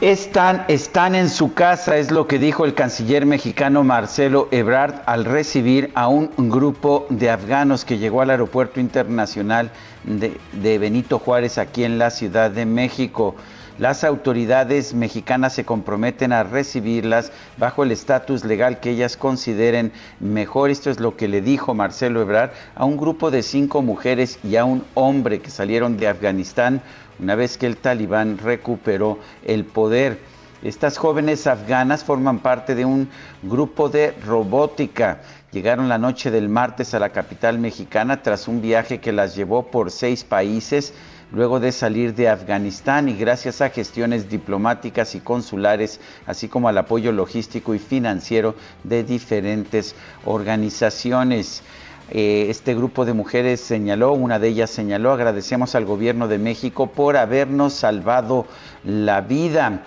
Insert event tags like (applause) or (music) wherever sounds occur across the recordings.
Están, están en su casa, es lo que dijo el canciller mexicano Marcelo Ebrard al recibir a un grupo de afganos que llegó al aeropuerto internacional de, de Benito Juárez aquí en la Ciudad de México. Las autoridades mexicanas se comprometen a recibirlas bajo el estatus legal que ellas consideren mejor. Esto es lo que le dijo Marcelo Ebrard a un grupo de cinco mujeres y a un hombre que salieron de Afganistán una vez que el talibán recuperó el poder. Estas jóvenes afganas forman parte de un grupo de robótica. Llegaron la noche del martes a la capital mexicana tras un viaje que las llevó por seis países luego de salir de Afganistán y gracias a gestiones diplomáticas y consulares, así como al apoyo logístico y financiero de diferentes organizaciones. Eh, este grupo de mujeres señaló, una de ellas señaló, agradecemos al gobierno de México por habernos salvado la vida.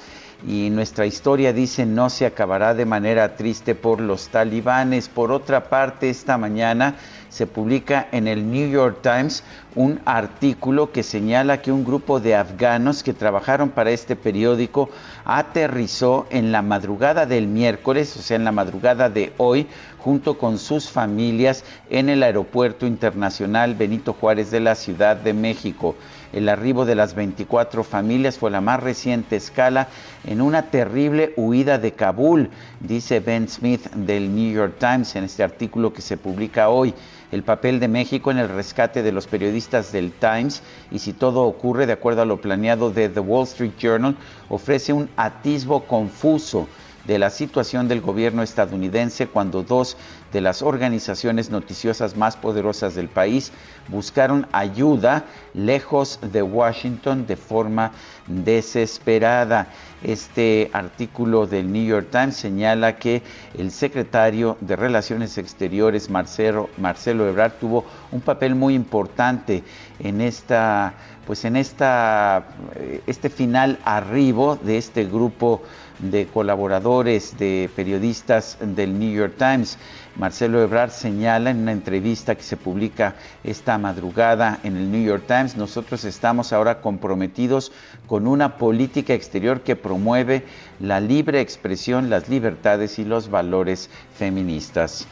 Y nuestra historia dice no se acabará de manera triste por los talibanes. Por otra parte, esta mañana se publica en el New York Times un artículo que señala que un grupo de afganos que trabajaron para este periódico aterrizó en la madrugada del miércoles, o sea, en la madrugada de hoy, junto con sus familias en el Aeropuerto Internacional Benito Juárez de la Ciudad de México. El arribo de las 24 familias fue la más reciente escala en una terrible huida de Kabul, dice Ben Smith del New York Times en este artículo que se publica hoy el papel de México en el rescate de los periodistas del Times y si todo ocurre de acuerdo a lo planeado de The Wall Street Journal, ofrece un atisbo confuso de la situación del gobierno estadounidense cuando dos de las organizaciones noticiosas más poderosas del país buscaron ayuda lejos de Washington de forma desesperada. Este artículo del New York Times señala que el secretario de Relaciones Exteriores, Marcelo, Marcelo Ebrard, tuvo un papel muy importante en esta, pues en esta, este final arribo de este grupo de colaboradores, de periodistas del New York Times. Marcelo Ebrard señala en una entrevista que se publica esta madrugada en el New York Times, nosotros estamos ahora comprometidos con una política exterior que promueve la libre expresión, las libertades y los valores feministas.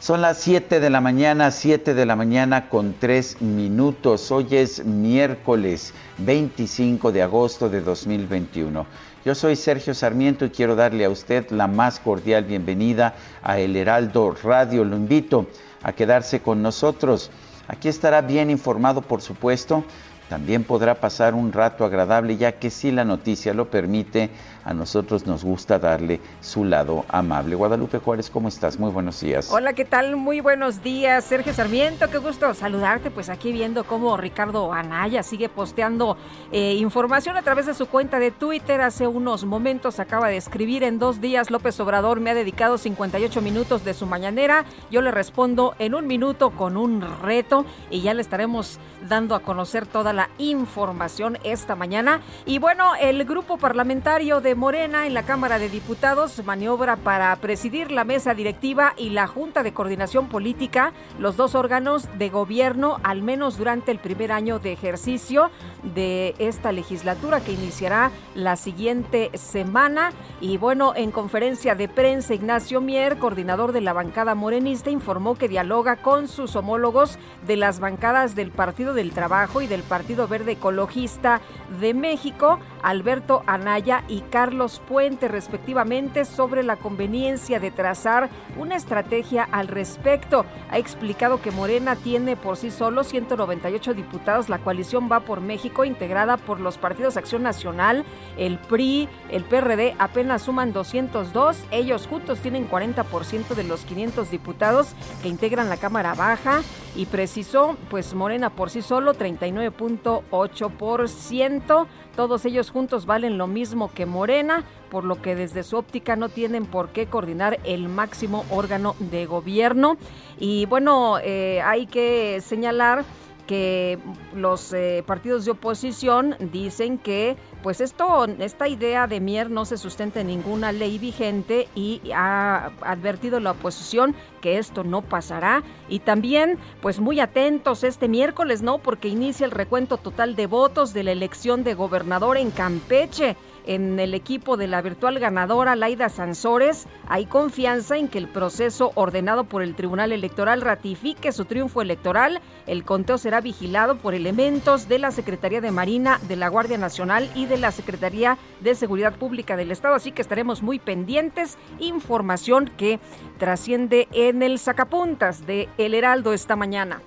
Son las 7 de la mañana, 7 de la mañana con 3 minutos. Hoy es miércoles 25 de agosto de 2021. Yo soy Sergio Sarmiento y quiero darle a usted la más cordial bienvenida a El Heraldo Radio. Lo invito a quedarse con nosotros. Aquí estará bien informado, por supuesto. También podrá pasar un rato agradable, ya que si la noticia lo permite, a nosotros nos gusta darle su lado amable. Guadalupe Juárez, ¿cómo estás? Muy buenos días. Hola, ¿qué tal? Muy buenos días, Sergio Sarmiento. Qué gusto saludarte. Pues aquí viendo cómo Ricardo Anaya sigue posteando eh, información a través de su cuenta de Twitter. Hace unos momentos acaba de escribir en dos días López Obrador me ha dedicado 58 minutos de su mañanera. Yo le respondo en un minuto con un reto y ya le estaremos dando a conocer toda la información esta mañana. Y bueno, el grupo parlamentario de Morena en la Cámara de Diputados maniobra para presidir la mesa directiva y la Junta de Coordinación Política, los dos órganos de gobierno, al menos durante el primer año de ejercicio de esta legislatura que iniciará la siguiente semana. Y bueno, en conferencia de prensa, Ignacio Mier, coordinador de la bancada morenista, informó que dialoga con sus homólogos de las bancadas del Partido del Trabajo y del Partido Verde Ecologista de México, Alberto Anaya y Carlos Puente, respectivamente, sobre la conveniencia de trazar una estrategia al respecto. Ha explicado que Morena tiene por sí solo 198 diputados. La coalición va por México, integrada por los partidos Acción Nacional, el PRI, el PRD, apenas suman 202. Ellos juntos tienen 40% de los 500 diputados que integran la Cámara Baja y precisó, pues Morena por sí solo 39.8%. Todos ellos juntos valen lo mismo que Morena, por lo que desde su óptica no tienen por qué coordinar el máximo órgano de gobierno. Y bueno, eh, hay que señalar que los eh, partidos de oposición dicen que pues esto, esta idea de Mier no se sustenta en ninguna ley vigente y ha advertido la oposición que esto no pasará. Y también, pues muy atentos este miércoles, ¿no? Porque inicia el recuento total de votos de la elección de gobernador en Campeche en el equipo de la virtual ganadora Laida Sansores, hay confianza en que el proceso ordenado por el Tribunal Electoral ratifique su triunfo electoral. El conteo será vigilado por elementos de la Secretaría de Marina, de la Guardia Nacional y de la Secretaría de Seguridad Pública del Estado, así que estaremos muy pendientes. Información que trasciende en el sacapuntas de El Heraldo esta mañana.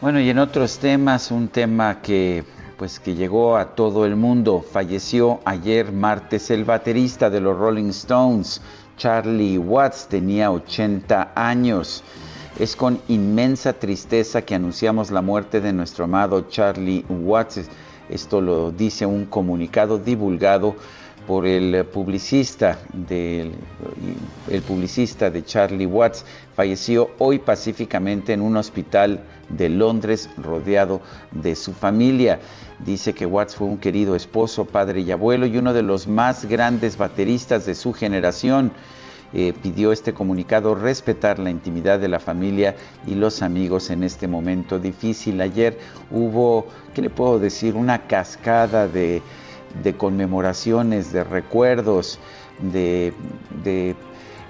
Bueno, y en otros temas, un tema que pues que llegó a todo el mundo. Falleció ayer martes el baterista de los Rolling Stones, Charlie Watts, tenía 80 años. Es con inmensa tristeza que anunciamos la muerte de nuestro amado Charlie Watts. Esto lo dice un comunicado divulgado por el publicista, el publicista de Charlie Watts. Falleció hoy pacíficamente en un hospital de Londres rodeado de su familia. Dice que Watts fue un querido esposo, padre y abuelo y uno de los más grandes bateristas de su generación. Eh, pidió este comunicado respetar la intimidad de la familia y los amigos en este momento difícil. Ayer hubo, ¿qué le puedo decir? Una cascada de, conmemoraciones, de recuerdos, de,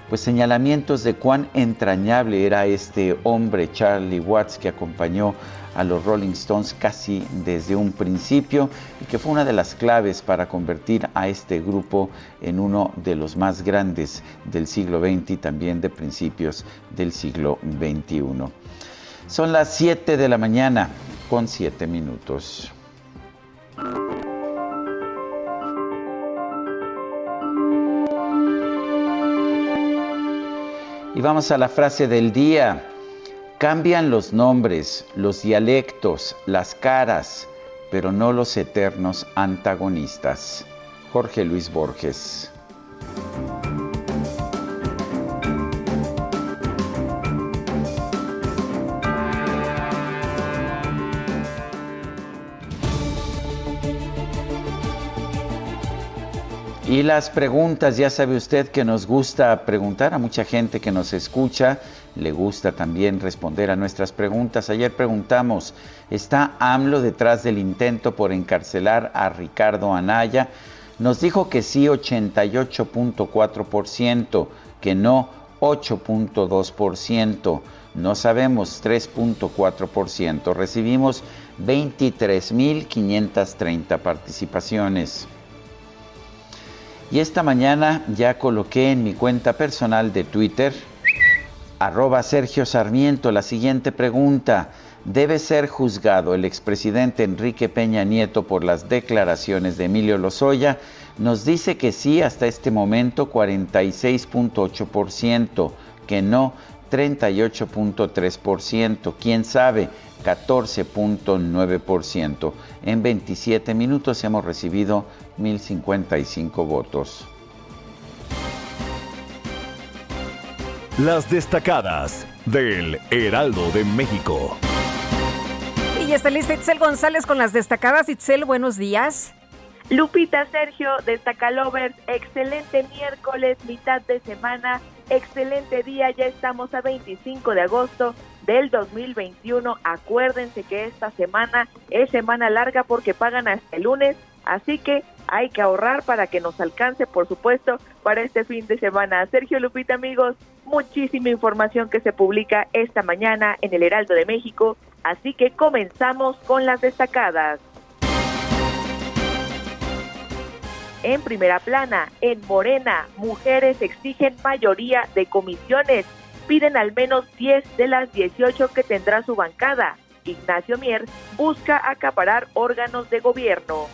pues señalamientos de cuán entrañable era este hombre, Charlie Watts, que acompañó a los Rolling Stones casi desde un principio y que fue una de las claves para convertir a este grupo en uno de los más grandes del siglo XX y también de principios del siglo XXI. Son las 7 de la mañana con 7 minutos. Y vamos a la frase del día. Cambian los nombres, los dialectos, las caras, pero no los eternos antagonistas. Jorge Luis Borges. Y las preguntas, ya sabe usted que nos gusta preguntar a mucha gente que nos escucha, le gusta también responder a nuestras preguntas. Ayer preguntamos, ¿está AMLO detrás del intento por encarcelar a Ricardo Anaya? Nos dijo que sí 88.4%, que no 8.2%, no sabemos 3.4%. Recibimos 23.530 participaciones. Y esta mañana ya coloqué en mi cuenta personal de Twitter, arroba Sergio Sarmiento, la siguiente pregunta. ¿Debe ser juzgado el expresidente Enrique Peña Nieto por las declaraciones de Emilio Lozoya? Nos dice que sí hasta este momento 46.8%, que no 38.3%, quién sabe 14.9%. En 27 minutos hemos recibido 1.055 votos. Las destacadas del Heraldo de México. ya está lista Itzel González con las destacadas. Itzel, buenos días. Lupita Sergio, Destacalovers, excelente miércoles, mitad de semana, excelente día, ya estamos a 25 de agosto del 2021. Acuérdense que esta semana es semana larga porque pagan hasta el lunes, así que hay que ahorrar para que nos alcance, por supuesto, para este fin de semana. Sergio Lupita, amigos, muchísima información que se publica esta mañana en el Heraldo de México, así que comenzamos con las destacadas. En primera plana, en Morena, mujeres exigen mayoría de comisiones, piden al menos 10 de las 18 que tendrá su bancada. Ignacio Mier busca acaparar órganos de gobierno.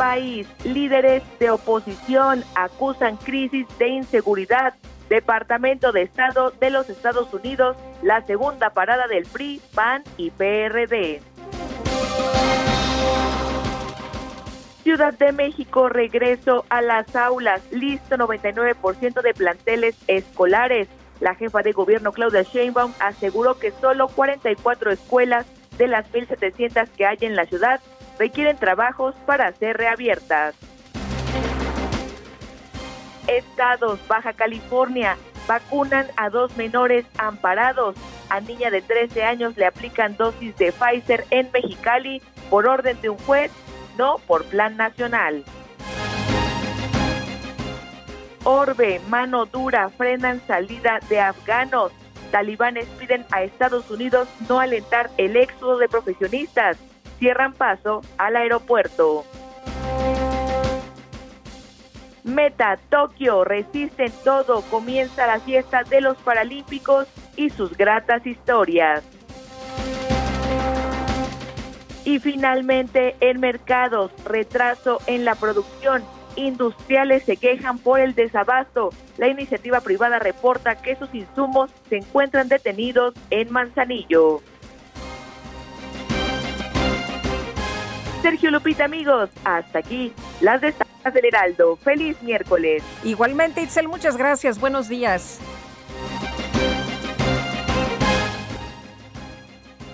País, líderes de oposición acusan crisis de inseguridad. Departamento de Estado de los Estados Unidos, la segunda parada del PRI, PAN y PRD. Ciudad de México, regreso a las aulas, listo 99% de planteles escolares. La jefa de gobierno Claudia Sheinbaum aseguró que solo 44 escuelas de las 1.700 que hay en la ciudad requieren trabajos para ser reabiertas. Estados, Baja California, vacunan a dos menores amparados. A niña de 13 años le aplican dosis de Pfizer en Mexicali por orden de un juez no por plan nacional. Orbe, mano dura, frenan salida de afganos. Talibanes piden a Estados Unidos no alentar el éxodo de profesionistas. Cierran paso al aeropuerto. Meta, Tokio, resisten todo. Comienza la fiesta de los Paralímpicos y sus gratas historias. Y finalmente, en mercados, retraso en la producción. Industriales se quejan por el desabasto. La iniciativa privada reporta que sus insumos se encuentran detenidos en Manzanillo. Sergio Lupita, amigos, hasta aquí las destacadas del Heraldo. Feliz miércoles. Igualmente, Itzel, muchas gracias. Buenos días.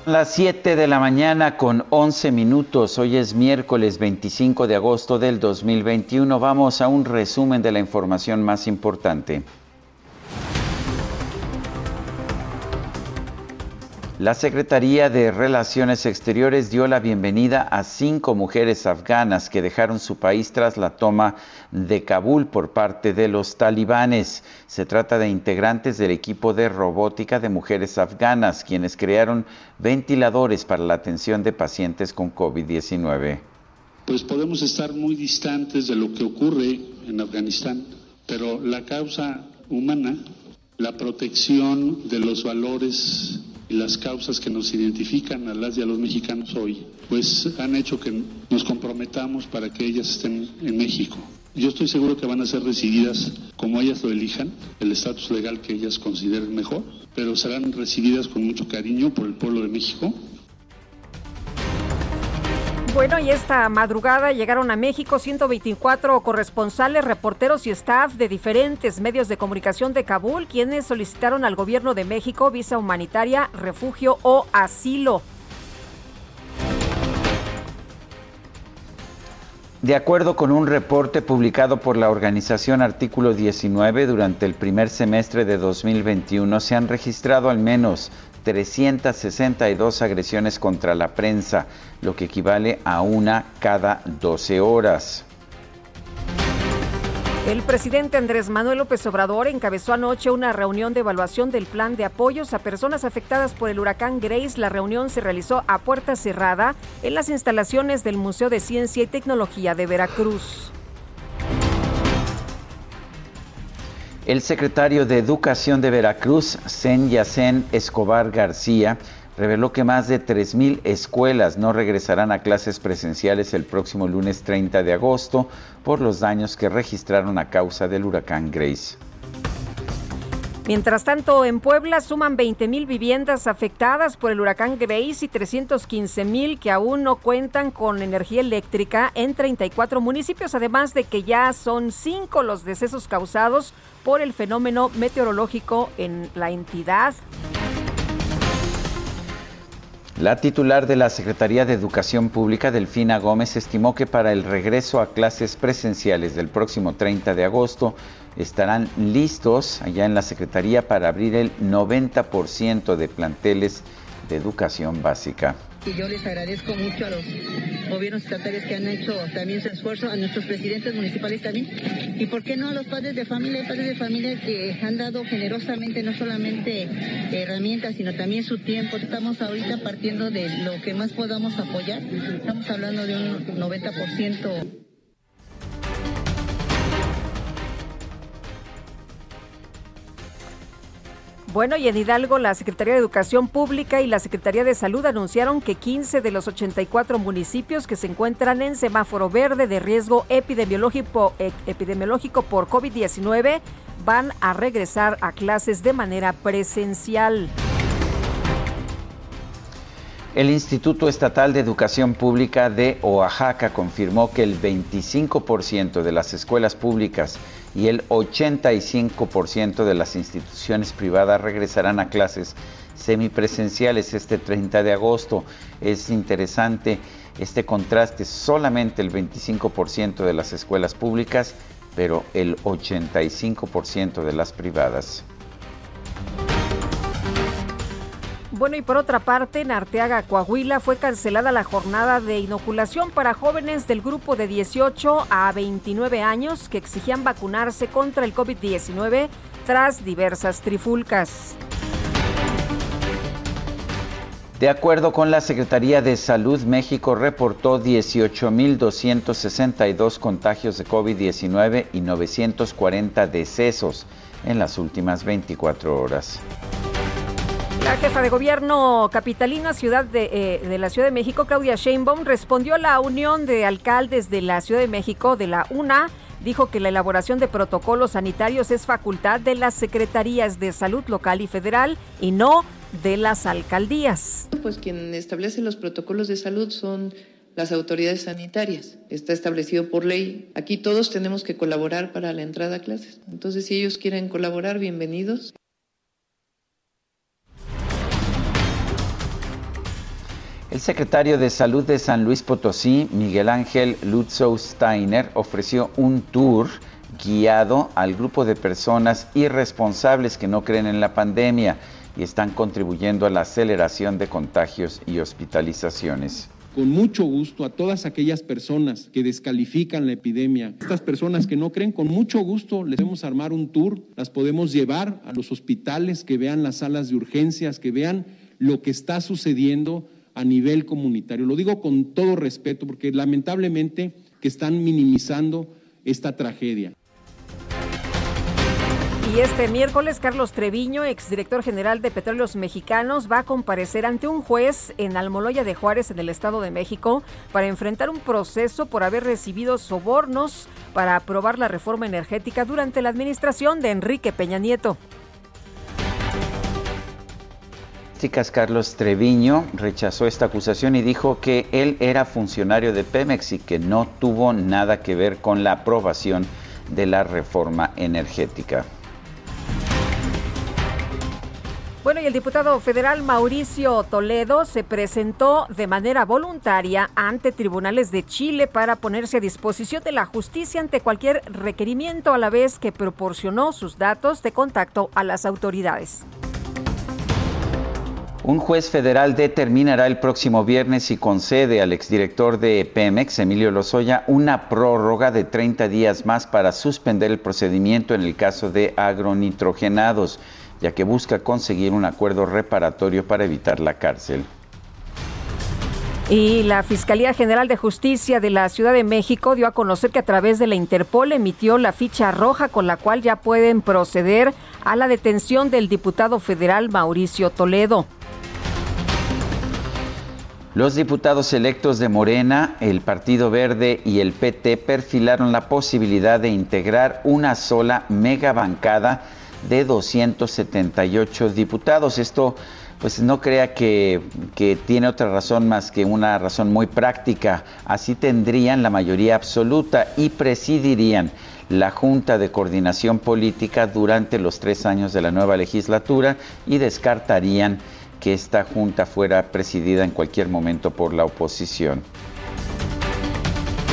Las 7 de la mañana con 11 minutos. Hoy es miércoles 25 de agosto del 2021. Vamos a un resumen de la información más importante. La Secretaría de Relaciones Exteriores dio la bienvenida a cinco mujeres afganas que dejaron su país tras la toma de Kabul por parte de los talibanes. Se trata de integrantes del equipo de robótica de mujeres afganas, quienes crearon ventiladores para la atención de pacientes con COVID-19. Pues podemos estar muy distantes de lo que ocurre en Afganistán, pero la causa humana, la protección de los valores las causas que nos identifican a las y a los mexicanos hoy, pues han hecho que nos comprometamos para que ellas estén en México. Yo estoy seguro que van a ser recibidas como ellas lo elijan, el estatus legal que ellas consideren mejor, pero serán recibidas con mucho cariño por el pueblo de México bueno, y esta madrugada llegaron a México 124 corresponsales, reporteros y staff de diferentes medios de comunicación de Kabul, quienes solicitaron al gobierno de México visa humanitaria, refugio o asilo. De acuerdo con un reporte publicado por la organización Artículo 19, durante el primer semestre de 2021 se han registrado al menos 362 agresiones contra la prensa, lo que equivale a una cada 12 horas. El presidente Andrés Manuel López Obrador encabezó anoche una reunión de evaluación del plan de apoyos a personas afectadas por el huracán Grace. La reunión se realizó a puerta cerrada en las instalaciones del Museo de Ciencia y Tecnología de Veracruz. El secretario de Educación de Veracruz, Sen Yacen Escobar García, reveló que más de 3.000 escuelas no regresarán a clases presenciales el próximo lunes 30 de agosto por los daños que registraron a causa del huracán Grace. Mientras tanto, en Puebla suman 20.000 viviendas afectadas por el huracán Grace y 315.000 que aún no cuentan con energía eléctrica en 34 municipios, además de que ya son cinco los decesos causados por el fenómeno meteorológico en la entidad. La titular de la Secretaría de Educación Pública, Delfina Gómez, estimó que para el regreso a clases presenciales del próximo 30 de agosto estarán listos allá en la Secretaría para abrir el 90% de planteles de educación básica. Y yo les agradezco mucho a los gobiernos estatales que han hecho también su esfuerzo, a nuestros presidentes municipales también, y por qué no a los padres de familia, padres de familia que han dado generosamente no solamente herramientas, sino también su tiempo. Estamos ahorita partiendo de lo que más podamos apoyar, estamos hablando de un 90%. Bueno, y en Hidalgo, la Secretaría de Educación Pública y la Secretaría de Salud anunciaron que 15 de los 84 municipios que se encuentran en semáforo verde de riesgo epidemiológico, eh, por COVID-19 van a regresar a clases de manera presencial. El Instituto Estatal de Educación Pública de Oaxaca confirmó que el 25% de las escuelas públicas y el 85% de las instituciones privadas regresarán a clases semipresenciales este 30 de agosto. Es interesante este contraste, solamente el 25% de las escuelas públicas, pero el 85% de las privadas. Bueno, y por otra parte, en Arteaga, Coahuila, fue cancelada la jornada de inoculación para jóvenes del grupo de 18 a 29 años que exigían vacunarse contra el COVID-19 tras diversas trifulcas. De acuerdo con la Secretaría de Salud, México reportó 18.262 contagios de COVID-19 y 940 decesos en las últimas 24 horas. La jefa de gobierno capitalina ciudad de, eh, de, la Ciudad de México, Claudia Sheinbaum, respondió a la Unión de Alcaldes de la Ciudad de México, de la UNA, dijo que la elaboración de protocolos sanitarios es facultad de las secretarías de salud local y federal y no de las alcaldías. Pues quien establece los protocolos de salud son las autoridades sanitarias. Está establecido por ley. Aquí todos tenemos que colaborar para la entrada a clases. Entonces, si ellos quieren colaborar, bienvenidos. El secretario de Salud de San Luis Potosí, Miguel Ángel Lutzow Steiner, ofreció un tour guiado al grupo de personas irresponsables que no creen en la pandemia y están contribuyendo a la aceleración de contagios y hospitalizaciones con mucho gusto a todas aquellas personas que descalifican la epidemia. Estas personas que no creen, con mucho gusto les podemos armar un tour, las podemos llevar a los hospitales, que vean las salas de urgencias, que vean lo que está sucediendo a nivel comunitario. Lo digo con todo respeto porque lamentablemente que están minimizando esta tragedia. Y este miércoles, Carlos Treviño, exdirector general de Petróleos Mexicanos, va a comparecer ante un juez en Almoloya de Juárez, en el Estado de México, para enfrentar un proceso por haber recibido sobornos para aprobar la reforma energética durante la administración de Enrique Peña Nieto. Carlos Treviño rechazó esta acusación y dijo que él era funcionario de Pemex y que no tuvo nada que ver con la aprobación de la reforma energética. Bueno, y el diputado federal Mauricio Toledo se presentó de manera voluntaria ante tribunales de Chile para ponerse a disposición de la justicia ante cualquier requerimiento a la vez que proporcionó sus datos de contacto a las autoridades. Un juez federal determinará el próximo viernes si concede al exdirector de Pemex, Emilio Lozoya, una prórroga de 30 días más para suspender el procedimiento en el caso de agronitrogenados, ya que busca conseguir un acuerdo reparatorio para evitar la cárcel. Y la Fiscalía General de Justicia de la Ciudad de México dio a conocer que a través de la Interpol emitió la ficha roja con la cual ya pueden proceder a la detención del diputado federal Mauricio Toledo. Los diputados electos de Morena, el Partido Verde y el PT perfilaron la posibilidad de integrar una sola mega bancada de 278 diputados. Esto, pues no crea que, que, tiene otra razón más que una razón muy práctica. Así tendrían la mayoría absoluta y presidirían la Junta de Coordinación Política durante los tres años de la nueva legislatura y descartarían que esta junta fuera presidida en cualquier momento por la oposición.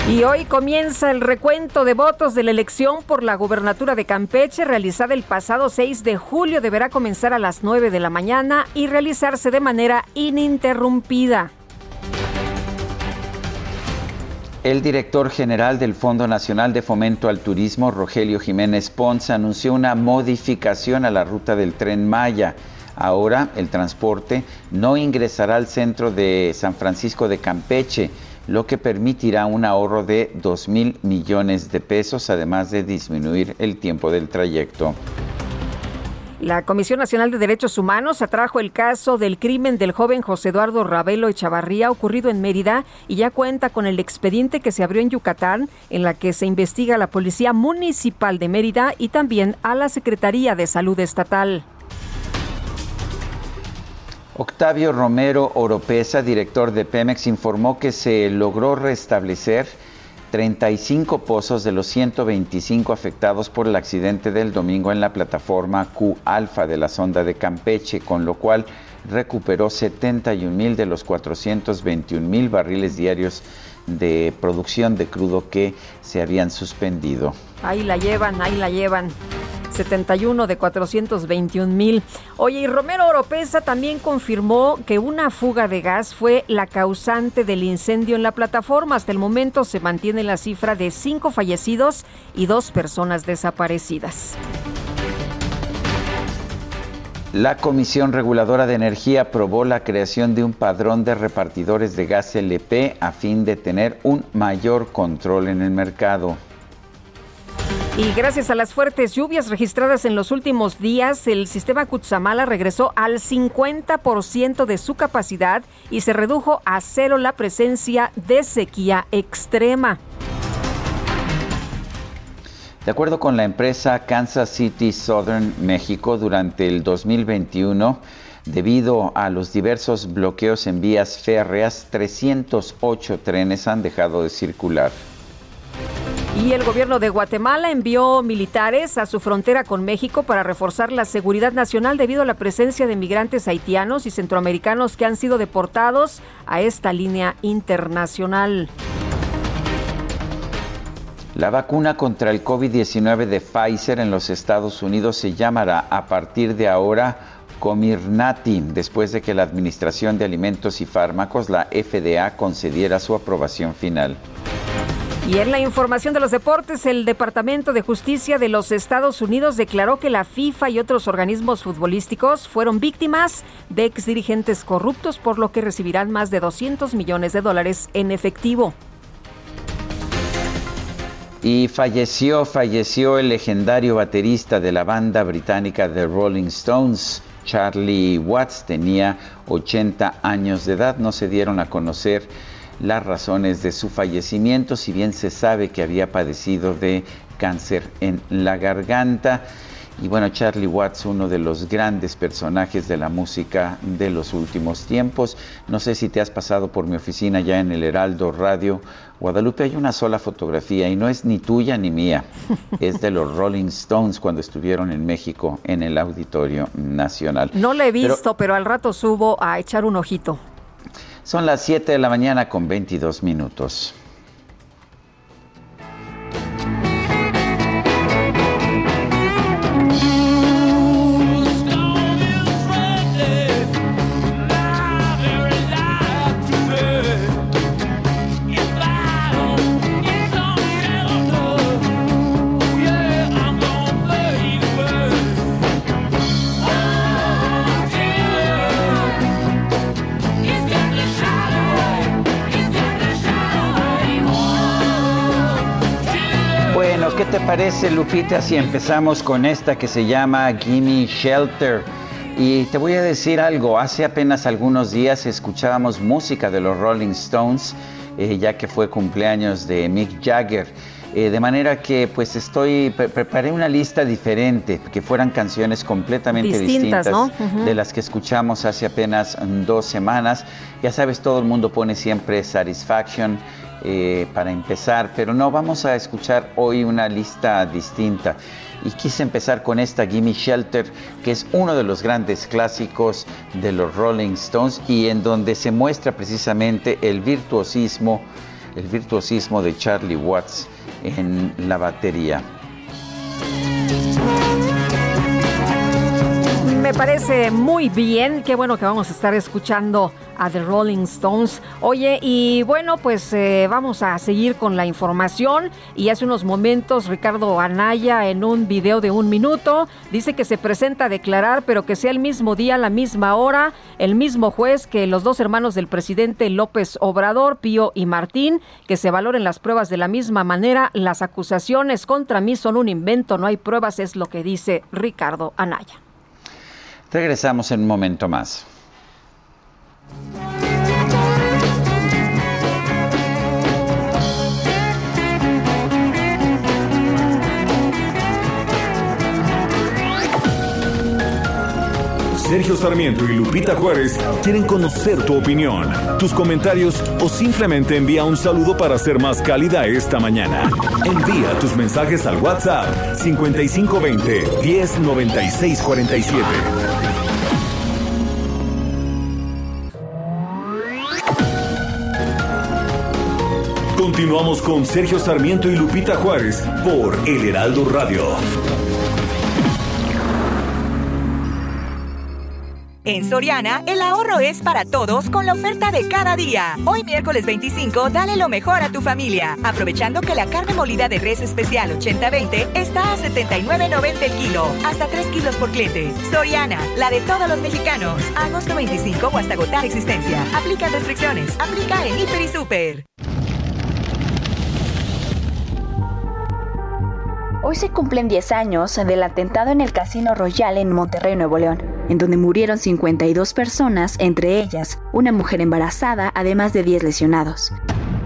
Y hoy comienza el recuento de votos de la elección por la gubernatura de Campeche, realizada el pasado 6 de julio. Deberá comenzar a las 9 de la mañana y realizarse de manera ininterrumpida. El director general del Fondo Nacional de Fomento al Turismo, Rogelio Jiménez Pons, anunció una modificación a la ruta del tren Maya. Ahora el transporte no ingresará al centro de San Francisco de Campeche lo que permitirá un ahorro de 2 mil millones de pesos, además de disminuir el tiempo del trayecto. La Comisión Nacional de Derechos Humanos atrajo el caso del crimen del joven José Eduardo Ravelo Echavarría ocurrido en Mérida y ya cuenta con el expediente que se abrió en Yucatán en la que se investiga a la Policía Municipal de Mérida y también a la Secretaría de Salud Estatal. Octavio Romero Oropesa, director de Pemex, informó que se logró restablecer 35 pozos de los 125 afectados por el accidente del domingo en la plataforma Q Alfa de la sonda de Campeche, con lo cual recuperó 71 mil de los 421 mil barriles diarios de producción de crudo que se habían suspendido. Ahí la llevan, ahí la llevan. 71 de 421 mil. Oye, y Romero Oropesa también confirmó que una fuga de gas fue la causante del incendio en la plataforma. Hasta el momento se mantiene la cifra de cinco fallecidos y dos personas desaparecidas. La Comisión Reguladora de Energía aprobó la creación de un padrón de repartidores de gas LP a fin de tener un mayor control en el mercado. Y gracias a las fuertes lluvias registradas en los últimos días, el sistema Cutzamala regresó al 50% de su capacidad y se redujo a cero la presencia de sequía extrema. De acuerdo con la empresa Kansas City Southern México, durante el 2021, debido a los diversos bloqueos en vías férreas, 308 trenes han dejado de circular. Y el gobierno de Guatemala envió militares a su frontera con México para reforzar la seguridad nacional debido a la presencia de migrantes haitianos y centroamericanos que han sido deportados a esta línea internacional. La vacuna contra el COVID-19 de Pfizer en los Estados Unidos se llamará a partir de ahora Comirnaty, después de que la Administración de Alimentos y Fármacos, la FDA, concediera su aprobación final. Y en la información de los deportes, el Departamento de Justicia de los Estados Unidos declaró que la FIFA y otros organismos futbolísticos fueron víctimas de exdirigentes corruptos, por lo que recibirán más de 200 millones de dólares en efectivo. Y falleció, falleció el legendario baterista de la banda británica The Rolling Stones, Charlie Watts, tenía 80 años de edad, no se dieron a conocer las razones de su fallecimiento, si bien se sabe que había padecido de cáncer en la garganta. Y bueno, Charlie Watts, uno de los grandes personajes de la música de los últimos tiempos. No sé si te has pasado por mi oficina ya en el Heraldo Radio Guadalupe. Hay una sola fotografía y no es ni tuya ni mía. (laughs) Es de los Rolling Stones cuando estuvieron en México en el Auditorio Nacional. No la he visto, pero al rato subo a echar un ojito. Son las 7 de la mañana con 22 minutos. Te parece, Lupita, si empezamos con esta que se llama Gimme Shelter? Y te voy a decir algo, hace apenas algunos días escuchábamos música de los Rolling Stones, eh, ya que fue cumpleaños de Mick Jagger. Eh, de manera que pues estoy, preparé una lista diferente, que fueran canciones completamente distintas, de las que escuchamos hace apenas dos semanas. Ya sabes, todo el mundo pone siempre Satisfaction, eh, para empezar, pero no, vamos a escuchar hoy una lista distinta. y quise empezar con esta Gimme Shelter, que es uno de los grandes clásicos de los Rolling Stones y en donde se muestra precisamente el virtuosismo, el virtuosismo de Charlie Watts en la batería. Me parece muy bien, qué bueno que vamos a estar escuchando a The Rolling Stones. Oye, y bueno, pues eh, vamos a seguir con la información. Y hace unos momentos Ricardo Anaya en un video de un minuto dice que se presenta a declarar, pero que sea el mismo día, la misma hora, el mismo juez que los dos hermanos del presidente López Obrador, Pío y Martín, que se valoren las pruebas de la misma manera. Las acusaciones contra mí son un invento, no hay pruebas, es lo que dice Ricardo Anaya. Regresamos en un momento más. Sergio Sarmiento y Lupita Juárez quieren conocer tu opinión, tus comentarios o simplemente envía un saludo para ser más cálida esta mañana. Envía tus mensajes al WhatsApp 5520 109647. Continuamos con Sergio Sarmiento y Lupita Juárez por El Heraldo Radio. En Soriana, el ahorro es para todos con la oferta de cada día. Hoy miércoles 25, dale lo mejor a tu familia, aprovechando que la carne molida de res especial 80-20 está a 79.90 el kilo, hasta 3 kilos por cliente. Soriana, la de todos los mexicanos. Agosto 25 o hasta agotar existencia. Aplica restricciones. Aplica en Hiper y Super. Hoy se cumplen 10 años del atentado en el Casino Royal en Monterrey, Nuevo León, en donde murieron 52 personas, entre ellas una mujer embarazada, además de 10 lesionados.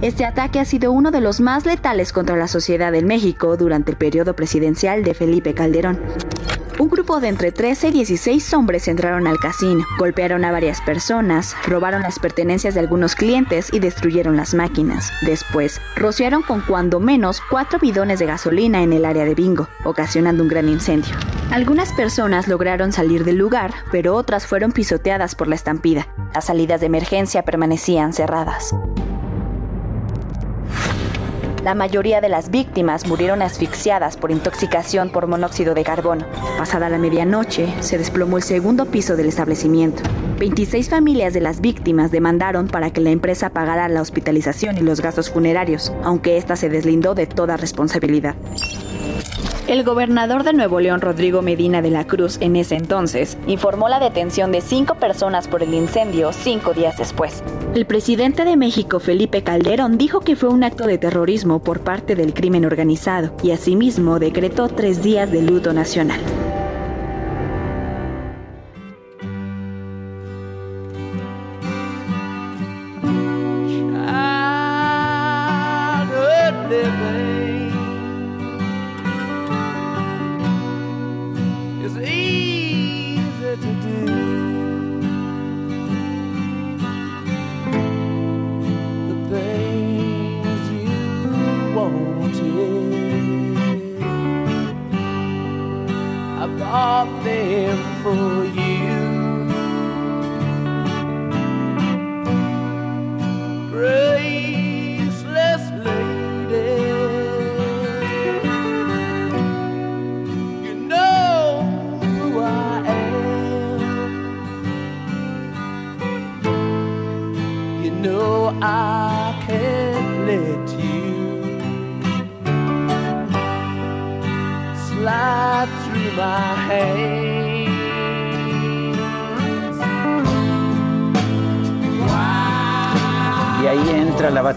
Este ataque ha sido uno de los más letales contra la sociedad en México durante el periodo presidencial de Felipe Calderón. Un grupo de entre 13 y 16 hombres entraron al casino, golpearon a varias personas, robaron las pertenencias de algunos clientes y destruyeron las máquinas. Después, rociaron con cuando menos cuatro bidones de gasolina en el área de bingo, ocasionando un gran incendio. Algunas personas lograron salir del lugar, pero otras fueron pisoteadas por la estampida. Las salidas de emergencia permanecían cerradas. La mayoría de las víctimas murieron asfixiadas por intoxicación por monóxido de carbono. Pasada la medianoche, se desplomó el segundo piso del establecimiento. 26 familias de las víctimas demandaron para que la empresa pagara la hospitalización y los gastos funerarios, aunque ésta se deslindó de toda responsabilidad. El gobernador de Nuevo León, Rodrigo Medina de la Cruz, en ese entonces, informó la detención de cinco personas por el incendio cinco días después. El presidente de México, Felipe Calderón, dijo que fue un acto de terrorismo por parte del crimen organizado y asimismo decretó tres días de luto nacional.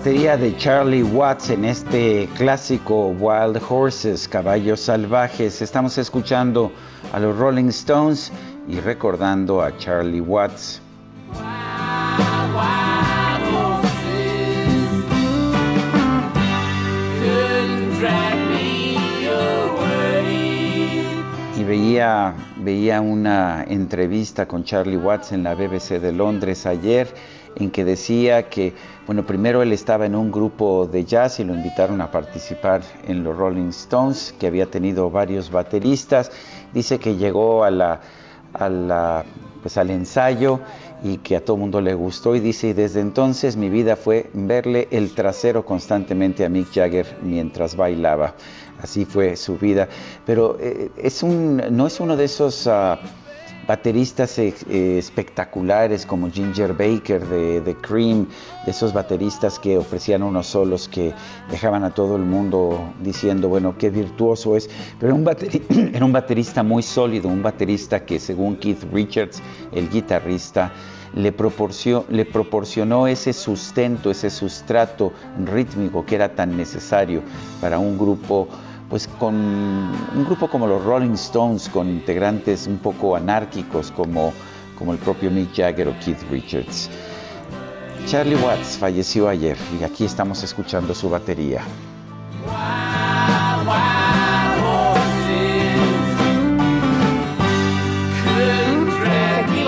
Batería de Charlie Watts en este clásico Wild Horses, Caballos Salvajes. Estamos escuchando a los Rolling Stones y recordando a Charlie Watts. Y veía, veía una entrevista con Charlie Watts en la BBC de Londres ayer en que decía que, bueno, primero él estaba en un grupo de jazz y lo invitaron a participar en los Rolling Stones, que había tenido varios bateristas. Dice que llegó a la, pues al ensayo y que a todo mundo le gustó y dice, y desde entonces mi vida fue verle el trasero constantemente a Mick Jagger mientras bailaba. Así fue su vida. Pero eh, es un, no es uno de esos... Ah, bateristas eh, espectaculares como Ginger Baker de, Cream, de esos bateristas que ofrecían unos solos que dejaban a todo el mundo diciendo, bueno, qué virtuoso es, pero un, (clears throat) era un baterista muy sólido, un baterista que según Keith Richards, el guitarrista, le, proporcionó, le proporcionó ese sustento, ese sustrato rítmico que era tan necesario para un grupo pues con un grupo como los Rolling Stones, con integrantes un poco anárquicos como, como el propio Mick Jagger o Keith Richards. Charlie Watts falleció ayer y aquí estamos escuchando su batería.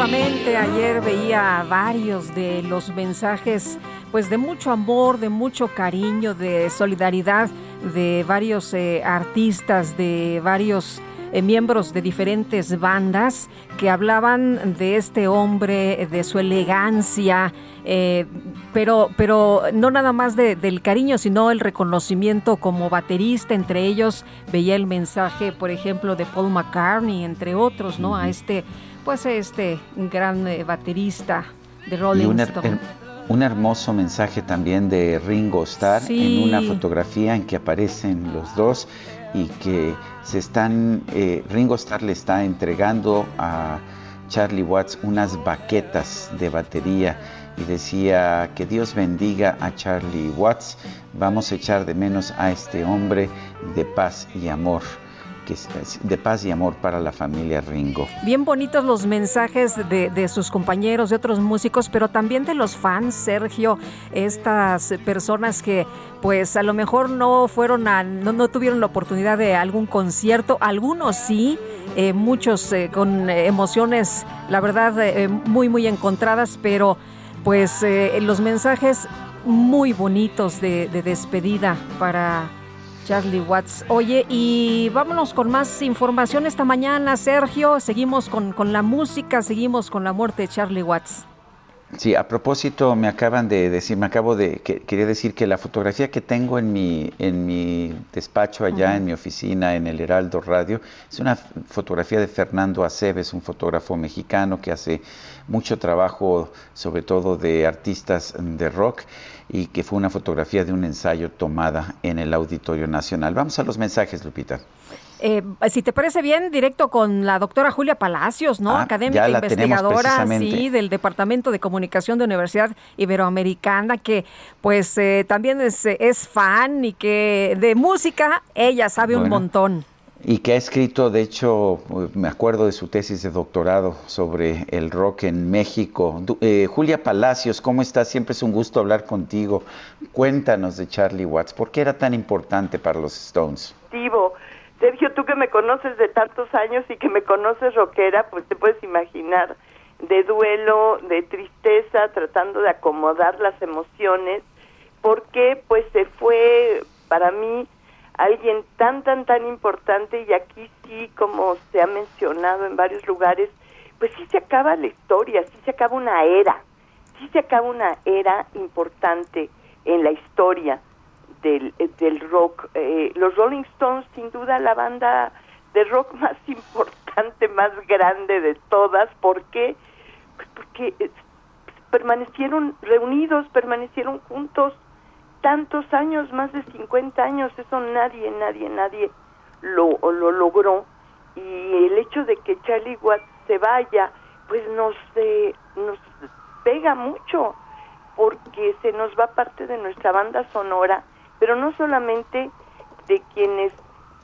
Efectivamente, ayer veía varios de los mensajes pues de mucho amor, de mucho cariño, de solidaridad de varios eh, artistas, de varios eh, miembros de diferentes bandas que hablaban de este hombre, de su elegancia, eh, pero, pero no nada más del cariño, sino el reconocimiento como baterista. Entre ellos veía el mensaje, por ejemplo, de Paul McCartney, entre otros, ¿no? A este, pues este gran baterista de Rolling Stone. un hermoso mensaje también de Ringo Starr en una fotografía en que aparecen los dos y que se están, eh, Ringo Starr le está entregando a Charlie Watts unas baquetas de batería y decía que Dios bendiga a Charlie Watts, vamos a echar de menos a este hombre de paz y amor de paz y amor para la familia Ringo. Bien bonitos los mensajes de, sus compañeros, de otros músicos, pero también de los fans, Sergio, estas personas que pues a lo mejor no fueron a, no, tuvieron la oportunidad de algún concierto, algunos sí, eh, muchos eh, con emociones, la verdad, eh, muy, muy encontradas, pero pues los mensajes muy bonitos de despedida para Charlie Watts. Oye, y vámonos con más información esta mañana, Sergio. Seguimos con, con la música, seguimos con la muerte de Charlie Watts. Sí, a propósito, me acaban de decir, me acabo de, que, quería decir que la fotografía que tengo en mi, en mi despacho allá, en mi oficina, en el Heraldo Radio, es una fotografía de Fernando Aceves, un fotógrafo mexicano que hace mucho trabajo, sobre todo de artistas de rock, y que fue una fotografía de un ensayo tomada en el Auditorio Nacional. Vamos a los mensajes, Lupita. Eh, si te parece bien, directo con la doctora Julia Palacios, ¿no? Ah, Académica investigadora, sí, del Departamento de Comunicación de Universidad Iberoamericana, que pues eh, también es, es, fan y que de música ella sabe un montón. Y que ha escrito, de hecho, me acuerdo de su tesis de doctorado sobre el rock en México. Eh, Julia Palacios, ¿cómo estás? Siempre es un gusto hablar contigo. Cuéntanos de Charlie Watts. ¿Por qué era tan importante para los Stones? Sergio, tú que me conoces de tantos años y que me conoces rockera, pues te puedes imaginar de duelo, de tristeza, tratando de acomodar las emociones, porque pues se fue para mí alguien tan, tan, tan importante y aquí sí, como se ha mencionado en varios lugares, pues sí se acaba la historia, sí se acaba una era, sí se acaba una era importante en la historia del, eh, del rock. Eh, los Rolling Stones, sin duda, la banda de rock (laughs) más importante, más grande de todas. ¿Por qué? Pues porque eh, permanecieron reunidos, permanecieron juntos tantos años, más de 50 años. Eso nadie, nadie, nadie lo, lo logró. Y el hecho de que Charlie Watts se vaya, pues nos, nos pega mucho porque se nos va parte de nuestra banda sonora pero no solamente de quienes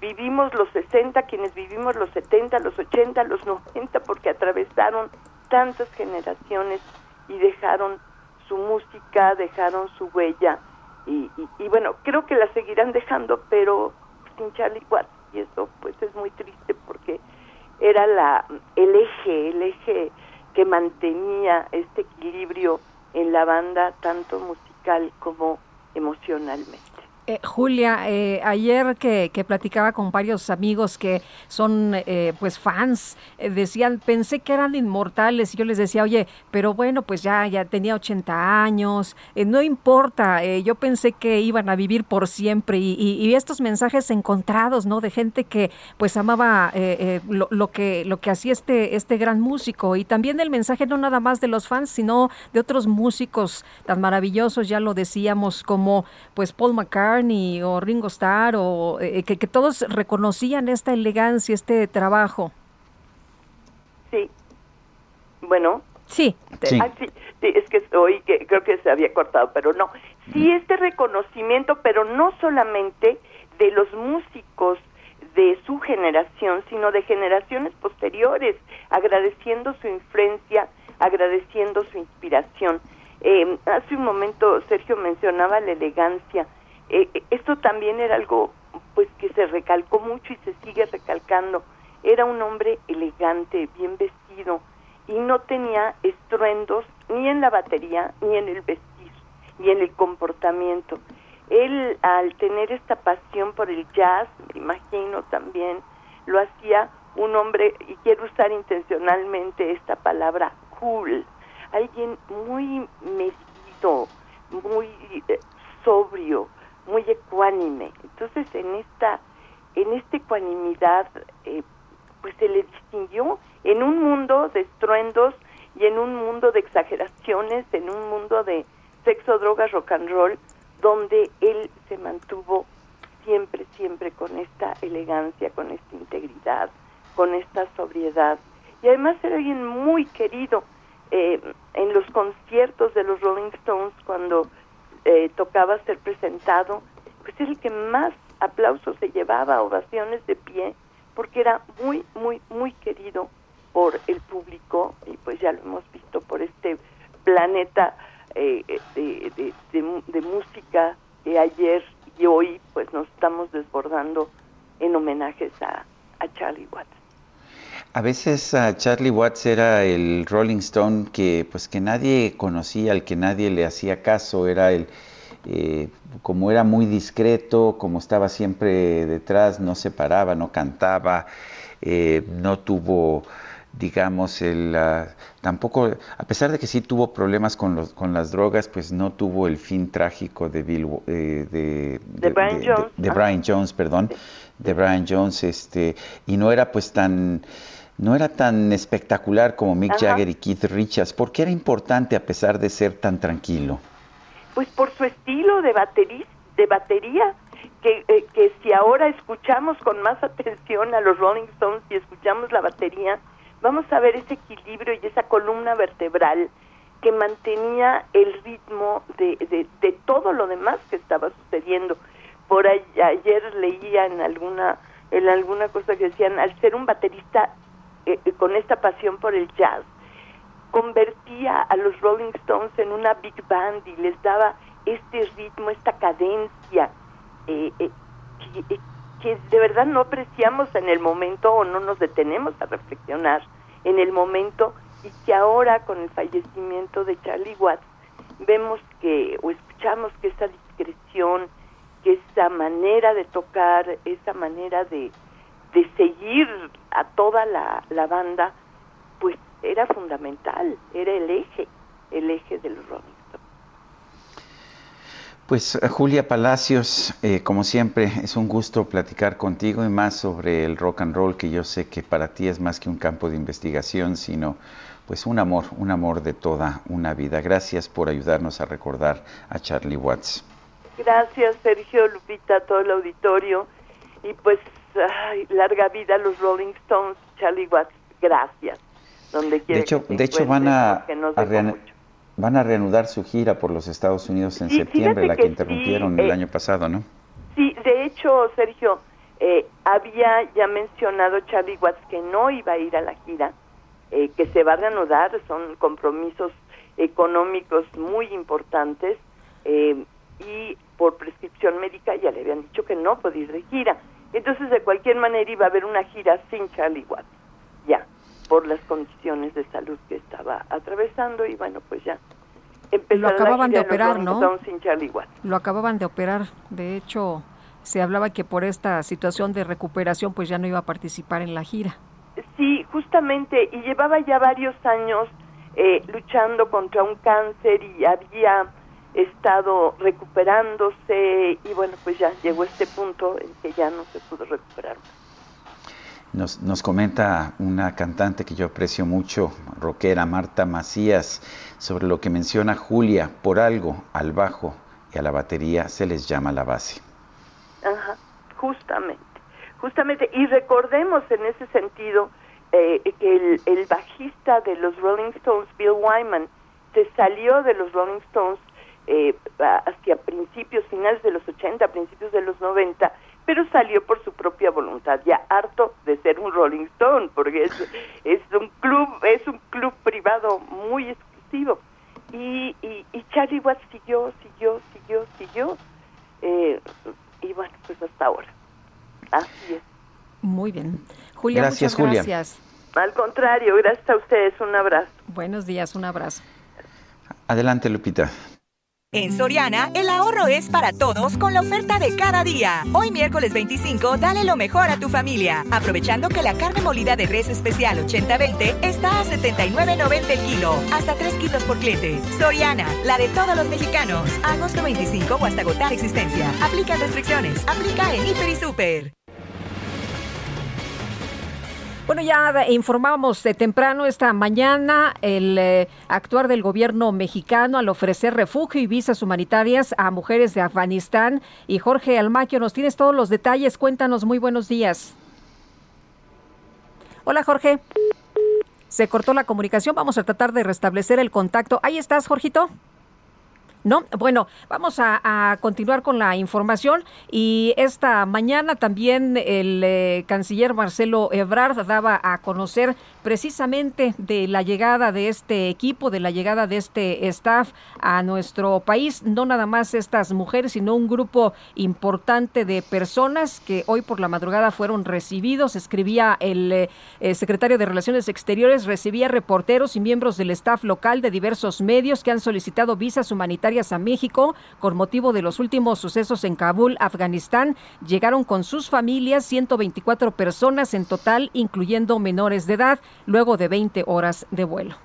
vivimos los 60, quienes vivimos los 70, los 80, los 90, porque atravesaron tantas generaciones y dejaron su música, dejaron su huella. Y, bueno, creo que la seguirán dejando, pero sin Charlie. Y eso pues es muy triste porque era la el eje, el eje que mantenía este equilibrio en la banda, tanto musical como emocionalmente. Eh, Julia, eh, ayer que, platicaba con varios amigos que son eh, pues fans, decían, pensé que eran inmortales y yo les decía, oye, pero bueno, pues ya, ya tenía 80 años, no importa, yo pensé que iban a vivir por siempre y, y, estos mensajes encontrados, ¿no? De gente que pues amaba lo, lo, que, lo que hacía este, este gran músico y también el mensaje no nada más de los fans, sino de otros músicos tan maravillosos, ya lo decíamos, como pues Paul McCartney, o Ringo Starr, o eh, que, todos reconocían esta elegancia, este trabajo. Sí. Bueno. Sí. Ah, sí. es que hoy que, creo que se había cortado, pero no. Sí, este reconocimiento, pero no solamente de los músicos de su generación, sino de generaciones posteriores, agradeciendo su influencia, agradeciendo su inspiración. Eh, hace un momento Sergio mencionaba la elegancia. Eh, eh, esto también era algo pues que se recalcó mucho y se sigue recalcando. Era un hombre elegante, bien vestido y no tenía estruendos ni en la batería ni en el vestir ni en el comportamiento. Él al tener esta pasión por el jazz, me imagino también, lo hacía un hombre, y quiero usar intencionalmente esta palabra, cool, alguien muy medido, muy eh, sobrio, muy ecuánime. Entonces, en esta, en esta ecuanimidad, eh, pues se le distinguió en un mundo de estruendos y en un mundo de exageraciones, en un mundo de sexo, drogas, rock and roll, donde él se mantuvo siempre, siempre con esta elegancia, con esta integridad, con esta sobriedad. Y además era alguien muy querido eh, en los conciertos de los Rolling Stones cuando eh, tocaba ser presentado, pues era el que más aplausos se llevaba, ovaciones de pie, porque era muy, muy, muy querido por el público y pues ya lo hemos visto por este planeta eh, de, de, música que ayer y hoy pues nos estamos desbordando en homenajes a, a Charlie Watts. A veces a Charlie Watts era el Rolling Stone que pues que nadie conocía, al que nadie le hacía caso, era el eh, como era muy discreto, como estaba siempre detrás, no se paraba, no cantaba, eh, no tuvo digamos, el, tampoco, a pesar de que sí tuvo problemas con, los, con las drogas, pues no tuvo el fin trágico de Bill, eh, de, de, Brian Jones, de, Brian Jones, perdón, de Brian Jones, este, y no era pues tan no era tan espectacular como Mick Jagger y Keith Richards. ¿Por qué era importante a pesar de ser tan tranquilo? Pues por su estilo de, batería, de batería, que, eh, que si ahora escuchamos con más (laughs) atención a los Rolling Stones y escuchamos la batería, vamos a ver ese equilibrio y esa columna vertebral que mantenía el ritmo de, de, de todo lo demás que estaba sucediendo. Por ayer leía en alguna en alguna cosa que decían, al ser un baterista eh, eh, con esta pasión por el jazz, convertía a los Rolling Stones en una big band y les daba este ritmo, esta cadencia eh, que, que, de verdad no apreciamos en el momento o no nos detenemos a reflexionar en el momento y que ahora con el fallecimiento de Charlie Watts vemos que o escuchamos que esa discreción, que esa manera de tocar, esa manera de, de seguir a toda la, la banda, pues era fundamental, era el eje, el eje de los Rolling Pues eh, Julia Palacios, eh, como siempre, es un gusto platicar contigo y más sobre el rock and roll, que yo sé que para ti es más que un campo de investigación, sino pues un amor, un amor de toda una vida. Gracias por ayudarnos a recordar a Charlie Watts. Gracias, Sergio, Lupita, todo el auditorio. Y pues larga vida a los Rolling Stones, Charlie Watts, gracias. Donde de hecho, de hecho van a, van a reanudar su gira por los Estados Unidos en septiembre, la que, interrumpieron el eh, año pasado, ¿no? Sí, de hecho, Sergio, eh, había ya mencionado Charlie Watts que no iba a ir a la gira, eh, que se va a reanudar, son compromisos económicos muy importantes y por prescripción médica ya le habían dicho que no podía ir de gira. Entonces, de cualquier manera, iba a haber una gira sin Charlie Watts, ya, por las condiciones de salud que estaba atravesando y bueno, pues ya lo acababan de operar, ¿no? Sin Charlie Watts. Lo acababan de operar. De hecho, se hablaba que por esta situación de recuperación, pues ya no iba a participar en la gira. Sí, justamente, y llevaba ya varios años eh, luchando contra un cáncer y había estado recuperándose y bueno, pues ya llegó este punto en que ya no se pudo recuperar Nos, nos comenta una cantante que yo aprecio mucho, rockera, Marta Macías, sobre lo que menciona Julia, por algo al bajo y a la batería se les llama la base. Ajá, justamente, justamente, y recordemos en ese sentido eh, que el, el bajista de los Rolling Stones, Bill Wyman, se salió de los Rolling Stones eh, hacia principios, finales de los 80, principios de los 90, pero salió por su propia voluntad, ya harto de ser un Rolling Stone, porque es, (laughs) es un club, es un club privado muy exclusivo. Y, y, y Charlie Watts siguió, siguió, siguió, siguió, eh, y bueno, pues hasta ahora. Así es. Muy bien. Julia, gracias, muchas gracias. Al contrario, gracias a ustedes, un abrazo. Buenos días, un abrazo. Adelante, Lupita. En Soriana, el ahorro es para todos con la oferta de cada día. Hoy miércoles 25, dale lo mejor a tu familia, aprovechando que la carne molida de res especial 80-20 está a 79.90 el kilo, hasta 3 kilos por cliente. Soriana, la de todos los mexicanos. Agosto 25 o hasta agotar existencia. Aplica restricciones. Aplica en Hiper y Super. Bueno, ya informábamos de temprano esta mañana el eh, actuar del gobierno mexicano al ofrecer refugio y visas humanitarias a mujeres de Afganistán. Y Jorge Almaquio, nos tienes todos los detalles. Cuéntanos, muy buenos días. Hola, Jorge. Se cortó la comunicación. Vamos a tratar de restablecer el contacto. Ahí estás, Jorgito. No, bueno, vamos a, continuar con la información y esta mañana también el eh, canciller Marcelo Ebrard daba a conocer precisamente de la llegada de este equipo, de la llegada de este staff a nuestro país, no nada más estas mujeres, sino un grupo importante de personas que hoy por la madrugada fueron recibidos. Escribía el eh, secretario de Relaciones Exteriores, recibía reporteros y miembros del staff local de diversos medios que han solicitado visas humanitarias a México con motivo de los últimos sucesos en Kabul, Afganistán. Llegaron con sus familias 124 personas en total, incluyendo menores de edad, luego de 20 horas de vuelo.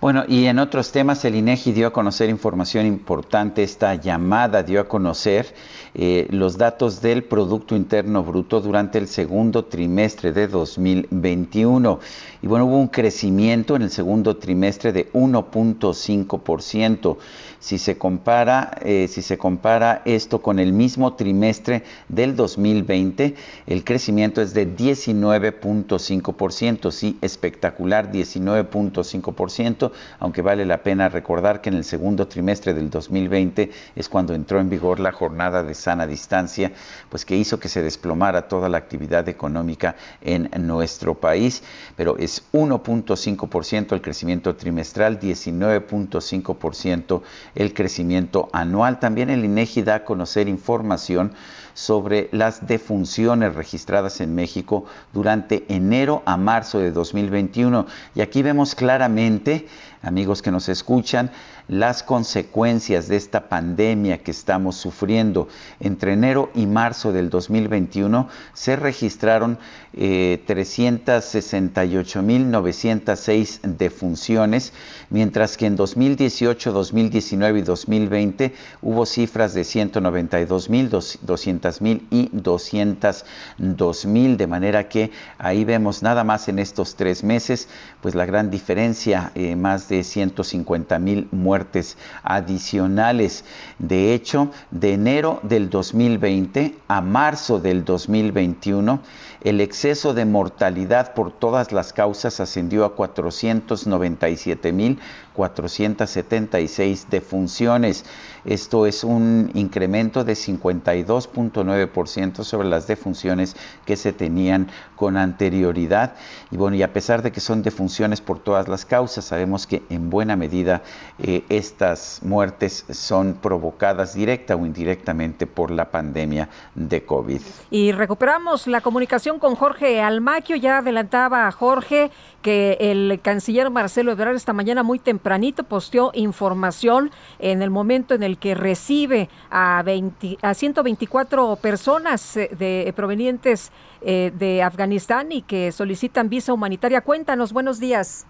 Bueno, y en otros temas, el INEGI dio a conocer información importante. Esta llamada dio a conocer eh, los datos del Producto Interno Bruto durante el segundo trimestre de 2021. Y bueno, hubo un crecimiento en el segundo trimestre de 1.5%. Si se compara, eh, si se compara esto con el mismo trimestre del 2020, el crecimiento es de 19.5%, sí, espectacular, 19.5%, aunque vale la pena recordar que en el segundo trimestre del 2020 es cuando entró en vigor la jornada de sana distancia, pues que hizo que se desplomara toda la actividad económica en nuestro país, pero es 1.5% el crecimiento trimestral, 19.5% el crecimiento anual. También el INEGI da a conocer información sobre las defunciones registradas en México durante enero a marzo de 2021. Y aquí vemos claramente, amigos que nos escuchan, las consecuencias de esta pandemia que estamos sufriendo. Entre enero y marzo del 2021 se registraron eh, 368.906 defunciones, mientras que en 2018, 2019 y 2020 hubo cifras de 192.000, 200.000 y 202.000, de manera que ahí vemos nada más en estos tres meses, pues la gran diferencia, eh, más de 150.000 muertes adicionales. De hecho, de enero del 2020 a marzo del 2021, el exceso de mortalidad por todas las causas ascendió a 497.476 defunciones. Esto es un incremento de 52.9% sobre las defunciones que se tenían con anterioridad. Y bueno, y a pesar de que son defunciones por todas las causas, sabemos que en buena medida eh, estas muertes son provocadas directa o indirectamente por la pandemia de COVID. Y recuperamos la comunicación con Jorge Almaquio. Ya adelantaba Jorge que el canciller Marcelo Ebrard esta mañana muy tempranito posteó información en el momento en el que recibe a, 20, a 124 personas eh, de, provenientes eh, de Afganistán y que solicitan visa humanitaria. Cuéntanos, buenos días.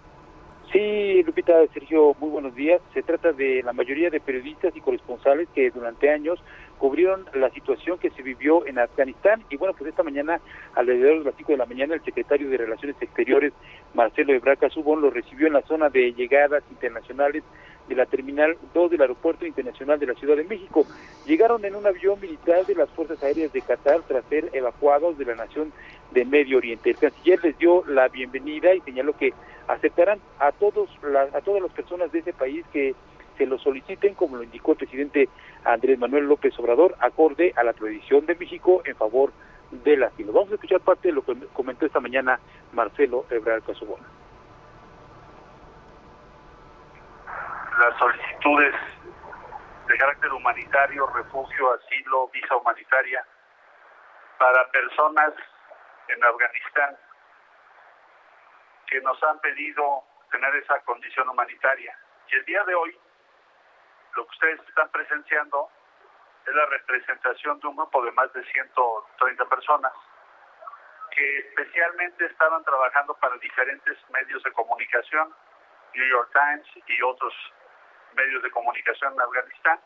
Sí, Lupita, Sergio, muy buenos días. Se trata de la mayoría de periodistas y corresponsales que durante años cubrieron la situación que se vivió en Afganistán y bueno, pues esta mañana, alrededor de las 5 de la mañana, el secretario de Relaciones Exteriores, Marcelo Ebrard Casubón, lo recibió en la zona de llegadas internacionales de la Terminal 2 del Aeropuerto Internacional de la Ciudad de México. Llegaron en un avión militar de las Fuerzas Aéreas de Qatar tras ser evacuados de la nación de Medio Oriente. El canciller les dio la bienvenida y señaló que aceptarán a todos a todas las personas de ese país que se lo soliciten, como lo indicó el presidente Andrés Manuel López Obrador, acorde a la tradición de México en favor del asilo. Vamos a escuchar parte de lo que comentó esta mañana Marcelo Ebrard Casobona. Las solicitudes de carácter humanitario, refugio, asilo, visa humanitaria para personas en Afganistán que nos han pedido tener esa condición humanitaria. Y el día de hoy, lo que ustedes están presenciando es la representación de un grupo de más de 130 personas que especialmente estaban trabajando para diferentes medios de comunicación, New York Times y otros medios de comunicación en Afganistán.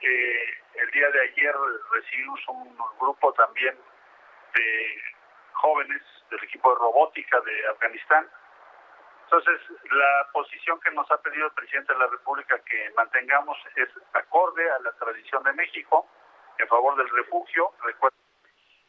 el día de ayer recibimos un grupo también de jóvenes del equipo de robótica de Afganistán. Entonces, la posición que nos ha pedido el presidente de la República que mantengamos es acorde a la tradición de México en favor del refugio. Recuerda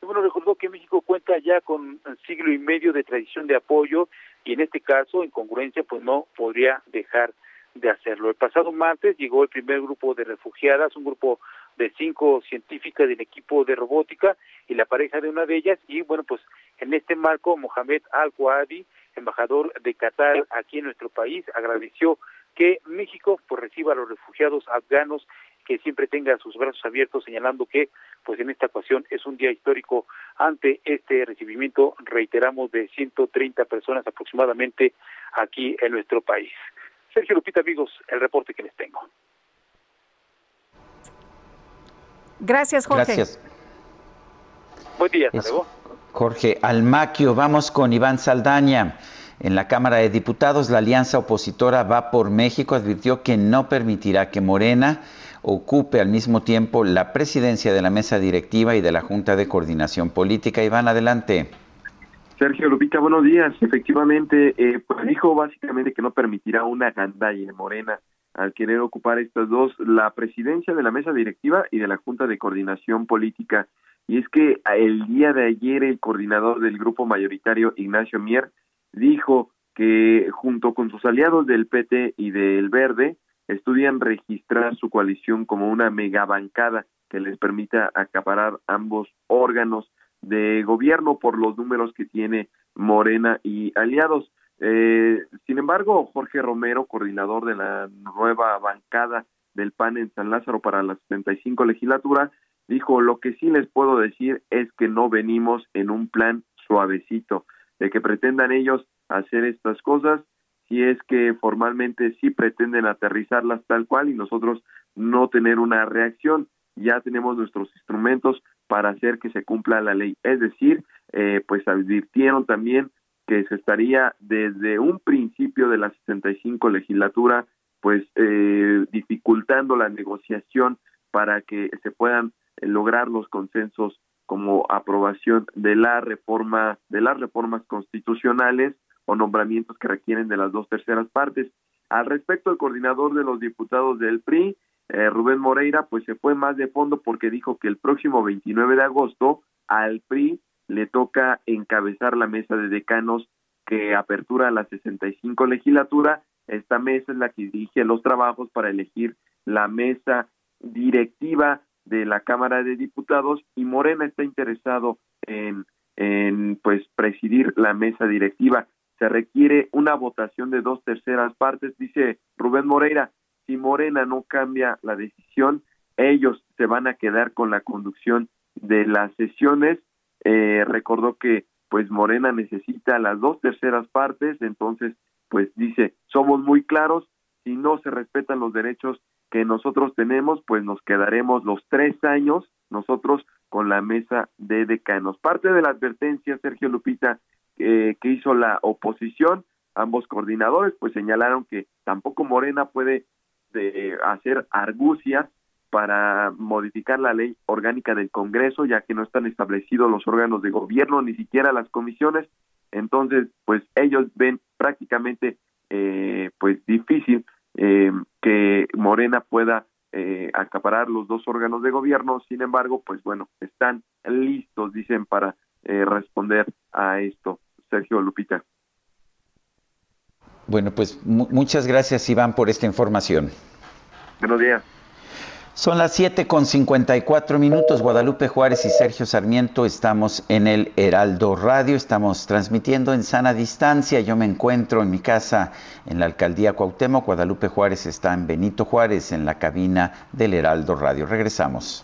bueno, recordó que México cuenta ya con un siglo y medio de tradición de apoyo y en este caso, en congruencia, pues no podría dejar de hacerlo. El pasado martes llegó el primer grupo de refugiadas, un grupo de cinco científicas del equipo de robótica y la pareja de una de ellas y bueno pues en este marco Mohamed Al Wadi, embajador de Qatar aquí en nuestro país, agradeció que México pues reciba a los refugiados afganos que siempre tenga sus brazos abiertos señalando que pues en esta ocasión es un día histórico ante este recibimiento reiteramos de 130 personas aproximadamente aquí en nuestro país. Sergio Lupita amigos, el reporte que les tengo. Gracias, Jorge. Gracias. Buen día, Jorge Almaquio, vamos con Iván Saldaña. En la Cámara de Diputados, la alianza opositora Va por México advirtió que no permitirá que Morena ocupe al mismo tiempo la presidencia de la mesa directiva y de la Junta de Coordinación Política. Iván, adelante. Sergio Lupita, buenos días. Efectivamente, eh, pues dijo básicamente que no permitirá una gandalla de Morena al querer ocupar estas dos, la presidencia de la mesa directiva y de la Junta de Coordinación Política. Y es que el día de ayer el coordinador del grupo mayoritario, Ignacio Mier, dijo que junto con sus aliados del PT y del Verde, estudian registrar su coalición como una megabancada que les permita acaparar ambos órganos de gobierno por los números que tiene Morena y aliados. Eh, sin embargo, Jorge Romero, coordinador de la nueva bancada del PAN en San Lázaro para la 75 legislatura, dijo, lo que sí les puedo decir es que no venimos en un plan suavecito, de que pretendan ellos hacer estas cosas, si es que formalmente sí pretenden aterrizarlas tal cual y nosotros no tener una reacción, ya tenemos nuestros instrumentos para hacer que se cumpla la ley. Es decir, eh, pues advirtieron también que se estaría desde un principio de la 65 legislatura pues eh, dificultando la negociación para que se puedan eh, lograr los consensos como aprobación de la reforma de las reformas constitucionales o nombramientos que requieren de las dos terceras partes. Al respecto, el coordinador de los diputados del PRI, eh, Rubén Moreira, pues se fue más de fondo porque dijo que el próximo 29 de agosto al PRI le toca encabezar la mesa de decanos que apertura la 65 legislatura. Esta mesa es la que dirige los trabajos para elegir la mesa directiva de la Cámara de Diputados y Morena está interesado en, en pues presidir la mesa directiva. Se requiere una votación de dos terceras partes, dice Rubén Moreira. Si Morena no cambia la decisión, ellos se van a quedar con la conducción de las sesiones eh, recordó que pues Morena necesita las dos terceras partes, entonces pues dice, somos muy claros, si no se respetan los derechos que nosotros tenemos, pues nos quedaremos los tres años nosotros con la mesa de decanos. Parte de la advertencia, Sergio Lupita, que hizo la oposición, ambos coordinadores, pues señalaron que tampoco Morena puede de, hacer argucias para modificar la ley orgánica del Congreso, ya que no están establecidos los órganos de gobierno, ni siquiera las comisiones. Entonces, pues ellos ven prácticamente, eh, pues difícil eh, que Morena pueda eh, acaparar los dos órganos de gobierno. Sin embargo, pues bueno, están listos, dicen, para eh, responder a esto. Sergio Lupita. Bueno, pues muchas gracias, Iván, por esta información. Buenos días. Son las 7 con 54 minutos. Guadalupe Juárez y Sergio Sarmiento estamos en el Heraldo Radio. Estamos transmitiendo en sana distancia. Yo me encuentro en mi casa en la alcaldía Cuauhtémoc. Guadalupe Juárez está en Benito Juárez en la cabina del Heraldo Radio. Regresamos.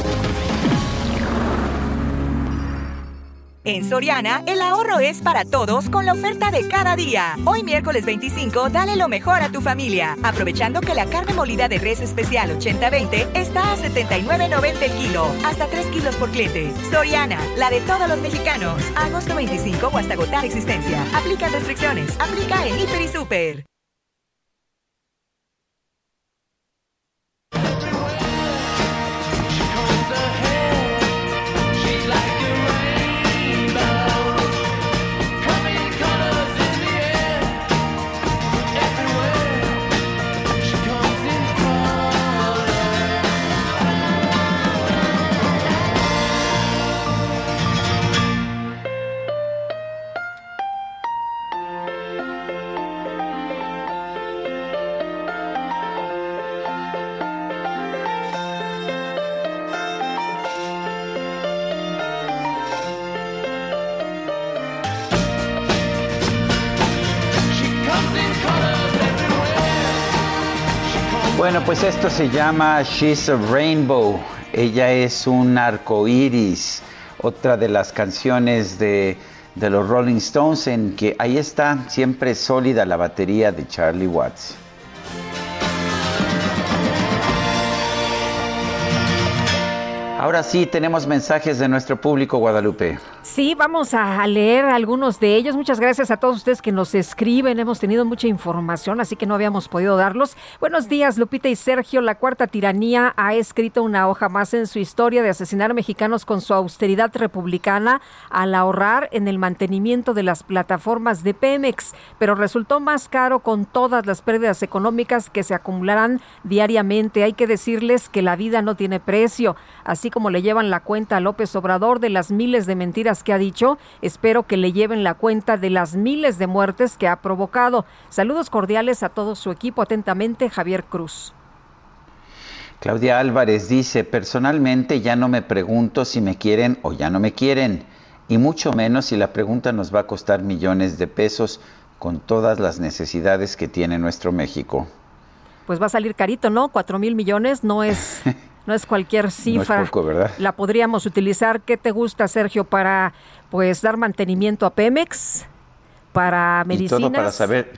En Soriana, el ahorro es para todos con la oferta de cada día. Hoy miércoles 25, dale lo mejor a tu familia, aprovechando que la carne molida de res especial 80-20 está a 79.90 el kilo, hasta 3 kilos por cliente. Soriana, la de todos los mexicanos. Agosto 25 o hasta agotar existencia. Aplica restricciones. Aplica en Hiper y Super. Bueno, pues esto se llama She's a Rainbow. Ella es un arco iris. Otra de las canciones de, de los Rolling Stones en que ahí está siempre sólida la batería de Charlie Watts. Ahora sí, tenemos mensajes de nuestro público, Guadalupe. Sí, vamos a leer algunos de ellos. Muchas gracias a todos ustedes que nos escriben. Hemos tenido mucha información, así que no habíamos podido darlos. Buenos días, Lupita y Sergio. La cuarta tiranía ha escrito una hoja más en su historia de asesinar mexicanos con su austeridad republicana al ahorrar en el mantenimiento de las plataformas de Pemex, pero resultó más caro con todas las pérdidas económicas que se acumularán diariamente. Hay que decirles que la vida no tiene precio, así como le llevan la cuenta a López Obrador de las miles de mentiras que ha dicho, espero que le lleven la cuenta de las miles de muertes que ha provocado. Saludos cordiales a todo su equipo. Atentamente, Javier Cruz. Claudia Álvarez dice, personalmente ya no me pregunto si me quieren o ya no me quieren, y mucho menos si la pregunta nos va a costar millones de pesos con todas las necesidades que tiene nuestro México. Pues va a salir carito, ¿no? Cuatro mil millones no es (laughs) no es cualquier cifra. No es poco, ¿verdad? La podríamos utilizar. ¿Qué te gusta, Sergio, para pues dar mantenimiento a Pemex? Para medicinas. Y todo para saber,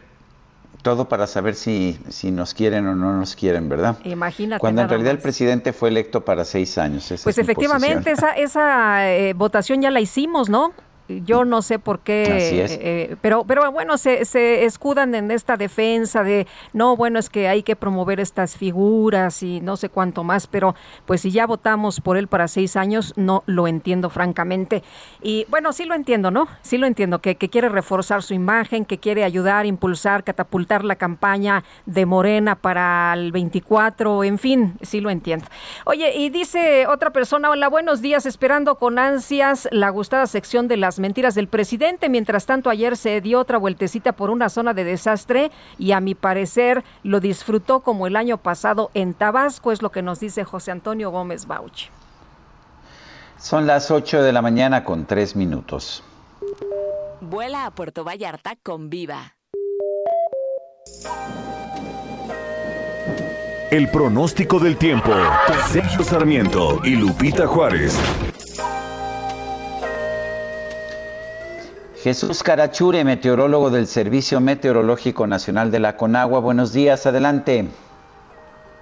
todo para saber si, si nos quieren o no nos quieren, ¿verdad? Imagínate. Cuando en realidad el presidente fue electo para seis años. pues efectivamente, esa, esa eh, votación ya la hicimos, ¿no? Yo no sé por qué, eh, eh, pero, pero bueno, se, se escudan en esta defensa de, no, bueno, es que hay que promover estas figuras y no sé cuánto más, pero pues si ya votamos por él para seis años, no lo entiendo francamente. Y bueno, sí lo entiendo, ¿no? Sí lo entiendo, que, que quiere reforzar su imagen, que quiere ayudar, impulsar, catapultar la campaña de Morena para el 24, en fin, sí lo entiendo. Oye, y dice otra persona, hola, buenos días, esperando con ansias la gustada sección de las mentiras del presidente. Mientras tanto, ayer se dio otra vueltecita por una zona de desastre y a mi parecer lo disfrutó como el año pasado en Tabasco, es lo que nos dice José Antonio Gómez Bauchi. Son las 8 de la mañana con 3 minutos. Vuela a Puerto Vallarta con Viva. El pronóstico del tiempo. Sergio Sarmiento y Lupita Juárez. Jesús Carachure, meteorólogo del Servicio Meteorológico Nacional de la Conagua. Buenos días, adelante.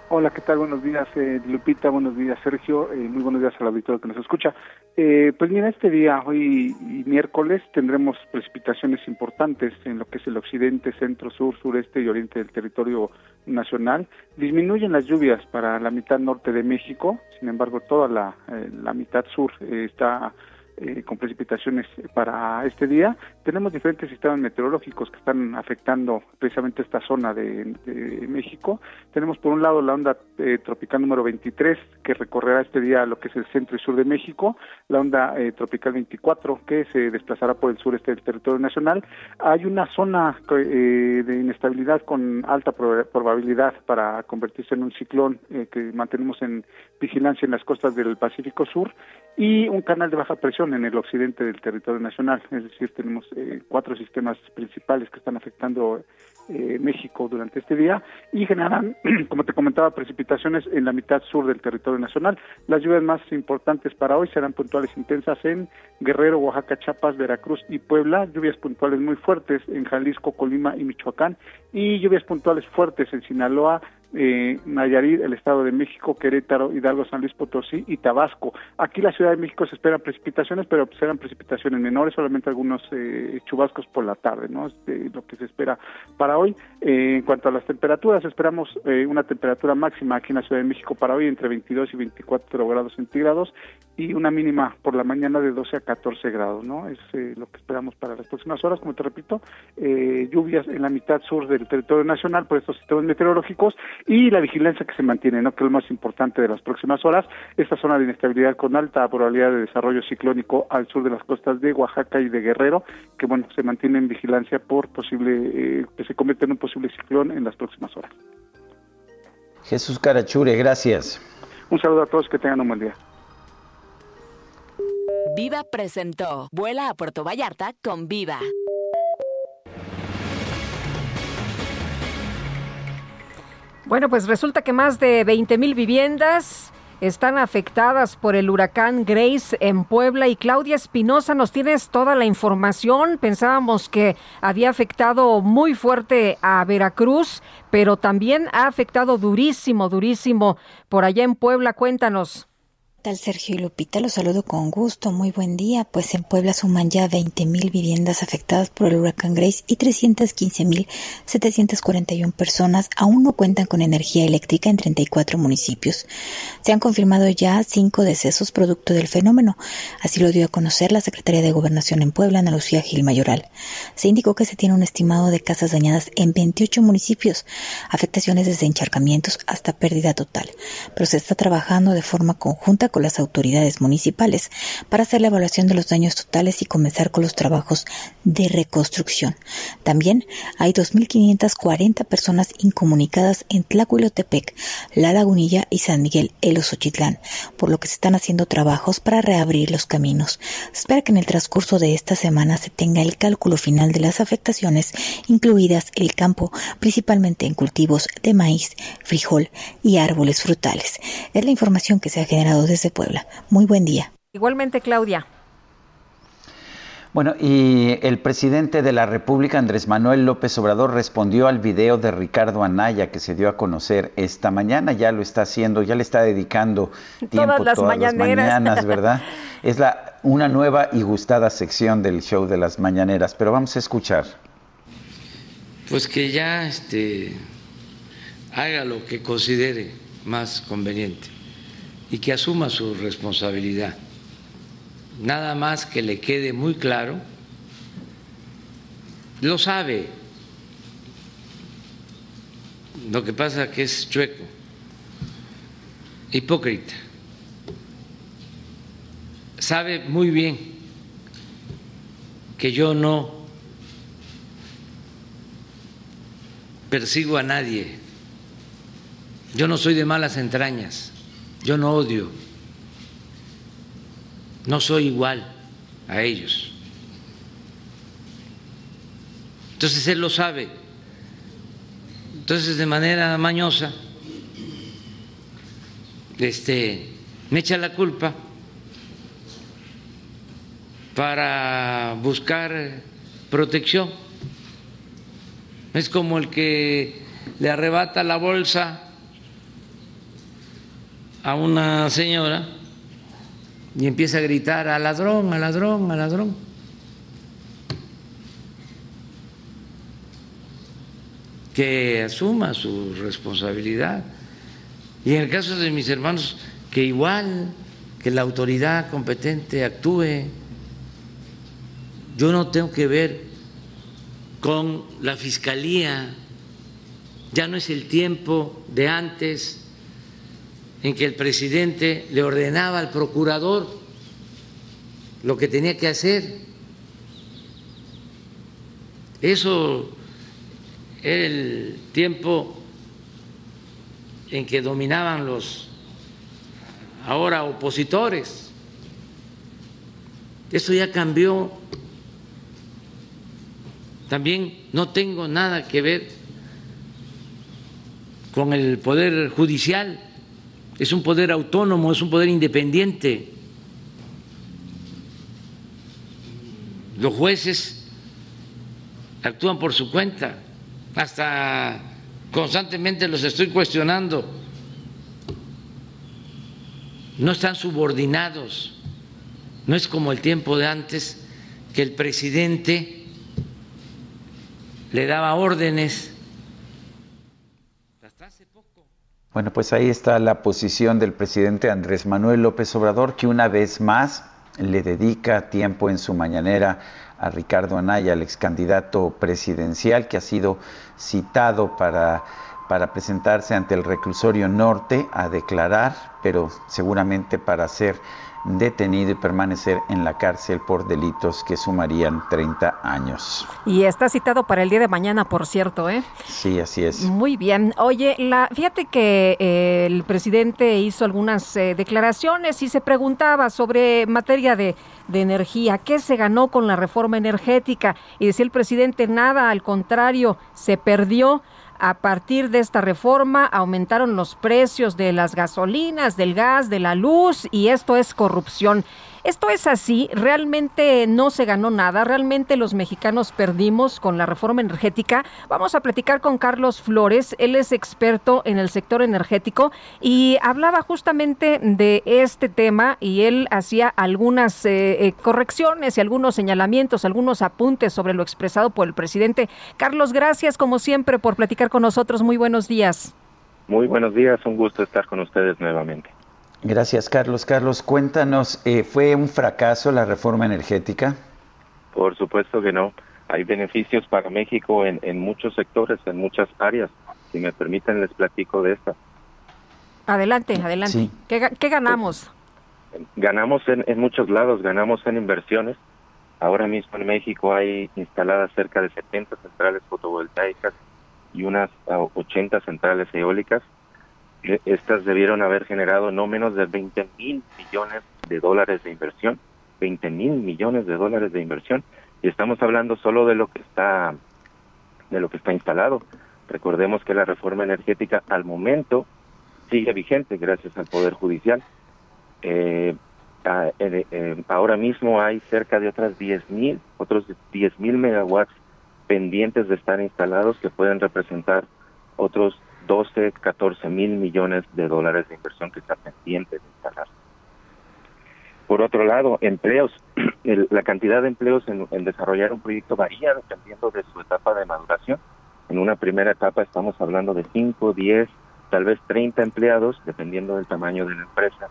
Hola, ¿qué tal? Buenos días, eh, Lupita. Buenos días, Sergio. Eh, muy buenos días al auditorio que nos escucha. Eh, pues mira, este día, hoy y miércoles, tendremos precipitaciones importantes en lo que es el occidente, centro, sur, sureste y oriente del territorio nacional. Disminuyen las lluvias para la mitad norte de México, sin embargo, toda la, la mitad sur está eh, con precipitaciones para este día. Tenemos diferentes sistemas meteorológicos que están afectando precisamente esta zona de, México. Tenemos por un lado la onda eh, tropical número 23 que recorrerá este día lo que es el centro y sur de México, la onda eh, tropical 24 que se desplazará por el sureste del territorio nacional. Hay una zona de inestabilidad con alta probabilidad para convertirse en un ciclón que mantenemos en vigilancia en las costas del Pacífico Sur y un canal de baja presión en el occidente del territorio nacional. Es decir, tenemos eh, cuatro sistemas principales que están afectando eh, México durante este día y generarán, (clears throat) como te comentaba, precipitaciones en la mitad sur del territorio nacional. Las lluvias más importantes para hoy serán puntuales intensas en Guerrero, Oaxaca, Chiapas, Veracruz y Puebla, lluvias puntuales muy fuertes en Jalisco, Colima y Michoacán y lluvias puntuales fuertes en Sinaloa, eh, Nayarit, el Estado de México, Querétaro, Hidalgo, San Luis Potosí y Tabasco. Aquí la Ciudad de México se esperan precipitaciones, pero serán precipitaciones menores, solamente algunos eh, chubascos por la tarde, ¿no? lo que se espera para hoy. Eh, en cuanto a las temperaturas, esperamos eh, una temperatura máxima aquí en la Ciudad de México para hoy entre 22 y 24 grados centígrados y una mínima por la mañana de 12 a 14 grados, ¿no? Es lo que esperamos para las próximas horas, como te repito, lluvias en la mitad sur del territorio nacional por estos sistemas meteorológicos y la vigilancia que se mantiene, ¿no? que es lo más importante de las próximas horas, esta zona de inestabilidad con alta probabilidad de desarrollo ciclónico al sur de las costas de Oaxaca y de Guerrero, que bueno, se mantiene en vigilancia por posible, eh, que se convierte en un posible ciclón en las próximas horas. Jesús Carachure, gracias. Un saludo a todos, que tengan un buen día. Viva presentó Vuela a Puerto Vallarta con Viva. Bueno, pues resulta que más de 20 mil viviendas están afectadas por el huracán Grace en Puebla y Claudia Espinosa, nos tienes toda la información. Pensábamos que había afectado muy fuerte a Veracruz, pero también ha afectado durísimo, durísimo por allá en Puebla. Cuéntanos tal Sergio y Lupita? Los saludo con gusto. Muy buen día. Pues en Puebla suman ya 20.000 viviendas afectadas por el huracán Grace y 315.741 personas aún no cuentan con energía eléctrica en 34 municipios. Se han confirmado ya cinco decesos producto del fenómeno. Así lo dio a conocer la Secretaría de Gobernación en Puebla, Ana Lucía Gil Mayoral. Se indicó que se tiene un estimado de casas dañadas en 28 municipios, afectaciones desde encharcamientos hasta pérdida total. Pero se está trabajando de forma conjunta con las autoridades municipales para hacer la evaluación de los daños totales y comenzar con los trabajos de reconstrucción. También hay 2.540 personas incomunicadas en Tlacuilotepec, La Lagunilla y San Miguel El Osochitlán, por lo que se están haciendo trabajos para reabrir los caminos. Se espera que en el transcurso de esta semana se tenga el cálculo final de las afectaciones, incluidas el campo, principalmente en cultivos de maíz, frijol y árboles frutales. Es la información que se ha generado desde Puebla. Muy buen día. Igualmente, Claudia. Bueno, y el presidente de la República, Andrés Manuel López Obrador, respondió al video de Ricardo Anaya que se dio a conocer esta mañana. Ya lo está haciendo, ya le está dedicando tiempo todas las, todas las mañanas, ¿verdad? (laughs) Es la una nueva y gustada sección del show de las mañaneras, pero vamos a escuchar. Pues que ya este, haga lo que considere más conveniente y que asuma su responsabilidad. Nada más que le quede muy claro, lo sabe, lo que pasa que es chueco, hipócrita, sabe muy bien que yo no persigo a nadie, yo no soy de malas entrañas, yo no odio, no soy igual a ellos. Entonces él lo sabe. Entonces de manera mañosa este me echa la culpa para buscar protección. Es como el que le arrebata la bolsa a una señora y empieza a gritar a ladrón, a ladrón, a ladrón. Que asuma su responsabilidad. Y en el caso de mis hermanos, que igual que la autoridad competente actúe. Yo no tengo que ver con la fiscalía. Ya no es el tiempo de antes en que el presidente le ordenaba al procurador lo que tenía que hacer. Eso era el tiempo en que dominaban los ahora opositores. Eso ya cambió. También no tengo nada que ver con el poder judicial es un poder autónomo, es un poder independiente. Los jueces actúan por su cuenta, hasta constantemente los estoy cuestionando. No están subordinados, no es como el tiempo de antes que el presidente le daba órdenes Bueno, pues ahí está la posición del presidente Andrés Manuel López Obrador, que una vez más le dedica tiempo en su mañanera a Ricardo Anaya, el ex candidato presidencial, que ha sido citado para, para presentarse ante el reclusorio norte a declarar, pero seguramente para ser detenido y permanecer en la cárcel por delitos que sumarían 30 años. Y está citado para el día de mañana, por cierto, ¿eh? Sí, así es. Muy bien. Oye, la, fíjate que eh, el presidente hizo algunas eh, declaraciones y se preguntaba sobre materia de, de energía, ¿qué se ganó con la reforma energética? Y decía el presidente, nada, al contrario, se perdió. A partir de esta reforma aumentaron los precios de las gasolinas, del gas, de la luz y esto es corrupción. Esto es así, realmente no se ganó nada, realmente los mexicanos perdimos con la reforma energética. Vamos a platicar con Carlos Flores, él es experto en el sector energético y hablaba justamente de este tema y él hacía algunas eh, eh, correcciones y algunos señalamientos, algunos apuntes sobre lo expresado por el presidente. Carlos, gracias como siempre por platicar con nosotros. Muy buenos días. Muy buenos días, un gusto estar con ustedes nuevamente. Gracias, Carlos. Carlos, cuéntanos, eh, ¿fue un fracaso la reforma energética? Por supuesto que no. Hay beneficios para México en, en muchos sectores, en muchas áreas. Si me permiten, les platico de esta. Adelante, adelante. ¿Qué, ¿Qué, ganamos? Ganamos en, en muchos lados, ganamos en inversiones. Ahora mismo en México hay instaladas cerca de 70 centrales fotovoltaicas y unas 80 centrales eólicas estas debieron haber generado no menos de 20 mil millones de dólares de inversión, 20 mil millones de dólares de inversión, y estamos hablando solo de lo que está de lo que está instalado. Recordemos que la reforma energética al momento sigue vigente gracias al Poder Judicial. Eh, eh, eh, ahora mismo hay cerca de otras 10 mil, otros 10 mil megawatts pendientes de estar instalados que pueden representar otros 12, 14 mil millones de dólares de inversión que está pendiente de instalar. Por otro lado, empleos. (clears throat) la cantidad de empleos en, desarrollar un proyecto varía dependiendo de su etapa de maduración. En una primera etapa estamos hablando de 5, 10, tal vez 30 empleados, dependiendo del tamaño de la empresa.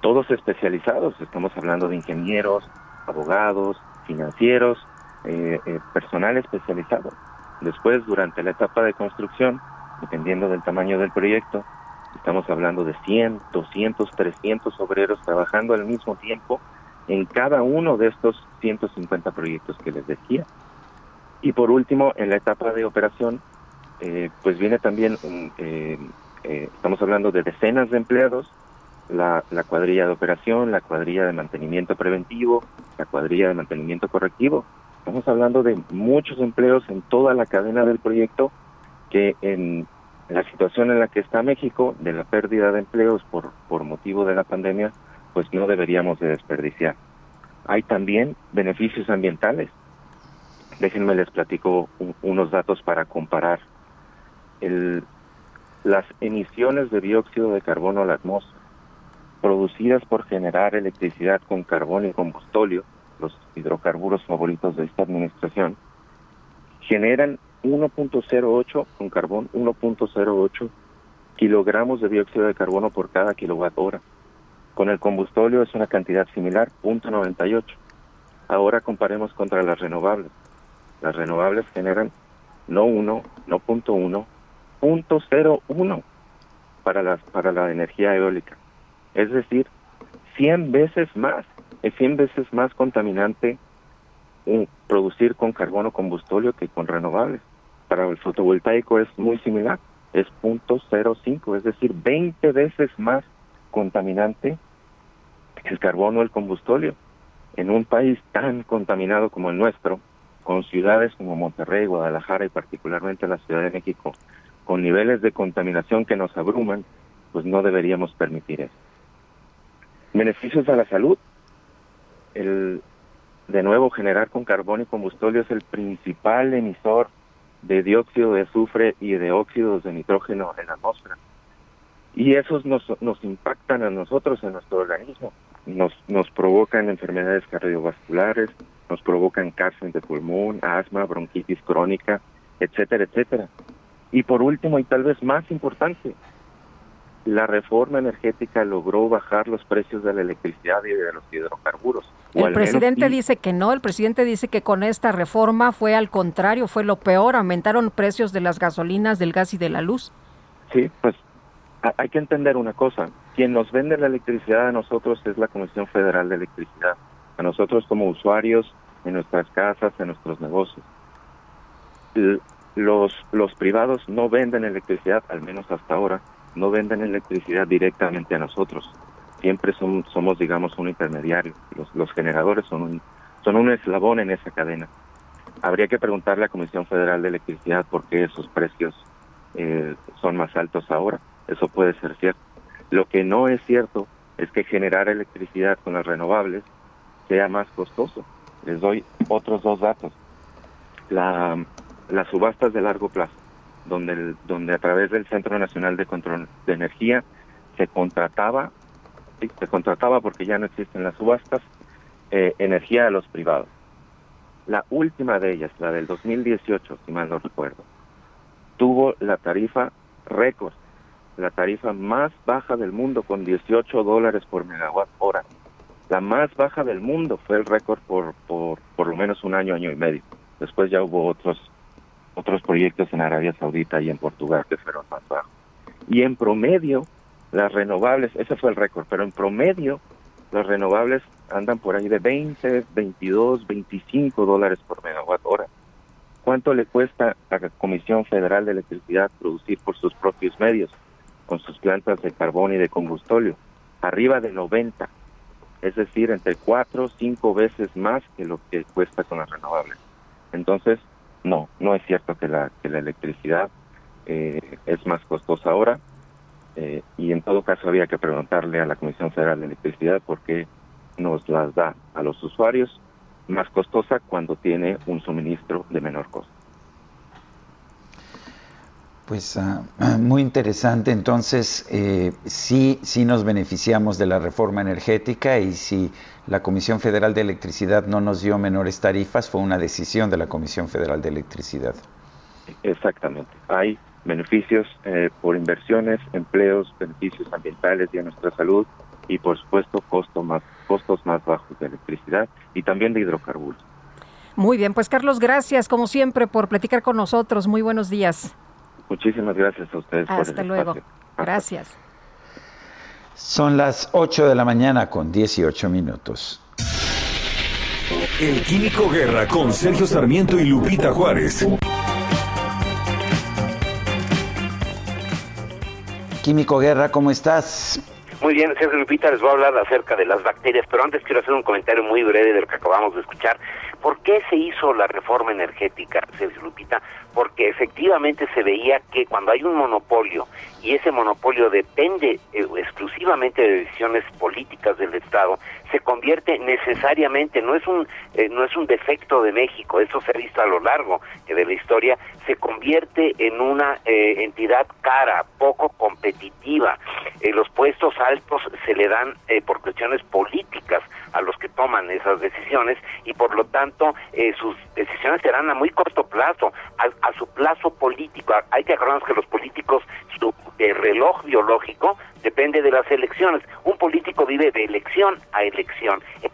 Todos especializados, estamos hablando de ingenieros, abogados, financieros, eh, eh, personal especializado. Después, durante la etapa de construcción, dependiendo del tamaño del proyecto, estamos hablando de 100, 200, 300 obreros trabajando al mismo tiempo en cada uno de estos 150 proyectos que les decía. Y por último, en la etapa de operación, eh, pues viene también, estamos hablando de decenas de empleados, la, la cuadrilla de operación, la cuadrilla de mantenimiento preventivo, la cuadrilla de mantenimiento correctivo, Estamos hablando de muchos empleos en toda la cadena del proyecto que en la situación en la que está México, de la pérdida de empleos por, por motivo de la pandemia, pues no deberíamos de desperdiciar. Hay también beneficios ambientales. Déjenme les platico unos datos para comparar. El, las emisiones de dióxido de carbono a la atmósfera producidas por generar electricidad con carbón y combustóleo los hidrocarburos favoritos de esta administración, generan 1.08 con carbón, 1.08 kilogramos de dióxido de carbono por cada kilowatt hora. Con el combustóleo es una cantidad similar, 0.98. Ahora comparemos contra las renovables. Las renovables generan no 1, no 0.1, 0.01 para, las, para la energía eólica. Es decir, 100 veces más es 100 veces más contaminante producir con carbono combustóleo que con renovables. Para el fotovoltaico es muy similar, es 0.05, es decir, 20 veces más contaminante el carbono o el combustóleo. En un país tan contaminado como el nuestro, con ciudades como Monterrey, Guadalajara y particularmente la Ciudad de México, con niveles de contaminación que nos abruman, pues no deberíamos permitir eso. Beneficios a la salud, el de nuevo generar con carbón y combustóleo es el principal emisor de dióxido de azufre y de óxidos de nitrógeno en la atmósfera. Y esos nos, nos impactan a nosotros en nuestro organismo. Nos, nos provocan enfermedades cardiovasculares, nos provocan cáncer de pulmón, asma, bronquitis crónica, etcétera, etcétera. Y por último, y tal vez más importante, la reforma energética logró bajar los precios de la electricidad y de los hidrocarburos. El presidente dice que no, el presidente dice que con esta reforma fue al contrario, fue lo peor, aumentaron precios de las gasolinas, del gas y de la luz. Sí, pues hay que entender una cosa, quien nos vende la electricidad a nosotros es la Comisión Federal de Electricidad, a nosotros como usuarios en nuestras casas, en nuestros negocios. Los, los privados no venden electricidad, al menos hasta ahora, no venden electricidad directamente a nosotros. Siempre son, somos, digamos, un intermediario. Los, los generadores son un, son un eslabón en esa cadena. Habría que preguntarle a la Comisión Federal de Electricidad por qué esos precios eh, son más altos ahora. Eso puede ser cierto. Lo que no es cierto es que generar electricidad con las renovables sea más costoso. Les doy otros dos datos. La, las subastas de largo plazo donde, donde a través del Centro Nacional de Control de Energía se contrataba, se contrataba porque ya no existen las subastas, eh, energía a los privados. La última de ellas, la del 2018, si mal no recuerdo, tuvo la tarifa récord, la tarifa más baja del mundo con 18 dólares por megawatt hora. La más baja del mundo fue el récord por, por por lo menos un año, año y medio. Después ya hubo otros otros proyectos en Arabia Saudita y en Portugal que fueron más bajos. Y en promedio, las renovables, ese fue el récord, pero en promedio, las renovables andan por ahí de 20, 22, 25 dólares por megawatt hora. ¿Cuánto le cuesta a la Comisión Federal de Electricidad producir por sus propios medios, con sus plantas de carbón y de combustóleo? Arriba de 90, es decir, entre 4 o 5 veces más que lo que cuesta con las renovables. Entonces, no, no es cierto que la, que la electricidad eh, es más costosa ahora eh, y en todo caso había que preguntarle a la Comisión Federal de Electricidad por qué nos las da a los usuarios más costosa cuando tiene un suministro de menor costo. Pues ah, muy interesante. Entonces, eh, sí, sí nos beneficiamos de la reforma energética y si la Comisión Federal de Electricidad no nos dio menores tarifas, fue una decisión de la Comisión Federal de Electricidad. Exactamente. Hay beneficios eh, por inversiones, empleos, beneficios ambientales y a nuestra salud y por supuesto costo más, costos más bajos de electricidad y también de hidrocarburos. Muy bien, pues Carlos, gracias como siempre por platicar con nosotros. Muy buenos días. Muchísimas gracias a ustedes. Hasta luego. Gracias. Son las 8 de la mañana con 18 minutos. El Químico Guerra con Sergio Sarmiento y Lupita Juárez. Químico Guerra, ¿cómo estás? Muy bien, Sergio Lupita, les voy a hablar acerca de las bacterias, pero antes quiero hacer un comentario muy breve de lo que acabamos de escuchar. ¿Por qué se hizo la reforma energética, Sergio Lupita? Porque efectivamente se veía que cuando hay un monopolio y ese monopolio depende eh, exclusivamente de decisiones políticas del Estado, se convierte necesariamente, no es un eh, no es un defecto de México, eso se ha visto a lo largo de la historia, se convierte en una eh, entidad cara, poco competitiva. los puestos altos se le dan por cuestiones políticas a los que toman esas decisiones y por lo tanto sus decisiones serán a muy corto plazo, a, a su plazo político. Hay que acordarnos que los políticos su el reloj biológico depende de las elecciones. Un político vive de elección a elección, es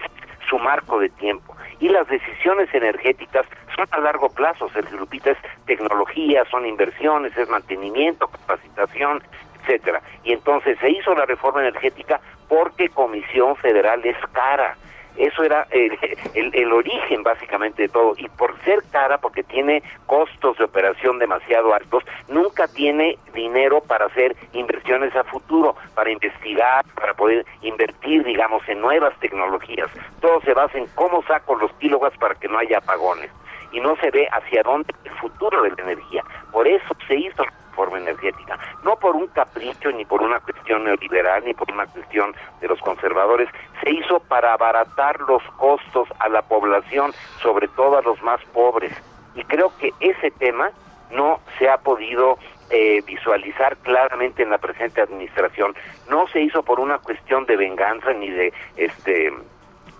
su marco de tiempo. Y las decisiones energéticas son a largo plazo, Sergio Lupita, es tecnología, son inversiones, es mantenimiento, capacitación, etcétera. Y entonces se hizo la reforma energética porque Comisión Federal es cara eso era el, origen básicamente de todo. Y por ser cara, porque tiene costos de operación demasiado altos, nunca tiene dinero para hacer inversiones a futuro, para investigar, para poder invertir, digamos, en nuevas tecnologías. Todo se basa en cómo saco los kilowatts para que no haya apagones. Y no se ve hacia dónde el futuro de la energía. Por eso se hizo energética, no por un capricho, ni por una cuestión neoliberal, ni por una cuestión de los conservadores, se hizo para abaratar los costos a la población, sobre todo a los más pobres. Y creo que ese tema no se ha podido eh, visualizar claramente en la presente administración. No se hizo por una cuestión de venganza ni de este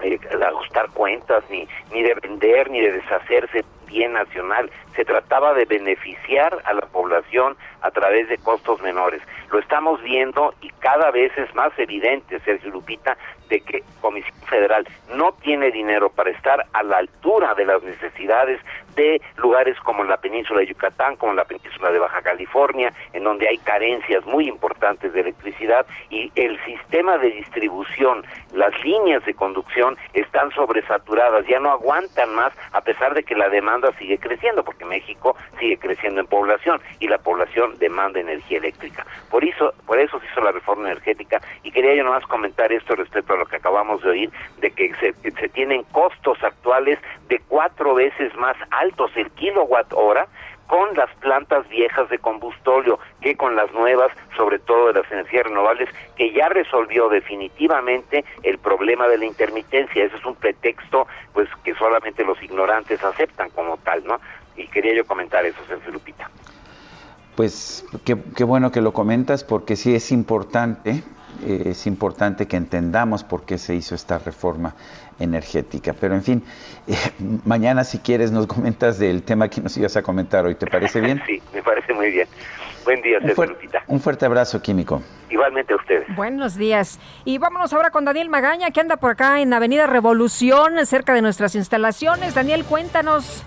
eh, ajustar cuentas, ni, ni de vender, ni de deshacerse bien nacional. Se trataba de beneficiar a la población a través de costos menores. Lo estamos viendo y cada vez es más evidente, Sergio Lupita, de que Comisión Federal no tiene dinero para estar a la altura de las necesidades de lugares como la península de Yucatán, como la península de Baja California, en donde hay carencias muy importantes de electricidad y el sistema de distribución, las líneas de conducción están sobresaturadas, ya no aguantan más a pesar de que la demanda sigue creciendo, porque México sigue creciendo en población y la población demanda energía eléctrica. Por eso, por eso se hizo la reforma energética y quería yo nomás comentar esto respecto a lo que acabamos de oír, de que se, tienen costos actuales de cuatro veces más altos el kilowatt hora con las plantas viejas de combustóleo que con las nuevas, sobre todo de las energías renovables, que ya resolvió definitivamente el problema de la intermitencia. Ese es un pretexto pues que solamente los ignorantes aceptan como tal, ¿no? Y quería yo comentar eso, Sergio Lupita. Pues qué, qué bueno que lo comentas porque sí es importante eh, es importante que entendamos por qué se hizo esta reforma energética. Pero en fin, eh, (laughs) mañana si quieres nos comentas del tema que nos ibas a comentar hoy. ¿Te parece bien? (laughs) Sí, me parece muy bien. Buen día, un, un fuerte abrazo, Químico. Igualmente a ustedes. Buenos días. Y vámonos ahora con Daniel Magaña, que anda por acá en Avenida Revolución, cerca de nuestras instalaciones. Daniel, cuéntanos.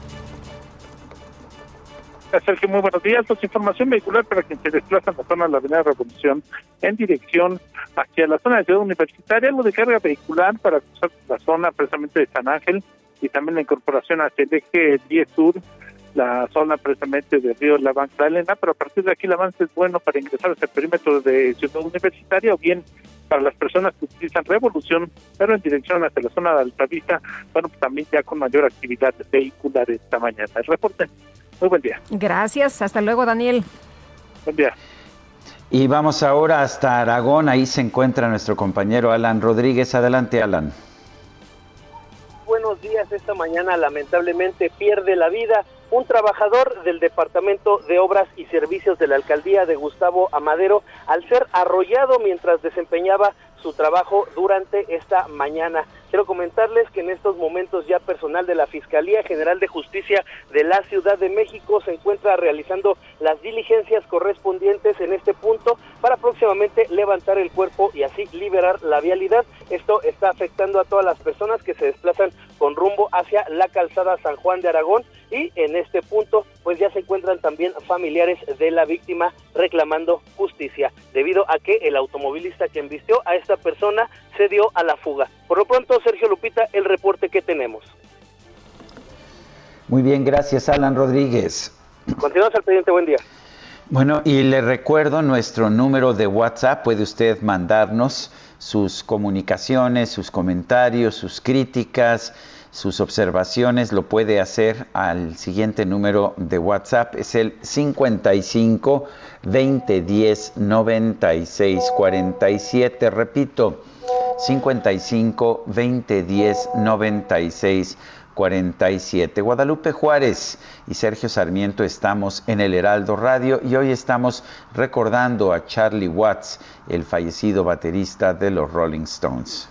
Sergio, muy buenos días. Pues información vehicular para quien se desplaza en la zona de la Avenida Revolución en dirección hacia la zona de Ciudad Universitaria, algo de carga vehicular para cruzar la zona precisamente de San Ángel y también la incorporación hacia el eje 10 Sur, la zona precisamente de Río La Banca Elena, pero a partir de aquí el avance es bueno para ingresar hacia el perímetro de Ciudad Universitaria o bien para las personas que utilizan Revolución, pero en dirección hacia la zona de Altavista, bueno, pues también ya con mayor actividad vehicular esta mañana. El reporte. Muy buen día. Gracias. Hasta luego, Daniel. Buen día. Y vamos ahora hasta Aragón. Ahí se encuentra nuestro compañero Alan Rodríguez. Adelante, Alan. Buenos días. Esta mañana lamentablemente pierde la vida un trabajador del Departamento de Obras y Servicios de la Alcaldía de Gustavo Amadero al ser arrollado mientras desempeñaba su trabajo durante esta mañana. Quiero comentarles que en estos momentos ya personal de la Fiscalía General de Justicia de la Ciudad de México se encuentra realizando las diligencias correspondientes en este punto para próximamente levantar el cuerpo y así liberar la vialidad. Esto está afectando a todas las personas que se desplazan con rumbo hacia la calzada San Juan de Aragón y en este punto pues ya se encuentran también familiares de la víctima reclamando justicia debido a que el automovilista que embistió a esta persona se dio a la fuga. Por lo pronto, Sergio Lupita, el reporte que tenemos. Muy bien, gracias Alan Rodríguez. Continuamos al pendiente, buen día. Bueno, y le recuerdo nuestro número de WhatsApp, puede usted mandarnos sus comunicaciones, sus comentarios, sus críticas, sus observaciones, lo puede hacer al siguiente número de WhatsApp, es el 55 20 10 96 47, repito, 55 20 10 96 47. Guadalupe Juárez y Sergio Sarmiento estamos en el Heraldo Radio y hoy estamos recordando a Charlie Watts, el fallecido baterista de los Rolling Stones.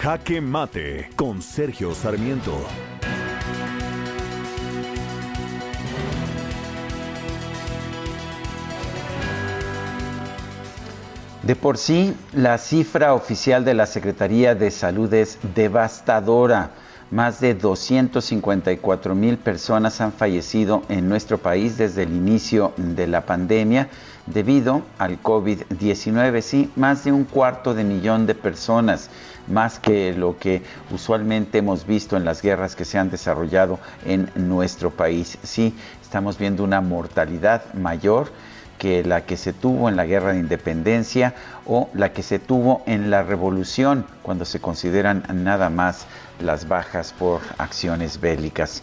Jaque Mate con Sergio Sarmiento. De por sí, la cifra oficial de la Secretaría de Salud es devastadora. Más de 254 mil personas han fallecido en nuestro país desde el inicio de la pandemia debido al COVID-19. Sí, más de un cuarto de millón de personas más que lo que usualmente hemos visto en las guerras que se han desarrollado en nuestro país. Sí, estamos viendo una mortalidad mayor que la que se tuvo en la guerra de independencia o la que se tuvo en la revolución, cuando se consideran nada más las bajas por acciones bélicas.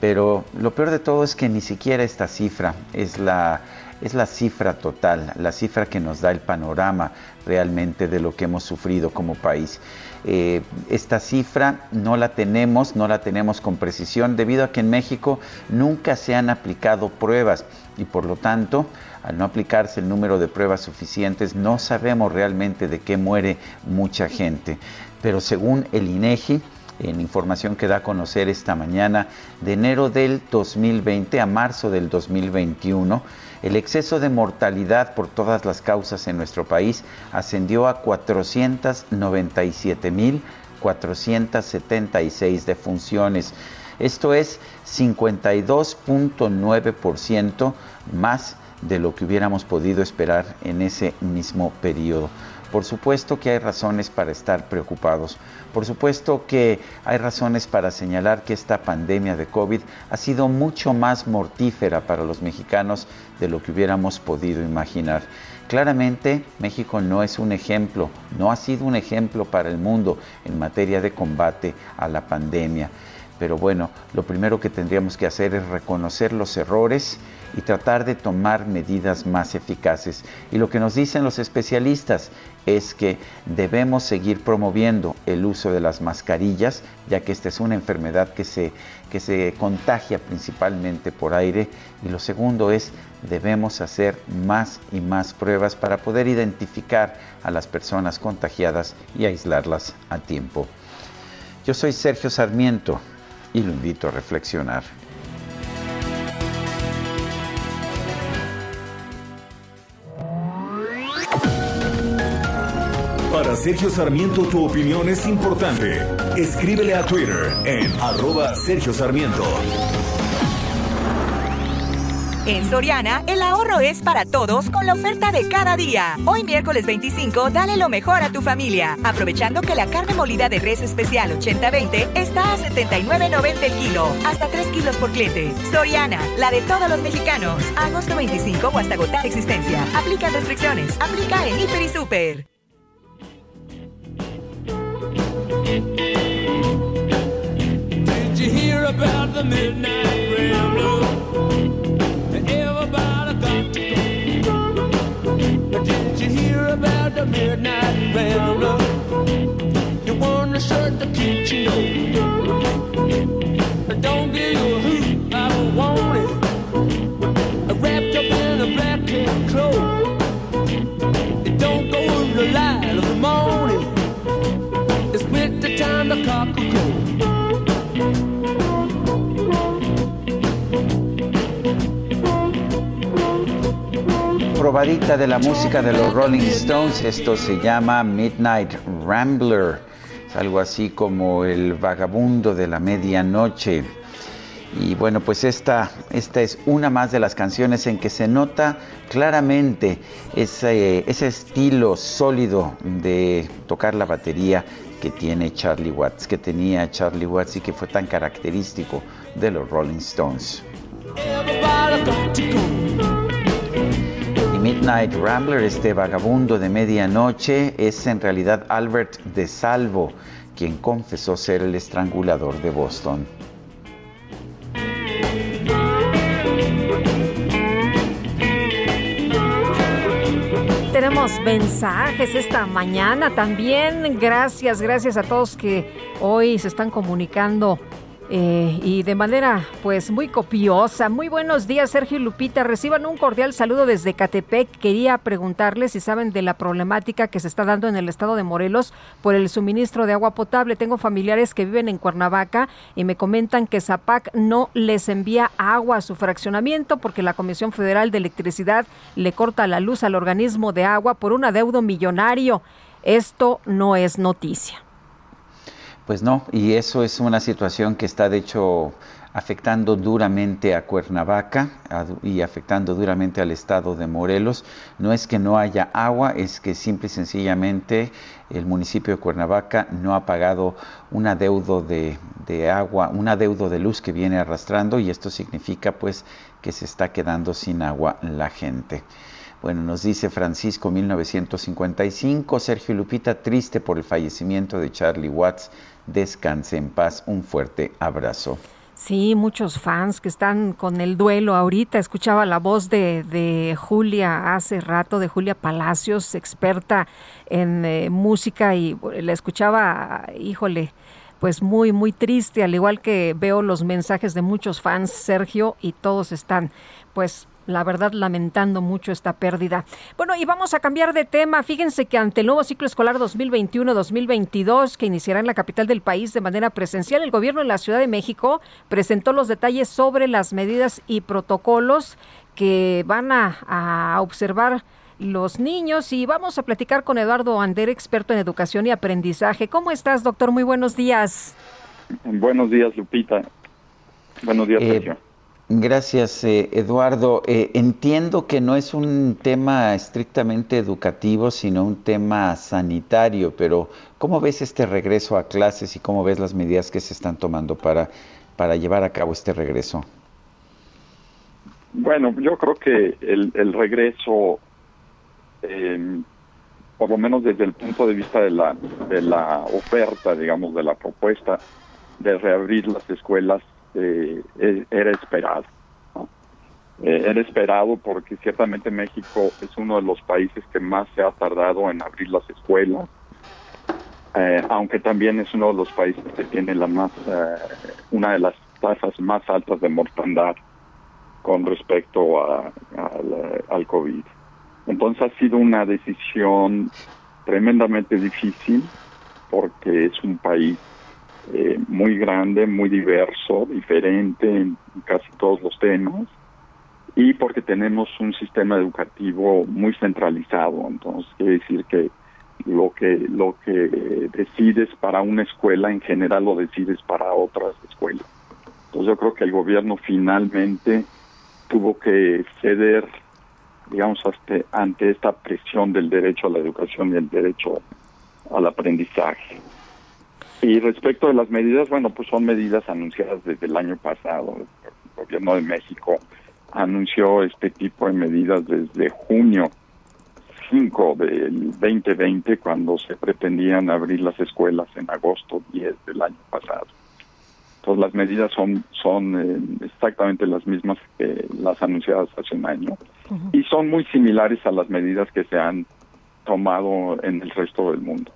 Pero lo peor de todo es que ni siquiera esta cifra es la, es la cifra total, la cifra que nos da el panorama realmente de lo que hemos sufrido como país. Eh, esta cifra no la tenemos, no la tenemos con precisión debido a que en México nunca se han aplicado pruebas y por lo tanto, al no aplicarse el número de pruebas suficientes, no sabemos realmente de qué muere mucha gente. Pero según el INEGI, en información que da a conocer esta mañana, de enero del 2020 a marzo del 2021, el exceso de mortalidad por todas las causas en nuestro país ascendió a 497.476 defunciones. Esto es 52.9% más de lo que hubiéramos podido esperar en ese mismo periodo. Por supuesto que hay razones para estar preocupados. Por supuesto que hay razones para señalar que esta pandemia de COVID ha sido mucho más mortífera para los mexicanos de lo que hubiéramos podido imaginar. Claramente México no es un ejemplo, no ha sido un ejemplo para el mundo en materia de combate a la pandemia. Pero bueno, lo primero que tendríamos que hacer es reconocer los errores y tratar de tomar medidas más eficaces. Y lo que nos dicen los especialistas es que debemos seguir promoviendo el uso de las mascarillas, ya que esta es una enfermedad que se, que se contagia principalmente por aire. Y lo segundo es, debemos hacer más y más pruebas para poder identificar a las personas contagiadas y aislarlas a tiempo. Yo soy Sergio Sarmiento y lo invito a reflexionar. Sergio Sarmiento tu opinión es importante. Escríbele a Twitter en arroba Sergio Sarmiento. En Soriana, el ahorro es para todos con la oferta de cada día. Hoy miércoles 25, dale lo mejor a tu familia, aprovechando que la carne molida de res especial 80-20 está a 79.90 el kilo, hasta 3 kilos por cliente. Soriana, la de todos los mexicanos. Agosto 25 o hasta agotar existencia. Aplica restricciones. Aplica en Hiper y Super. It I don't want it. wrapped up in a black cloak. And don't go in the light of the morning. Probadita de la música de los Rolling Stones. Esto se llama Midnight Rambler. Es algo así como el vagabundo de la medianoche. Y bueno, pues esta, esta es una más de las canciones en que se nota claramente ese, ese estilo sólido de tocar la batería que tiene Charlie Watts, que tenía Charlie Watts y que fue tan característico de los Rolling Stones. Y Midnight Rambler, este vagabundo de medianoche, es en realidad Albert de Salvo, quien confesó ser el estrangulador de Boston. Mensajes esta mañana también. Gracias, gracias a todos que hoy se están comunicando eh, y de manera pues muy copiosa. Muy buenos días Sergio y Lupita, reciban un cordial saludo desde Catepec. Quería preguntarles si saben de la problemática que se está dando en el estado de Morelos por el suministro de agua potable. Tengo familiares que viven en Cuernavaca y me comentan que Zapac no les envía agua a su fraccionamiento porque la Comisión Federal de Electricidad le corta la luz al organismo de agua por un adeudo millonario. Esto no es noticia. Pues no, y eso es una situación que está de hecho afectando duramente a Cuernavaca y afectando duramente al estado de Morelos. No es que no haya agua, es que simple y sencillamente el municipio de Cuernavaca no ha pagado un adeudo de, de agua, un adeudo de luz que viene arrastrando y esto significa pues que se está quedando sin agua la gente. Bueno, nos dice Francisco 1955, Sergio Lupita triste por el fallecimiento de Charlie Watts. Descanse en paz. Un fuerte abrazo. Sí, muchos fans que están con el duelo ahorita. Escuchaba la voz de, de Julia hace rato, de Julia Palacios, experta en eh, música, y la escuchaba, híjole, pues muy, muy triste, al igual que veo los mensajes de muchos fans, Sergio, y todos están, pues, la verdad lamentando mucho esta pérdida. Bueno, y vamos a cambiar de tema. Fíjense que ante el nuevo ciclo escolar 2021-2022 que iniciará en la capital del país de manera presencial, el gobierno de la Ciudad de México presentó los detalles sobre las medidas y protocolos que van a, a observar los niños y vamos a platicar con Eduardo Ander, experto en educación y aprendizaje. ¿Cómo estás, doctor? Muy buenos días. Buenos días, Lupita. Buenos días, Eh, Sergio. Gracias, eh, Eduardo. Eh, entiendo que no es un tema estrictamente educativo, sino un tema sanitario, pero ¿cómo ves este regreso a clases y cómo ves las medidas que se están tomando para, para llevar a cabo este regreso? Bueno, yo creo que el, el regreso, eh, por lo menos desde el punto de vista de la, de la oferta, digamos, de la propuesta de reabrir las escuelas, eh, eh, era esperado. Eh, era esperado porque ciertamente México es uno de los países que más se ha tardado en abrir las escuelas, eh, aunque también es uno de los países que tiene la más, una de las tasas más altas de mortandad con respecto a, al COVID. Entonces ha sido una decisión tremendamente difícil porque es un país eh, muy grande, muy diverso, diferente en casi todos los temas y porque tenemos un sistema educativo muy centralizado. Entonces quiere decir que lo que lo que decides para una escuela en general lo decides para otras escuelas. Entonces yo creo que el gobierno finalmente tuvo que ceder digamos, ante esta presión del derecho a la educación y el derecho al aprendizaje. Y respecto de las medidas, bueno, pues son medidas anunciadas desde el año pasado. El gobierno de México anunció este tipo de medidas desde junio 5 del 2020, cuando se pretendían abrir las escuelas en agosto 10 del año pasado. Entonces las medidas son, son eh, exactamente las mismas que las anunciadas hace un año y son muy similares a las medidas que se han tomado en el resto del mundo.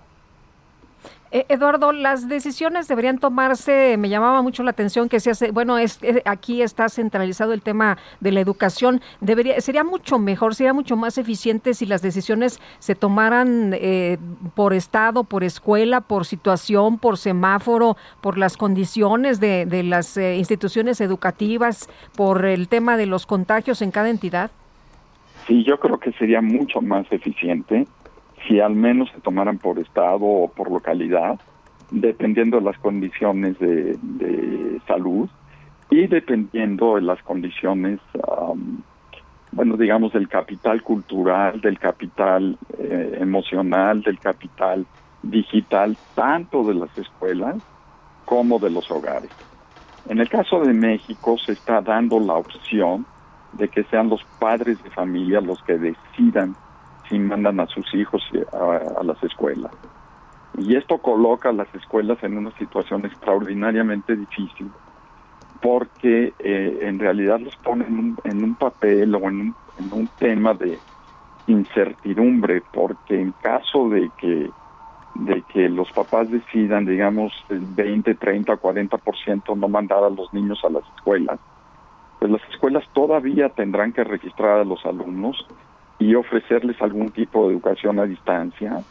Eh, Eduardo, las decisiones deberían tomarse, me llamaba mucho la atención que se hace, bueno, eh, aquí está centralizado el tema de la educación, debería, sería mucho mejor, sería mucho más eficiente si las decisiones se tomaran eh, por estado, por escuela, por situación, por semáforo, por las condiciones de, de las instituciones educativas, por el tema de los contagios en cada entidad. Sí, yo creo que sería mucho más eficiente si al menos se tomaran por estado o por localidad, dependiendo de las condiciones de, salud y dependiendo de las condiciones, bueno, digamos, del capital cultural, del capital eh, emocional, del capital digital, tanto de las escuelas como de los hogares. En el caso de México se está dando la opción de que sean los padres de familia los que decidan si mandan a sus hijos a, las escuelas. Y esto coloca a las escuelas en una situación extraordinariamente difícil porque eh, en realidad los pone en un, papel o en un, tema de incertidumbre porque en caso de que de que los papás decidan, digamos, el 20, 30, 40% no mandar a los niños a las escuelas, pues las escuelas todavía tendrán que registrar a los alumnos y ofrecerles algún tipo de educación a distancia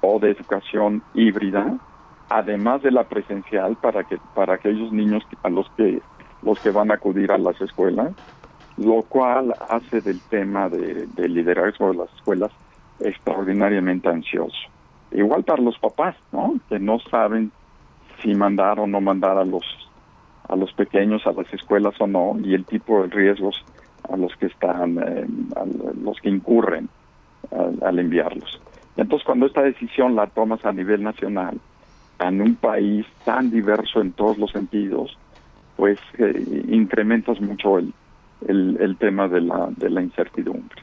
o de educación híbrida, además de la presencial para que para aquellos niños a los que los que van a acudir a las escuelas, lo cual hace del tema de, liderazgo de las escuelas extraordinariamente ansioso. Igual para los papás, ¿no? Que no saben si mandar o no mandar a los a los pequeños a las escuelas o no y el tipo de riesgos a los que están, eh, a los que incurren al, enviarlos. Entonces, cuando esta decisión la tomas a nivel nacional, en un país tan diverso en todos los sentidos, pues eh, incrementas mucho el, el, tema de la, de la incertidumbre.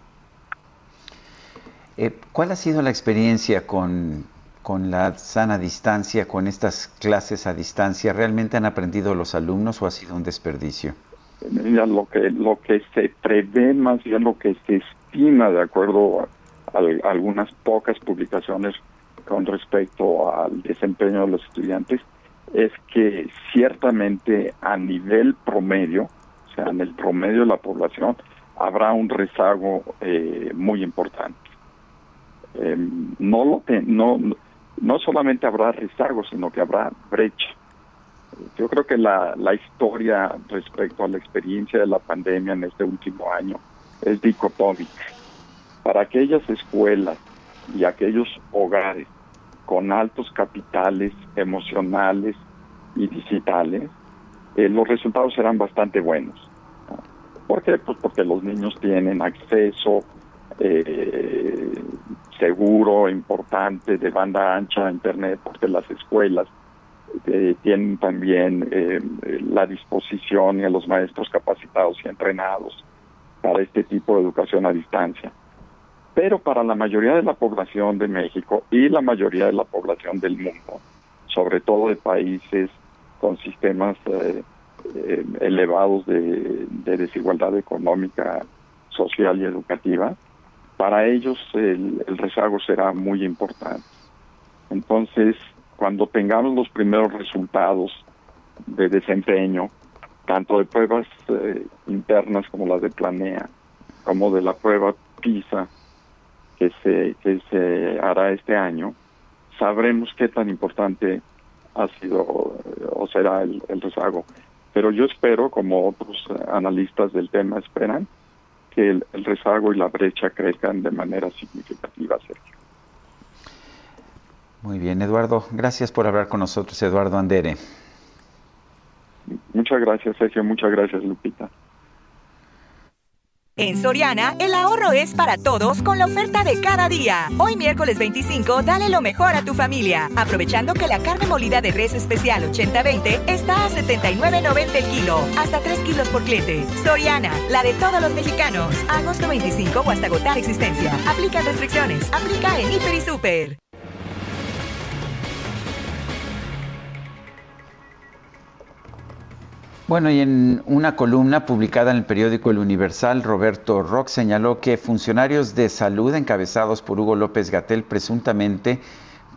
Eh, ¿Cuál ha sido la experiencia con, con la sana distancia, con estas clases a distancia? ¿Realmente han aprendido los alumnos o ha sido un desperdicio? Lo que lo que se prevé más bien lo que se estima de acuerdo a, algunas pocas publicaciones con respecto al desempeño de los estudiantes es que ciertamente a nivel promedio o sea en el promedio de la población habrá un rezago eh, muy importante. Em, no lo no no solamente habrá rezago sino que habrá brecha yo creo que la, la historia respecto a la experiencia de la pandemia en este último año es dicotómica. Para aquellas escuelas y aquellos hogares con altos capitales emocionales y digitales, eh, los resultados serán bastante buenos. ¿Por qué? Pues porque los niños tienen acceso eh, seguro, importante, de banda ancha a Internet, porque las escuelas eh, tienen también eh, la disposición y los maestros capacitados y entrenados para este tipo de educación a distancia. Pero para la mayoría de la población de México y la mayoría de la población del mundo, sobre todo de países con sistemas eh, eh, elevados de, desigualdad económica, social y educativa, para ellos el, el rezago será muy importante. Entonces, cuando tengamos los primeros resultados de desempeño, tanto de pruebas eh, internas como las de Planea, como de la prueba PISA que se, que se hará este año, sabremos qué tan importante ha sido o será el, rezago. Pero yo espero, como otros analistas del tema esperan, que el, el rezago y la brecha crezcan de manera significativa, Sergio. Muy bien, Eduardo. Gracias por hablar con nosotros, Eduardo Andere. Muchas gracias, Sergio. Muchas gracias, Lupita. En Soriana, el ahorro es para todos con la oferta de cada día. Hoy miércoles 25, dale lo mejor a tu familia, aprovechando que la carne molida de res especial 80-20 está a 79.90 el kilo, hasta 3 kilos por cliente. Soriana, la de todos los mexicanos. Agosto 25 o hasta agotar existencia. Aplica restricciones. Aplica en Hiper y Super. Bueno, y en una columna publicada en el periódico El Universal, Roberto Rock señaló que funcionarios de salud encabezados por Hugo López Gatel presuntamente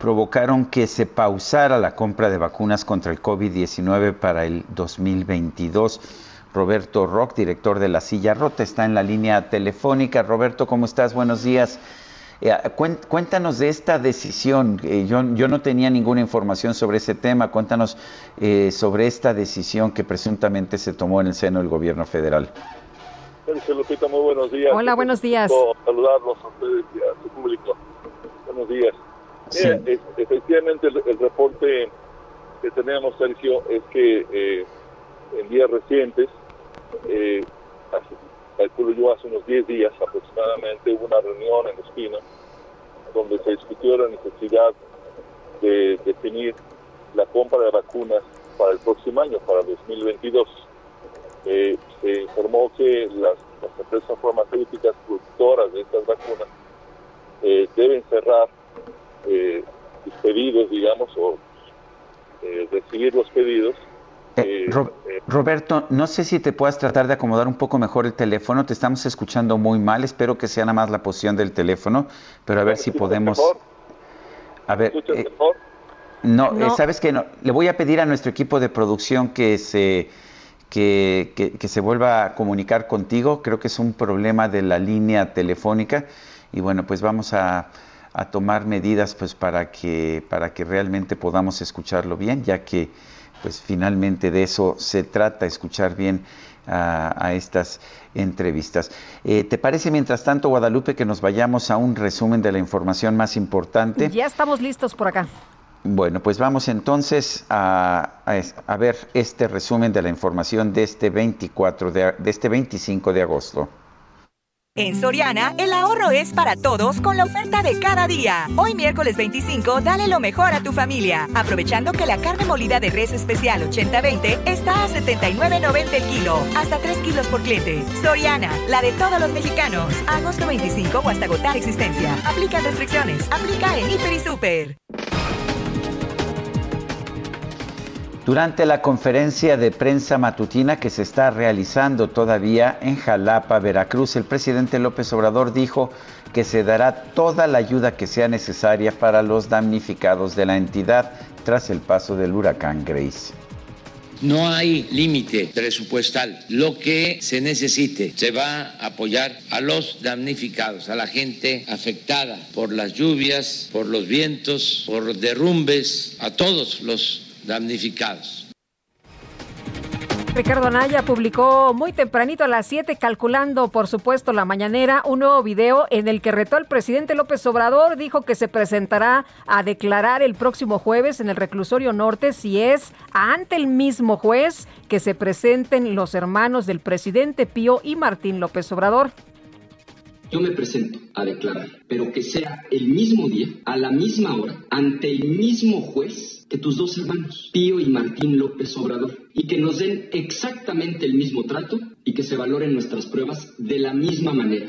provocaron que se pausara la compra de vacunas contra el COVID-19 para el 2022. Roberto Rock, director de La Silla Rota, está en la línea telefónica. Roberto, ¿cómo estás? Buenos días. Eh, cuéntanos de esta decisión. Eh, yo, yo, no tenía ninguna información sobre ese tema. Cuéntanos eh, sobre esta decisión que presuntamente se tomó en el seno del gobierno federal. Sergio Lupita, muy buenos días. Hola, buenos días. Saludarlos a ustedes y a su público. Buenos días. efectivamente, el, reporte que tenemos, Sergio, es que en días recientes, hace, calculo yo hace unos 10 días aproximadamente, hubo una reunión en Espina donde se discutió la necesidad de definir la compra de vacunas para el próximo año, para 2022. Eh, se informó que las, empresas farmacéuticas productoras de estas vacunas eh, deben cerrar eh, sus pedidos, digamos, o recibir los pedidos eh, eh, Roberto, no sé si te puedas tratar de acomodar un poco mejor el teléfono, te estamos escuchando muy mal, espero que sea nada más la posición del teléfono, pero a ver si podemos... A ver, eh, no, sabes que no, le voy a pedir a nuestro equipo de producción que se que, que, se vuelva a comunicar contigo, creo que es un problema de la línea telefónica. Y bueno, pues vamos a, a tomar medidas pues para que para que realmente podamos escucharlo bien, ya que pues finalmente de eso se trata, escuchar bien a, estas entrevistas. Eh, ¿Te parece, mientras tanto, Guadalupe, que nos vayamos a un resumen de la información más importante? Ya estamos listos por acá. Bueno, pues vamos entonces a, a, ver este resumen de la información de este 24 de, de este 25 de agosto. En Soriana, el ahorro es para todos con la oferta de cada día. Hoy miércoles 25, dale lo mejor a tu familia, aprovechando que la carne molida de res especial 80-20 está a 79.90 el kilo, hasta 3 kilos por cliente. Soriana, la de todos los mexicanos. Agosto 25 o hasta agotar existencia. Aplica restricciones. Aplica en Hiper y Super. Durante la conferencia de prensa matutina que se está realizando todavía en Jalapa, Veracruz, el presidente López Obrador dijo que se dará toda la ayuda que sea necesaria para los damnificados de la entidad tras el paso del huracán Grace. No hay límite presupuestal. Lo que se necesite se va a apoyar a los damnificados, a la gente afectada por las lluvias, por los vientos, por derrumbes, a todos los damnificados. Ricardo Anaya publicó muy tempranito a las 7, calculando por supuesto la mañanera, un nuevo video en el que retó al presidente López Obrador. Dijo que se presentará a declarar el próximo jueves en el reclusorio norte si es ante el mismo juez que se presenten los hermanos del presidente Pío y Martín López Obrador. Yo me presento a declarar, pero que sea el mismo día, a la misma hora, ante el mismo juez que tus dos hermanos, Pío y Martín López Obrador, y que nos den exactamente el mismo trato y que se valoren nuestras pruebas de la misma manera.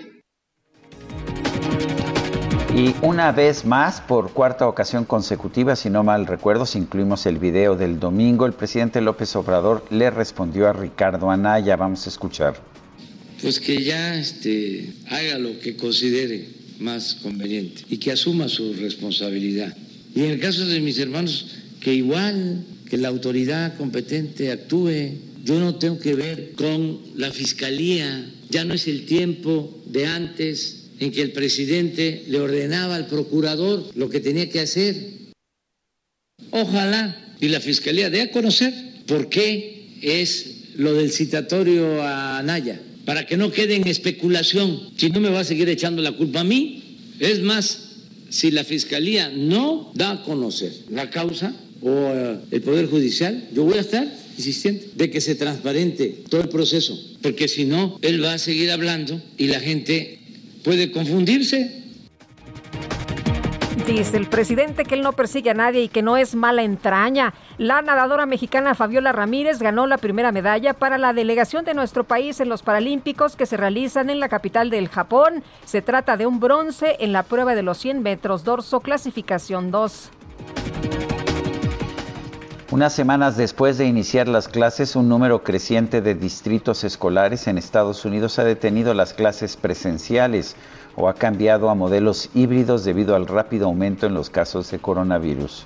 Y una vez más, por cuarta ocasión consecutiva, si no mal recuerdo, si incluimos el video del domingo, el presidente López Obrador le respondió a Ricardo Anaya. Vamos a escuchar. Pues que ya este, haga lo que considere más conveniente y que asuma su responsabilidad. Y en el caso de mis hermanos, que igual que la autoridad competente actúe. Yo no tengo que ver con la fiscalía. Ya no es el tiempo de antes en que el presidente le ordenaba al procurador lo que tenía que hacer. Ojalá y la fiscalía dé a conocer por qué es lo del citatorio a Anaya, para que no quede en especulación. Si no me va a seguir echando la culpa a mí, es más, si la fiscalía no da a conocer la causa o eh, el Poder Judicial, yo voy a estar insistiendo de que se transparente todo el proceso, porque si no, él va a seguir hablando y la gente puede confundirse. Dice el presidente que él no persigue a nadie y que no es mala entraña. La nadadora mexicana Fabiola Ramírez ganó la primera medalla para la delegación de nuestro país en los Paralímpicos que se realizan en la capital del Japón. Se trata de un bronce en la prueba de los 100 metros dorso clasificación 2. Unas semanas después de iniciar las clases, un número creciente de distritos escolares en Estados Unidos ha detenido las clases presenciales o ha cambiado a modelos híbridos debido al rápido aumento en los casos de coronavirus.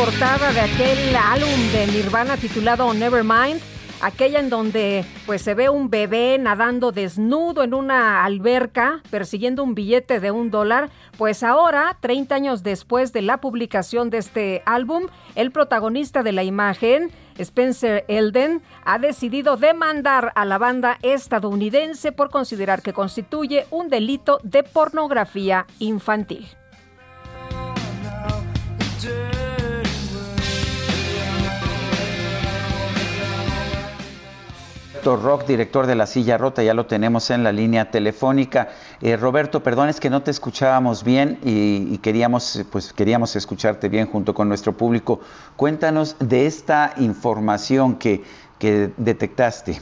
portada de aquel álbum de Nirvana titulado Nevermind, aquella en donde pues se ve un bebé nadando desnudo en una alberca persiguiendo un billete de un dólar, pues ahora, 30 años después de la publicación de este álbum, el protagonista de la imagen, Spencer Elden, ha decidido demandar a la banda estadounidense por considerar que constituye un delito de pornografía infantil. Rock, director de La Silla Rota, ya lo tenemos en la línea telefónica. Eh, Roberto, perdón, es que no te escuchábamos bien y, queríamos, pues, queríamos escucharte bien junto con nuestro público. Cuéntanos de esta información que, detectaste.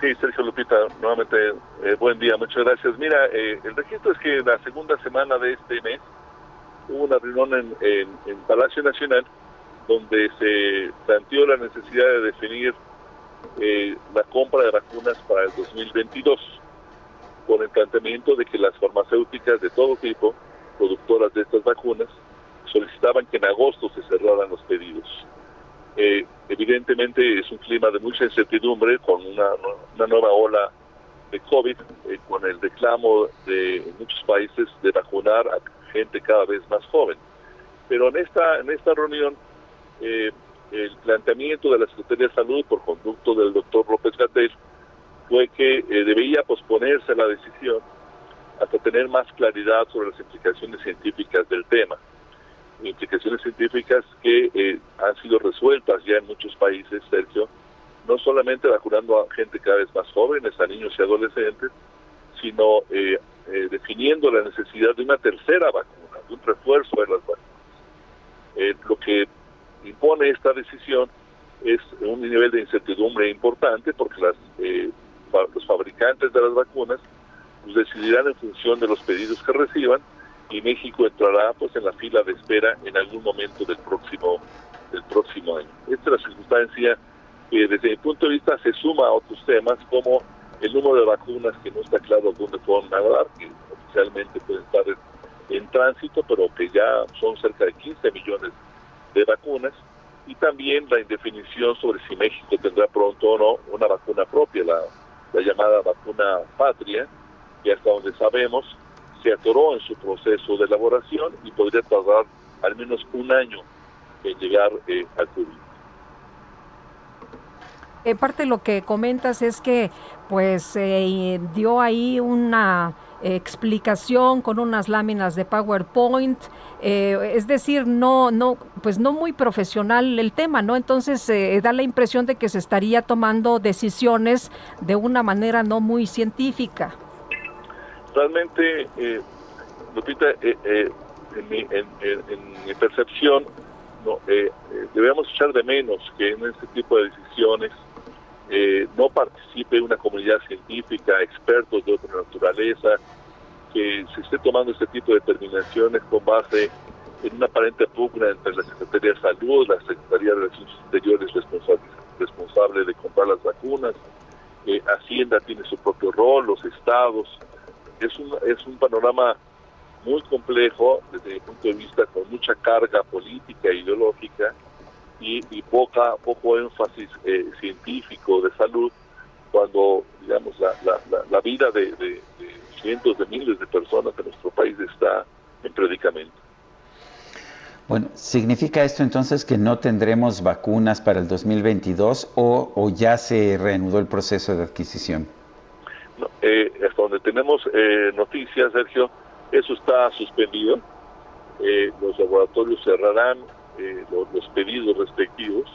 Sí, Sergio Lupita, nuevamente eh, buen día, muchas gracias. Mira, eh, el registro es que la segunda semana de este mes hubo una reunión en, en Palacio Nacional donde se planteó la necesidad de definir eh, la compra de vacunas para el 2022, con el planteamiento de que las farmacéuticas de todo tipo, productoras de estas vacunas, solicitaban que en agosto se cerraran los pedidos. Eh, evidentemente es un clima de mucha incertidumbre con una, una nueva ola de COVID, eh, con el reclamo de muchos países de vacunar a gente cada vez más joven. Pero en esta, en esta reunión eh, el planteamiento de la Secretaría de Salud por conducto del doctor López Gatel fue que eh, debía posponerse la decisión hasta tener más claridad sobre las implicaciones científicas del tema. Implicaciones científicas que eh, han sido resueltas ya en muchos países, Sergio, no solamente vacunando a gente cada vez más jóvenes, a niños y adolescentes, sino eh, definiendo la necesidad de una tercera vacuna, de un refuerzo de las vacunas. lo que impone esta decisión es un nivel de incertidumbre importante porque las, eh, los fabricantes de las vacunas pues, decidirán en función de los pedidos que reciban y México entrará pues en la fila de espera en algún momento del próximo del próximo año. Esta es la circunstancia que desde mi punto de vista se suma a otros temas como el número de vacunas que no está claro dónde pueden nadar, que oficialmente pueden estar en, en tránsito, pero que ya son cerca de 15 millones de vacunas y también la indefinición sobre si México tendrá pronto o no una vacuna propia, la, llamada vacuna patria, que hasta donde sabemos se atoró en su proceso de elaboración y podría tardar al menos un año en llegar eh, al público. Eh, parte lo que comentas es que pues se dio ahí una explicación con unas láminas de PowerPoint, eh, es decir, no, no, pues no muy profesional el tema, ¿no? Entonces eh, da la impresión de que se estaría tomando decisiones de una manera no muy científica. realmente, eh, Lupita, eh, eh, en, mi, en, mi percepción, no, debemos echar de menos que en este tipo de decisiones no participe una comunidad científica, expertos de otra naturaleza, que se esté tomando este tipo de determinaciones con base en una aparente pugna entre la Secretaría de Salud, la Secretaría de Relaciones Exteriores responsable, responsable de comprar las vacunas, eh, Hacienda tiene su propio rol, los estados. Es un, es un panorama muy complejo desde mi punto de vista, con mucha carga política e ideológica y, poca, poco énfasis eh, científico de salud, cuando digamos la, la, vida de cientos de miles de personas en nuestro país está en predicamento. Bueno, ¿significa esto entonces que no tendremos vacunas para el 2022 o, ya se reanudó el proceso de adquisición? Eh, hasta donde tenemos eh, noticias, Sergio, eso está suspendido. Eh, los laboratorios cerrarán los, pedidos respectivos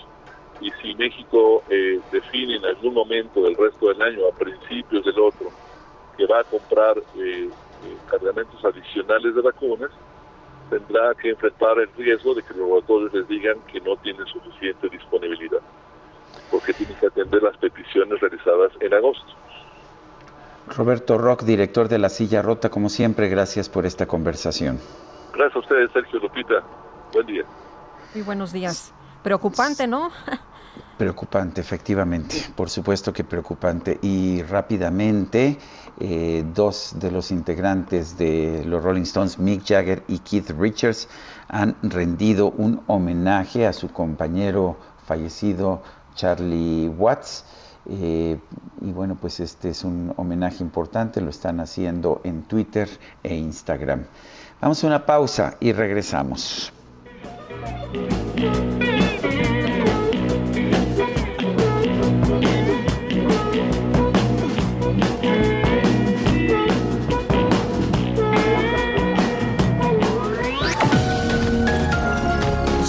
y si México define en algún momento del resto del año, a principios del otro, que va a comprar cargamentos adicionales de vacunas, tendrá que enfrentar el riesgo de que los laboratorios les digan que no tienen suficiente disponibilidad, porque tienen que atender las peticiones realizadas en agosto. Roberto Rock, director de La Silla Rota, como siempre, gracias por esta conversación. Gracias a ustedes, Sergio Lupita. Buen día. Muy buenos días. Preocupante, ¿no? (laughs) Preocupante, efectivamente, por supuesto que preocupante. Y rápidamente, eh, dos de los integrantes de los Rolling Stones, Mick Jagger y Keith Richards, han rendido un homenaje a su compañero fallecido Charlie Watts. Eh, y bueno, pues este es un homenaje importante, lo están haciendo en Twitter e Instagram. Vamos a una pausa y regresamos. Thank you.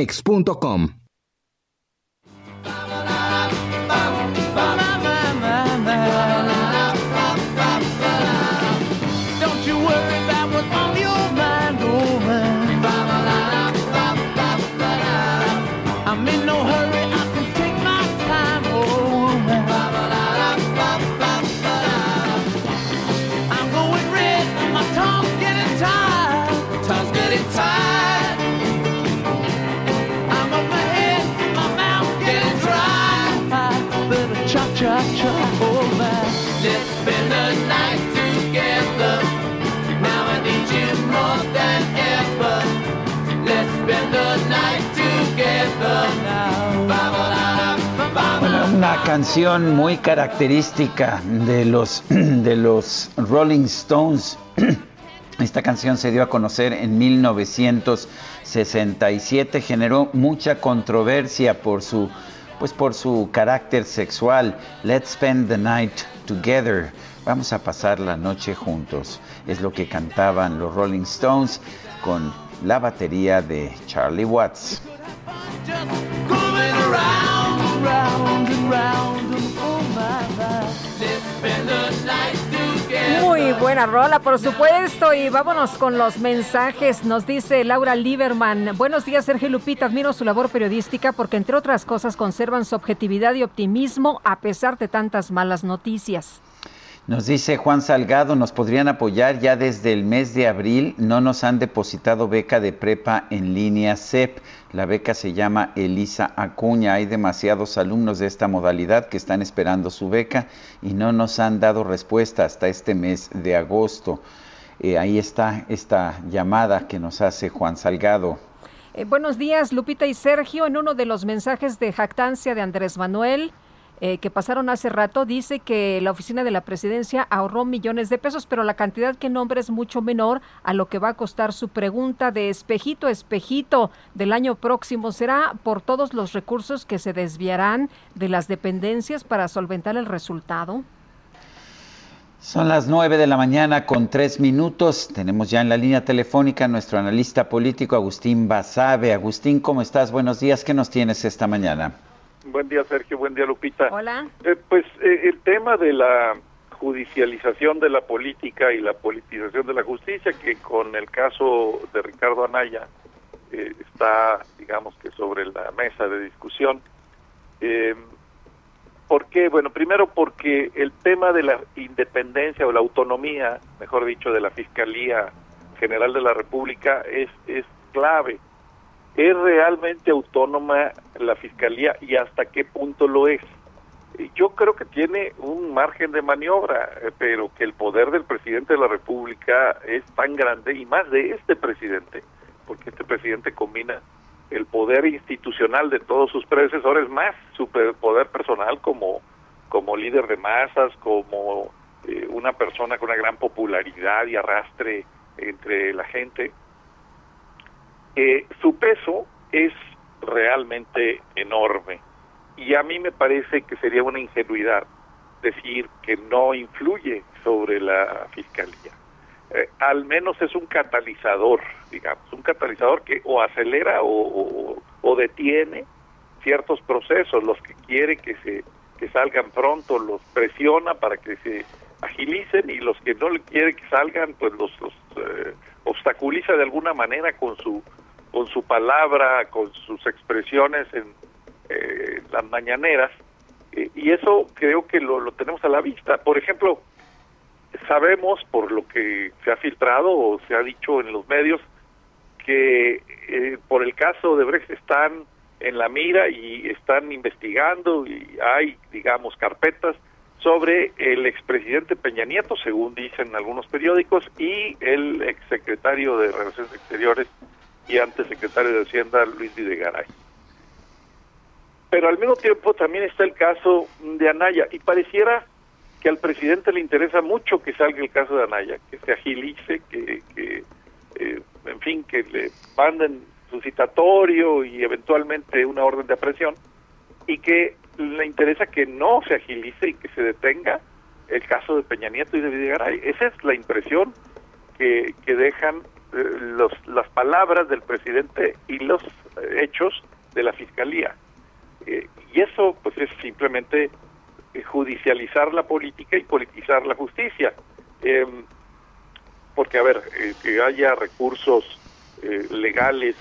mix.com. canción muy característica de los, (clears throat) de los Rolling Stones. (clears throat) Esta canción se dio a conocer en 1967, generó mucha controversia por su, pues por su carácter sexual. Let's spend the night together. Vamos a pasar la noche juntos. Es lo que cantaban los Rolling Stones con la batería de Charlie Watts. Muy buena rola, por supuesto. Y vámonos con los mensajes. Nos dice Laura Lieberman. Buenos días, Sergio Lupita. Admiro su labor periodística porque, entre otras cosas, conservan su objetividad y optimismo a pesar de tantas malas noticias. Nos dice Juan Salgado, nos podrían apoyar ya desde el mes de abril. No nos han depositado beca de prepa en línea CEP. La beca se llama Elisa Acuña. Hay demasiados alumnos de esta modalidad que están esperando su beca y no nos han dado respuesta hasta este mes de agosto. Eh, ahí está esta llamada que nos hace Juan Salgado. Eh, buenos días, Lupita y Sergio. En uno de los mensajes de jactancia de Andrés Manuel, eh, que pasaron hace rato, dice que la oficina de la presidencia ahorró millones de pesos, pero la cantidad que nombra es mucho menor a lo que va a costar su pregunta de espejito, espejito del año próximo. ¿Será por todos los recursos que se desviarán de las dependencias para solventar el resultado? Son las nueve de la mañana con tres minutos. Tenemos ya en la línea telefónica a nuestro analista político Agustín Basabe. Agustín, ¿cómo estás? Buenos días. ¿Qué nos tienes esta mañana? Buen día, Sergio. Buen día, Lupita. Hola. Eh, pues eh, el tema de la judicialización de la política y la politización de la justicia, que con el caso de Ricardo Anaya eh, está, digamos que sobre la mesa de discusión. ¿Por qué? Bueno, primero porque el tema de la independencia o la autonomía, mejor dicho, de la Fiscalía General de la República es, es clave ¿Es realmente autónoma la Fiscalía y hasta qué punto lo es? Yo creo que tiene un margen de maniobra, eh, pero que el poder del presidente de la República es tan grande y más de este presidente, porque este presidente combina el poder institucional de todos sus predecesores más su poder personal como, como líder de masas, como eh, una persona con una gran popularidad y arrastre entre la gente su peso es realmente enorme y a mí me parece que sería una ingenuidad decir que no influye sobre la fiscalía. Eh, al menos es un catalizador, digamos, un catalizador que o acelera o, o, detiene ciertos procesos, los que quiere que se que salgan pronto los presiona para que se agilicen y los que no le quiere que salgan pues los, los eh, obstaculiza de alguna manera con su con su palabra, con sus expresiones en eh, las mañaneras, eh, y eso creo que lo, lo, tenemos a la vista. Por ejemplo, sabemos por lo que se ha filtrado o se ha dicho en los medios que eh, por el caso de Brecht están en la mira y están investigando y hay, digamos, carpetas sobre el expresidente Peña Nieto, según dicen algunos periódicos, y el exsecretario de Relaciones Exteriores y antes secretario de Hacienda Luis Videgaray. Pero al mismo tiempo también está el caso de Anaya y pareciera que al presidente le interesa mucho que salga el caso de Anaya, que se agilice, que, eh, en fin, que le manden su citatorio y eventualmente una orden de aprehensión y que le interesa que no se agilice y que se detenga el caso de Peña Nieto y de Videgaray. Esa es la impresión que, que dejan eh, los, las palabras del presidente y los hechos de la fiscalía. Eh, y eso pues es simplemente eh, judicializar la política y politizar la justicia. Em, porque, a ver, que haya recursos legales,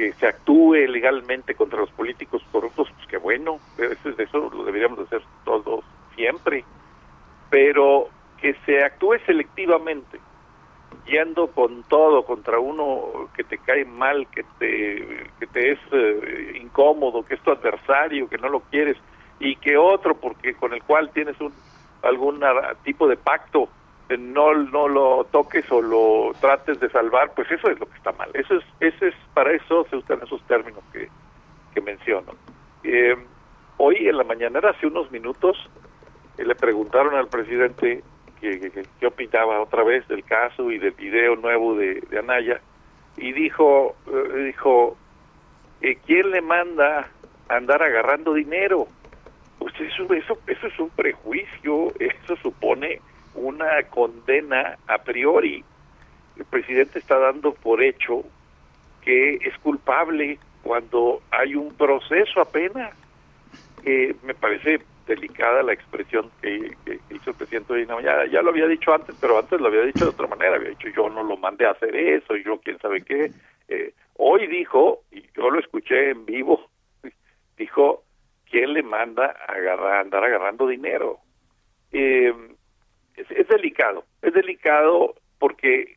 que se actúe legalmente contra los políticos corruptos, pues qué bueno, eso, eso lo deberíamos hacer todos siempre. Pero que se actúe selectivamente yendo con todo contra uno que te cae mal, que te, que te es eh, incómodo, que es tu adversario, que no lo quieres, y que otro, porque con el cual tienes un algún tipo de pacto, no, no lo toques o lo trates de salvar, pues eso es lo que está mal. Eso es, ese es para eso se usan esos términos que, que menciono. Eh, hoy en la mañanera, hace unos minutos, le preguntaron al presidente que, opinaba otra vez del caso y del video nuevo de, Anaya y dijo eh, dijo eh, quién le manda andar agarrando dinero pues eso eso eso es un prejuicio (laughs) eso supone una condena a priori el presidente está dando por hecho que es culpable cuando hay un proceso apenas eh, me parece delicada la expresión que, hizo el presidente hoy ya, ya lo había dicho antes, pero antes lo había dicho de otra manera, había dicho yo no lo mandé a hacer eso, yo quién sabe qué. Eh, hoy dijo, y yo lo escuché en vivo, (laughs) dijo, ¿quién le manda a andar agarrando dinero? Eh, es, delicado, es delicado porque,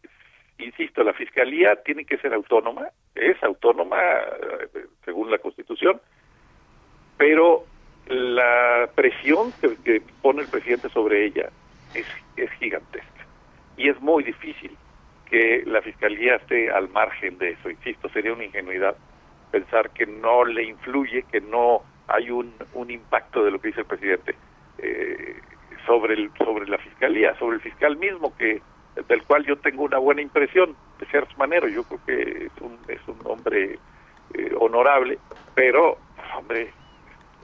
insisto, la fiscalía tiene que ser autónoma, es autónoma eh, según la Constitución, pero la presión que, pone el presidente sobre ella es, es gigantesca y es muy difícil que la fiscalía esté al margen de eso. Insisto, sería una ingenuidad pensar que no le influye, que no hay un, un impacto de lo que dice el presidente eh, sobre el sobre la fiscalía, sobre el fiscal mismo que del cual yo tengo una buena impresión de Sergio Manero. Yo creo que es un es un hombre eh, honorable, pero hombre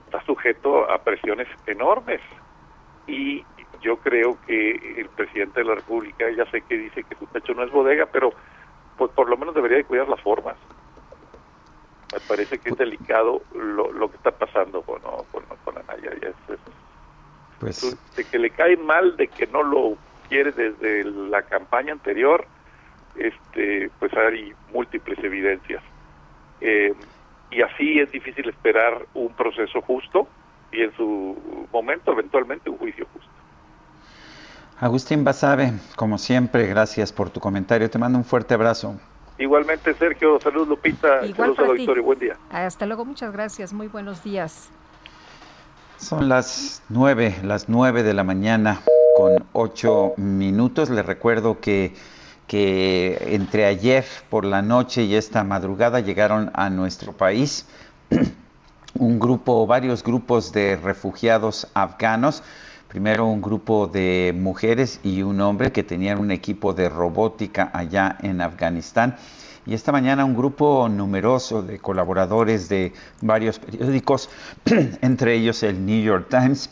está sujeto a presiones enormes y yo creo que el presidente de la República, ya sé que dice que su pecho no es bodega, pero pues por lo menos debería de cuidar las formas. Me parece que es delicado lo, lo que está pasando con, con, con Anaya. Pues... De que le cae mal, de que no lo quiere desde la campaña anterior, este pues hay múltiples evidencias. Eh, y así es difícil esperar un proceso justo y en su momento eventualmente un juicio justo. Agustín Basabe, como siempre, gracias por tu comentario. Te mando un fuerte abrazo. Igualmente, Sergio. Salud, Lupita. Igual Saludos a Buen día. Hasta luego. Muchas gracias. Muy buenos días. Son las nueve, las nueve de la mañana con ocho minutos. Les recuerdo que, que entre ayer por la noche y esta madrugada llegaron a nuestro país (clears throat) un grupo, varios grupos de refugiados afganos primero un grupo de mujeres y un hombre que tenían un equipo de robótica allá en Afganistán. Y esta mañana un grupo numeroso de colaboradores de varios periódicos, (clears throat) entre ellos el New York Times.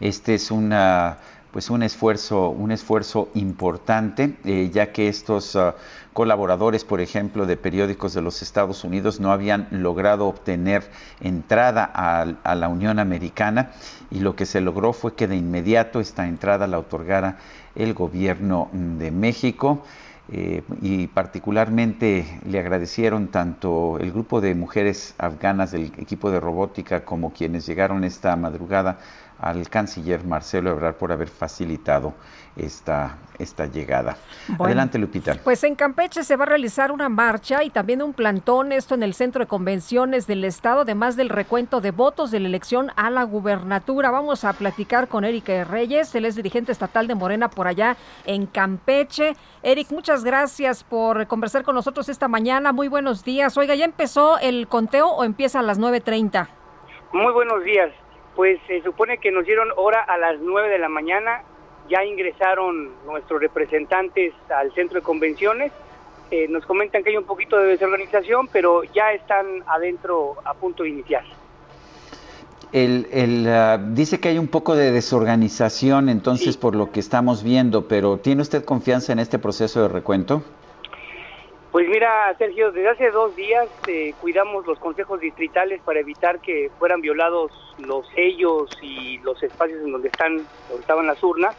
Este es una pues un esfuerzo, un esfuerzo importante, eh, ya que estos ah, colaboradores, por ejemplo, de periódicos de los Estados Unidos no habían logrado obtener entrada a, la Unión Americana y lo que se logró fue que de inmediato esta entrada la otorgara el gobierno de México. Eh, y particularmente le agradecieron tanto el grupo de mujeres afganas del equipo de robótica como quienes llegaron esta madrugada al canciller Marcelo Ebrard por haber facilitado esta, esta llegada. Adelante, Lupita. Pues en Campeche se va a realizar una marcha y también un plantón, esto en el Centro de Convenciones del Estado, además del recuento de votos de la elección a la gubernatura. Vamos a platicar con Eric Reyes, él es dirigente estatal de Morena por allá en Campeche. Eric, muchas gracias por conversar con nosotros esta mañana. Muy buenos días. Oiga, ¿ya empezó el conteo o empieza a las 9.30? Muy buenos días pues se supone que nos dieron hora a las 9 de la mañana, ya ingresaron nuestros representantes al centro de convenciones, eh, nos comentan que hay un poquito de desorganización, pero ya están adentro a punto de iniciar. El, ah, dice que hay un poco de desorganización entonces por lo que estamos viendo, pero ¿tiene usted confianza en este proceso de recuento? Pues mira, Sergio, desde hace dos días eh, cuidamos los consejos distritales para evitar que fueran violados los sellos y los espacios en donde están, donde estaban las urnas.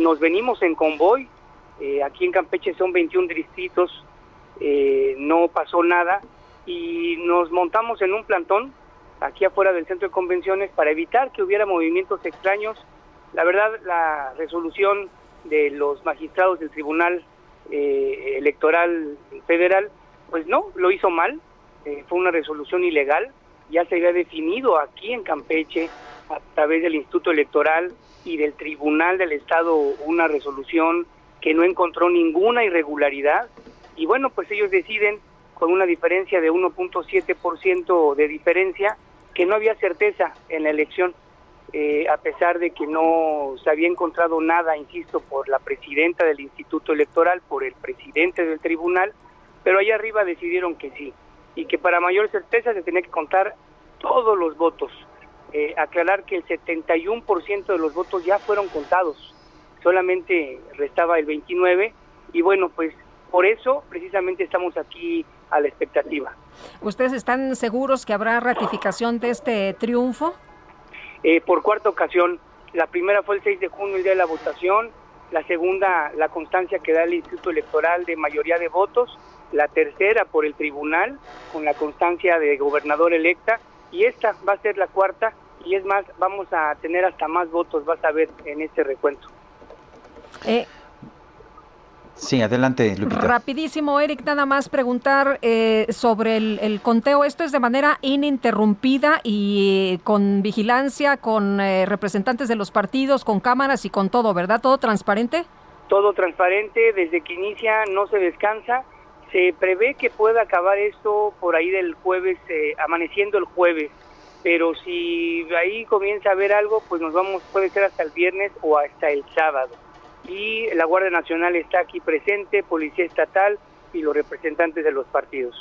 Nos venimos en convoy. Eh, aquí en Campeche son 21 distritos, eh, no pasó nada y nos montamos en un plantón aquí afuera del centro de convenciones para evitar que hubiera movimientos extraños. La verdad, la resolución de los magistrados del tribunal eh, electoral federal, pues no, lo hizo mal, eh, fue una resolución ilegal, ya se había definido aquí en Campeche a través del Instituto Electoral y del Tribunal del Estado una resolución que no encontró ninguna irregularidad y bueno, pues ellos deciden con una diferencia de 1.7% de diferencia que no había certeza en la elección eh, a pesar de que no se había encontrado nada, insisto, por la presidenta del Instituto Electoral, por el presidente del tribunal, pero allá arriba decidieron que sí, y que para mayor certeza se tenía que contar todos los votos. Eh, aclarar que el 71% de los votos ya fueron contados, solamente restaba el 29%, y bueno, pues por eso precisamente estamos aquí a la expectativa. ¿Ustedes están seguros que habrá ratificación de este triunfo? Eh, por cuarta ocasión. La primera fue el 6 de junio, el día de la votación. La segunda, la constancia que da el Instituto Electoral de mayoría de votos. La tercera, por el tribunal, con la constancia de gobernador electa. Y esta va a ser la cuarta. Y es más, vamos a tener hasta más votos, vas a ver en este recuento. Eh, Sí, adelante, Lupita. Rapidísimo, Eric, nada más preguntar eh, sobre el, conteo. ¿Esto es de manera ininterrumpida y eh, con vigilancia, con eh, representantes de los partidos, con cámaras y con todo, ¿verdad? ¿Todo transparente? Todo transparente, desde que inicia no se descansa. Se prevé que pueda acabar esto por ahí del jueves, amaneciendo el jueves. Pero si ahí comienza a haber algo, pues nos vamos, puede ser hasta el viernes o hasta el sábado y la Guardia Nacional está aquí presente, Policía Estatal y los representantes de los partidos.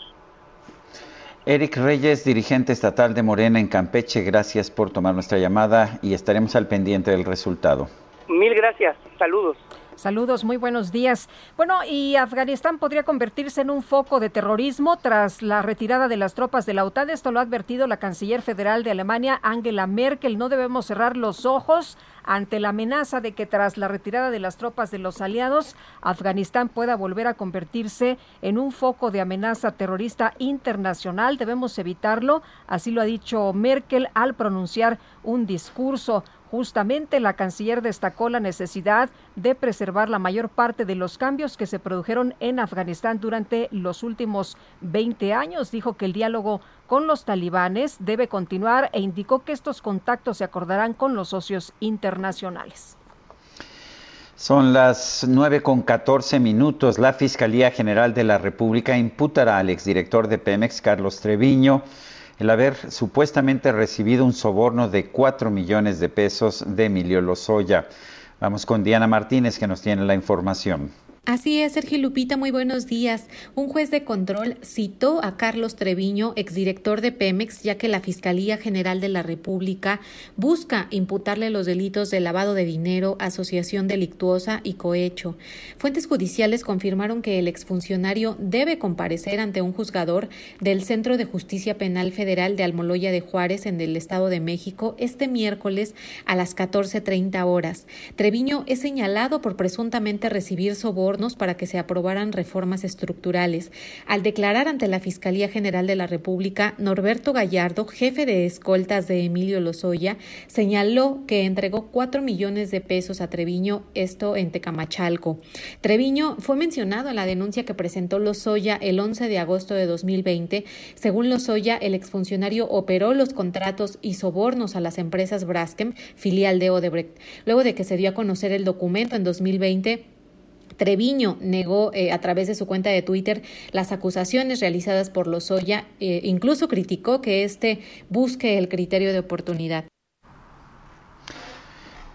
Eric Reyes, dirigente estatal de Morena en Campeche, gracias por tomar nuestra llamada y estaremos al pendiente del resultado. Mil gracias, saludos. Saludos, muy buenos días. Bueno, y Afganistán podría convertirse en un foco de terrorismo tras la retirada de las tropas de la OTAN. Esto lo ha advertido la canciller federal de Alemania, Angela Merkel. No debemos cerrar los ojos ante la amenaza de que tras la retirada de las tropas de los aliados, Afganistán pueda volver a convertirse en un foco de amenaza terrorista internacional. Debemos evitarlo, así lo ha dicho Merkel al pronunciar un discurso. Justamente la canciller destacó la necesidad de preservar la mayor parte de los cambios que se produjeron en Afganistán durante los últimos 20 años. Dijo que el diálogo con los talibanes debe continuar e indicó que estos contactos se acordarán con los socios internacionales. Son las 9 con 14 minutos. La Fiscalía General de la República imputará al exdirector de Pemex, Carlos Treviño, el haber supuestamente recibido un soborno de 4 millones de pesos de Emilio Lozoya. Vamos con Diana Martínez que nos tiene la información. Así es, Sergio Lupita, muy buenos días. Un juez de control citó a Carlos Treviño, exdirector de Pemex, ya que la Fiscalía General de la República busca imputarle los delitos de lavado de dinero, asociación delictuosa y cohecho. Fuentes judiciales confirmaron que el exfuncionario debe comparecer ante un juzgador del Centro de Justicia Penal Federal de Almoloya de Juárez en el Estado de México este miércoles a las 14.30 horas. Treviño es señalado por presuntamente recibir soborno para que se aprobaran reformas estructurales. Al declarar ante la Fiscalía General de la República, Norberto Gallardo, jefe de escoltas de Emilio Lozoya, señaló que entregó cuatro millones de pesos a Treviño, esto en Tecamachalco. Treviño fue mencionado en la denuncia que presentó Lozoya el 11 de agosto de 2020. Según Lozoya, el exfuncionario operó los contratos y sobornos a las empresas Braskem, filial de Odebrecht. Luego de que se dio a conocer el documento en 2020, Treviño negó eh, a través de su cuenta de Twitter las acusaciones realizadas por Lozoya, eh, incluso criticó que éste busque el criterio de oportunidad.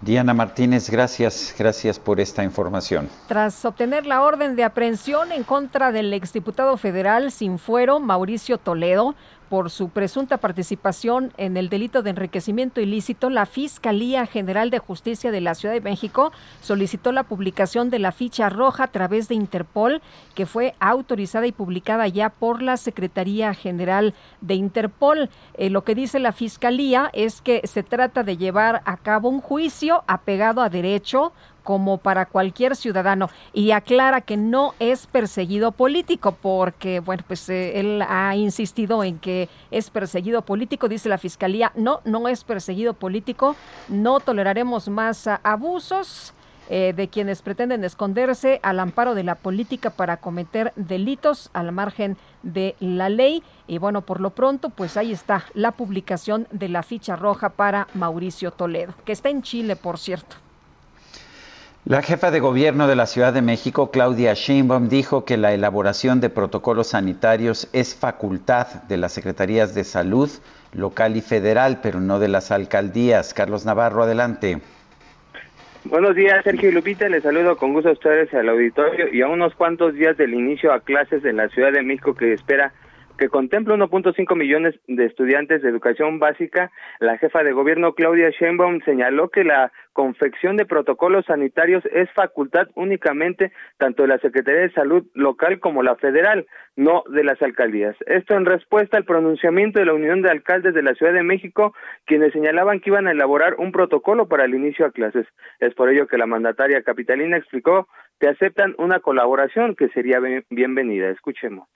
Diana Martínez, gracias, gracias por esta información. Tras obtener la orden de aprehensión en contra del exdiputado federal sin fuero, Mauricio Toledo, por su presunta participación en el delito de enriquecimiento ilícito, la Fiscalía General de Justicia de la Ciudad de México solicitó la publicación de la ficha roja a través de Interpol, que fue autorizada y publicada ya por la Secretaría General de Interpol. Eh, lo que dice la Fiscalía es que se trata de llevar a cabo un juicio apegado a derecho como para cualquier ciudadano y aclara que no es perseguido político porque, bueno, pues eh, él ha insistido en que es perseguido político, dice la Fiscalía, no, no es perseguido político, no toleraremos más abusos. Eh, de quienes pretenden esconderse al amparo de la política para cometer delitos al margen de la ley. Y bueno, por lo pronto, pues ahí está la publicación de la ficha roja para Mauricio Toledo, que está en Chile, por cierto. La jefa de gobierno de la Ciudad de México, Claudia Sheinbaum, dijo que la elaboración de protocolos sanitarios es facultad de las Secretarías de Salud local y federal, pero no de las alcaldías. Carlos Navarro, adelante. Buenos días, Sergio Lupita. Les saludo con gusto a ustedes al auditorio y a unos cuantos días del inicio a clases en la Ciudad de México que espera que contempla 1.5 millones de estudiantes de educación básica, la jefa de gobierno Claudia Sheinbaum señaló que la confección de protocolos sanitarios es facultad únicamente tanto de la Secretaría de Salud local como la federal, no de las alcaldías. Esto en respuesta al pronunciamiento de la Unión de Alcaldes de la Ciudad de México, quienes señalaban que iban a elaborar un protocolo para el inicio a clases. Es por ello que la mandataria capitalina explicó que aceptan una colaboración que sería bienvenida. Escuchemos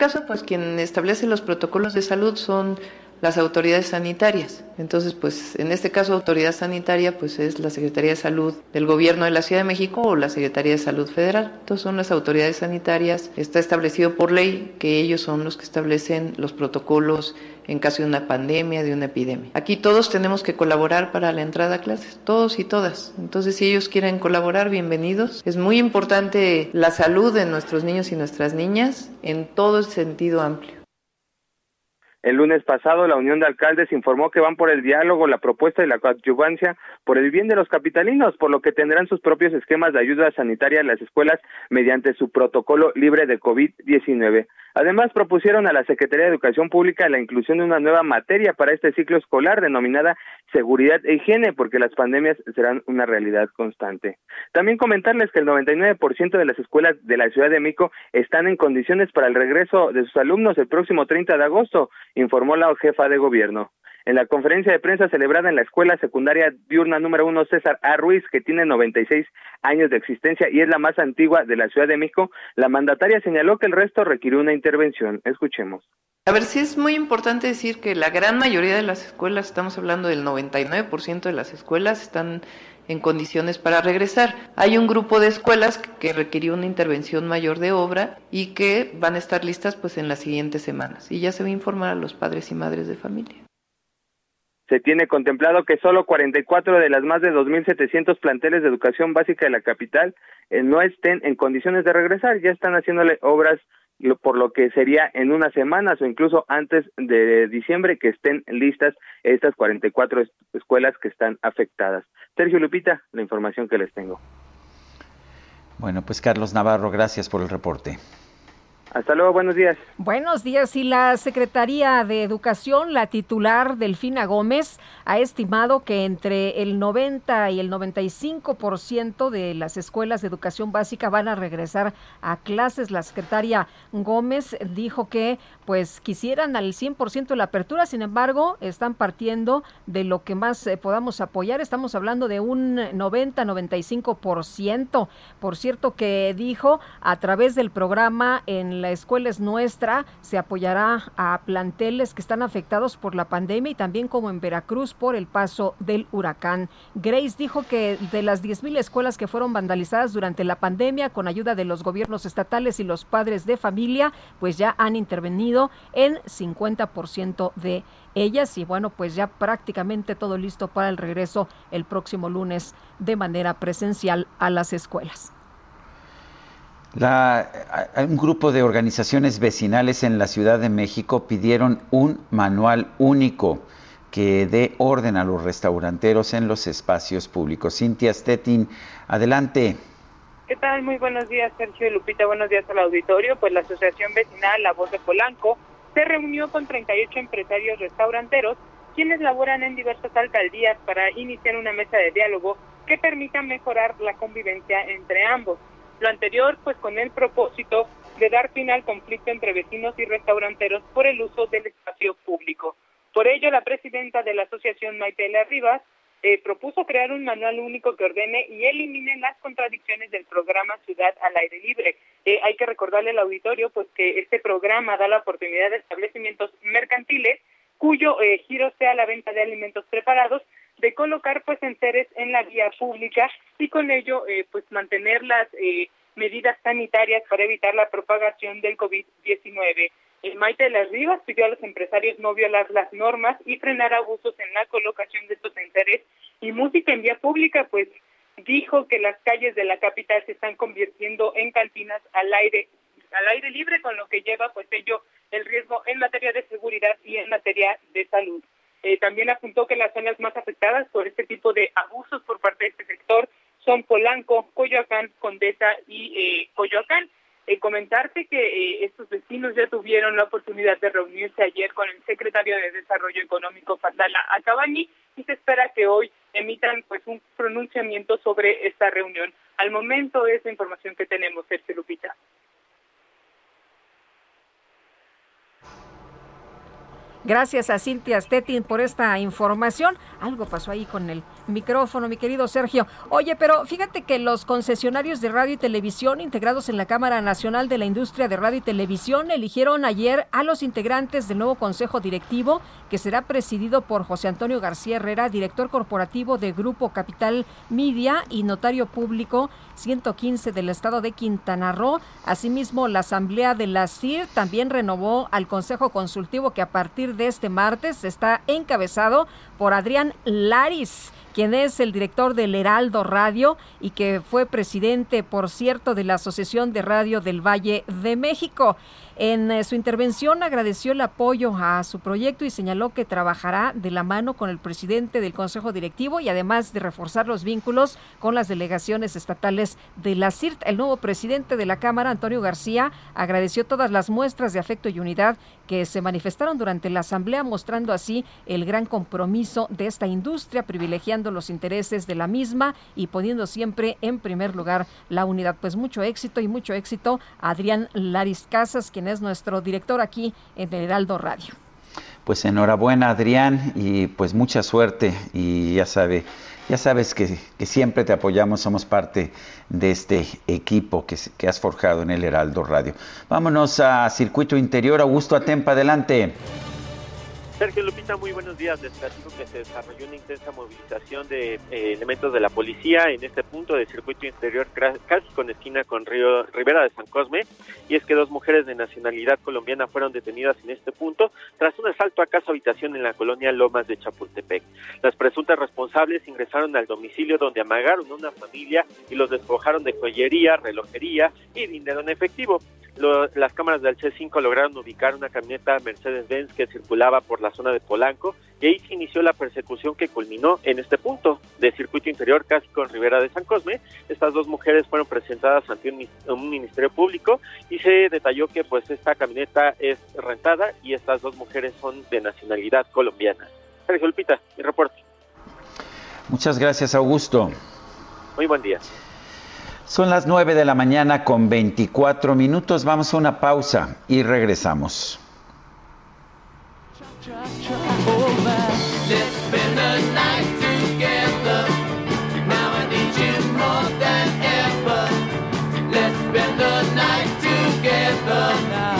caso, pues quien establece los protocolos de salud son las autoridades sanitarias. Entonces, pues en este caso autoridad sanitaria pues es la Secretaría de Salud del Gobierno de la Ciudad de México o la Secretaría de Salud Federal. Entonces son las autoridades sanitarias, está establecido por ley que ellos son los que establecen los protocolos en caso de una pandemia, de una epidemia. Aquí todos tenemos que colaborar para la entrada a clases, todos y todas. Entonces, si ellos quieren colaborar, bienvenidos. Es muy importante la salud de nuestros niños y nuestras niñas en todo el sentido amplio. El lunes pasado, la Unión de Alcaldes informó que van por el diálogo, la propuesta y la coadyuvancia por el bien de los capitalinos, por lo que tendrán sus propios esquemas de ayuda sanitaria en las escuelas mediante su protocolo libre de COVID-19. Además, propusieron a la Secretaría de Educación Pública la inclusión de una nueva materia para este ciclo escolar denominada seguridad e higiene, porque las pandemias serán una realidad constante. También comentarles que el 99% de las escuelas de la Ciudad de Mico están en condiciones para el regreso de sus alumnos el próximo 30 de agosto, informó la jefa de gobierno. En la conferencia de prensa celebrada en la Escuela Secundaria Diurna número uno César A. Ruiz, que tiene 96 años de existencia y es la más antigua de la Ciudad de México, la mandataria señaló que el resto requirió una intervención. Escuchemos. A ver, sí es muy importante decir que la gran mayoría de las escuelas, estamos hablando del 99% de las escuelas, están en condiciones para regresar. Hay un grupo de escuelas que requirió una intervención mayor de obra y que van a estar listas pues en las siguientes semanas y ya se va a informar a los padres y madres de familia. Se tiene contemplado que solo 44 de las más de 2.700 planteles de educación básica de la capital eh, no estén en condiciones de regresar. Ya están haciéndole obras por lo que sería en unas semanas o incluso antes de diciembre que estén listas estas 44 escuelas que están afectadas. Sergio Lupita, la información que les tengo. Bueno, pues Carlos Navarro, gracias por el reporte. Hasta luego, buenos días. Buenos días. Y la Secretaría de Educación, la titular Delfina Gómez, ha estimado que entre el 90 y el 95% de las escuelas de educación básica van a regresar a clases. La secretaria Gómez dijo que pues quisieran al 100% de la apertura, sin embargo, están partiendo de lo que más eh, podamos apoyar. Estamos hablando de un 90-95%. Por cierto que dijo a través del programa en la escuela es nuestra, se apoyará a planteles que están afectados por la pandemia y también como en Veracruz por el paso del huracán. Grace dijo que de las 10.000 escuelas que fueron vandalizadas durante la pandemia con ayuda de los gobiernos estatales y los padres de familia, pues ya han intervenido en 50% de ellas y bueno, pues ya prácticamente todo listo para el regreso el próximo lunes de manera presencial a las escuelas. La, un grupo de organizaciones vecinales en la Ciudad de México pidieron un manual único que dé orden a los restauranteros en los espacios públicos. Cintia Stettin, adelante. ¿Qué tal? Muy buenos días, Sergio y Lupita. Buenos días al auditorio. Pues la Asociación Vecinal La Voz de Polanco se reunió con 38 empresarios restauranteros quienes laboran en diversas alcaldías para iniciar una mesa de diálogo que permita mejorar la convivencia entre ambos. Lo anterior, pues con el propósito de dar fin al conflicto entre vecinos y restauranteros por el uso del espacio público. Por ello, la presidenta de la asociación, Maitela Rivas, eh, propuso crear un manual único que ordene y elimine las contradicciones del programa Ciudad al Aire Libre. Eh, hay que recordarle al auditorio pues que este programa da la oportunidad de establecimientos mercantiles cuyo eh, giro sea la venta de alimentos preparados de colocar pues enseres en la vía pública y con ello eh, pues mantener las eh, medidas sanitarias para evitar la propagación del COVID-19. Maite de las Rivas pidió a los empresarios no violar las normas y frenar abusos en la colocación de estos enseres y música en vía pública, pues dijo que las calles de la capital se están convirtiendo en cantinas al aire al aire libre con lo que lleva pues ello el riesgo en materia de seguridad y en materia de salud. Eh, también apuntó que las zonas más afectadas por este tipo de abusos por parte de este sector son Polanco, Coyoacán, Condesa y eh, Coyoacán. Eh, comentarte que eh, estos vecinos ya tuvieron la oportunidad de reunirse ayer con el secretario de Desarrollo Económico, Fadala Acabani, y se espera que hoy emitan pues un pronunciamiento sobre esta reunión. Al momento es la información que tenemos, Sergio Lupita. Gracias a Cintia Stettin por esta información. Algo pasó ahí con el micrófono, mi querido Sergio. Oye, pero fíjate que los concesionarios de radio y televisión integrados en la Cámara Nacional de la Industria de Radio y Televisión eligieron ayer a los integrantes del nuevo Consejo Directivo, que será presidido por José Antonio García Herrera, director corporativo de Grupo Capital Media y notario público 115 del estado de Quintana Roo. Asimismo, la Asamblea de la CIR también renovó al Consejo Consultivo que a partir de este martes está encabezado por Adrián Laris quien es el director del Heraldo Radio y que fue presidente, por cierto, de la Asociación de Radio del Valle de México. En eh, su intervención agradeció el apoyo a su proyecto y señaló que trabajará de la mano con el presidente del Consejo Directivo y además de reforzar los vínculos con las delegaciones estatales de la CIRT. El nuevo presidente de la Cámara, Antonio García, agradeció todas las muestras de afecto y unidad que se manifestaron durante la Asamblea, mostrando así el gran compromiso de esta industria, privilegiando los intereses de la misma y poniendo siempre en primer lugar la unidad. Pues mucho éxito y mucho éxito Adrián Laris Casas, quien es nuestro director aquí en el Heraldo Radio. Pues enhorabuena Adrián y pues mucha suerte y ya sabe, ya sabes que, siempre te apoyamos, somos parte de este equipo que, que has forjado en el Heraldo Radio. Vámonos a Circuito Interior, Augusto Atempa, adelante. Sergio Lupita, muy buenos días. Les platico que se desarrolló una intensa movilización de eh, elementos de la policía en este punto de circuito interior, casi con esquina con Río Rivera de San Cosme. Y es que dos mujeres de nacionalidad colombiana fueron detenidas en este punto tras un asalto a casa habitación en la colonia Lomas de Chapultepec. Las presuntas responsables ingresaron al domicilio donde amagaron a una familia y los despojaron de joyería, relojería y dinero en efectivo las cámaras del C5 lograron ubicar una camioneta Mercedes-Benz que circulaba por la zona de Polanco y ahí se inició la persecución que culminó en este punto de circuito interior casi con Rivera de San Cosme. Estas dos mujeres fueron presentadas ante un, ministerio público y se detalló que pues esta camioneta es rentada y estas dos mujeres son de nacionalidad colombiana. Sergio Lupita, mi reporte. Muchas gracias, Augusto. Muy buen día. Son las 9 de la mañana con 24 minutos. Vamos a una pausa y regresamos. Let's spend the night together. Now I need you more than ever. Let's spend the night together. Now.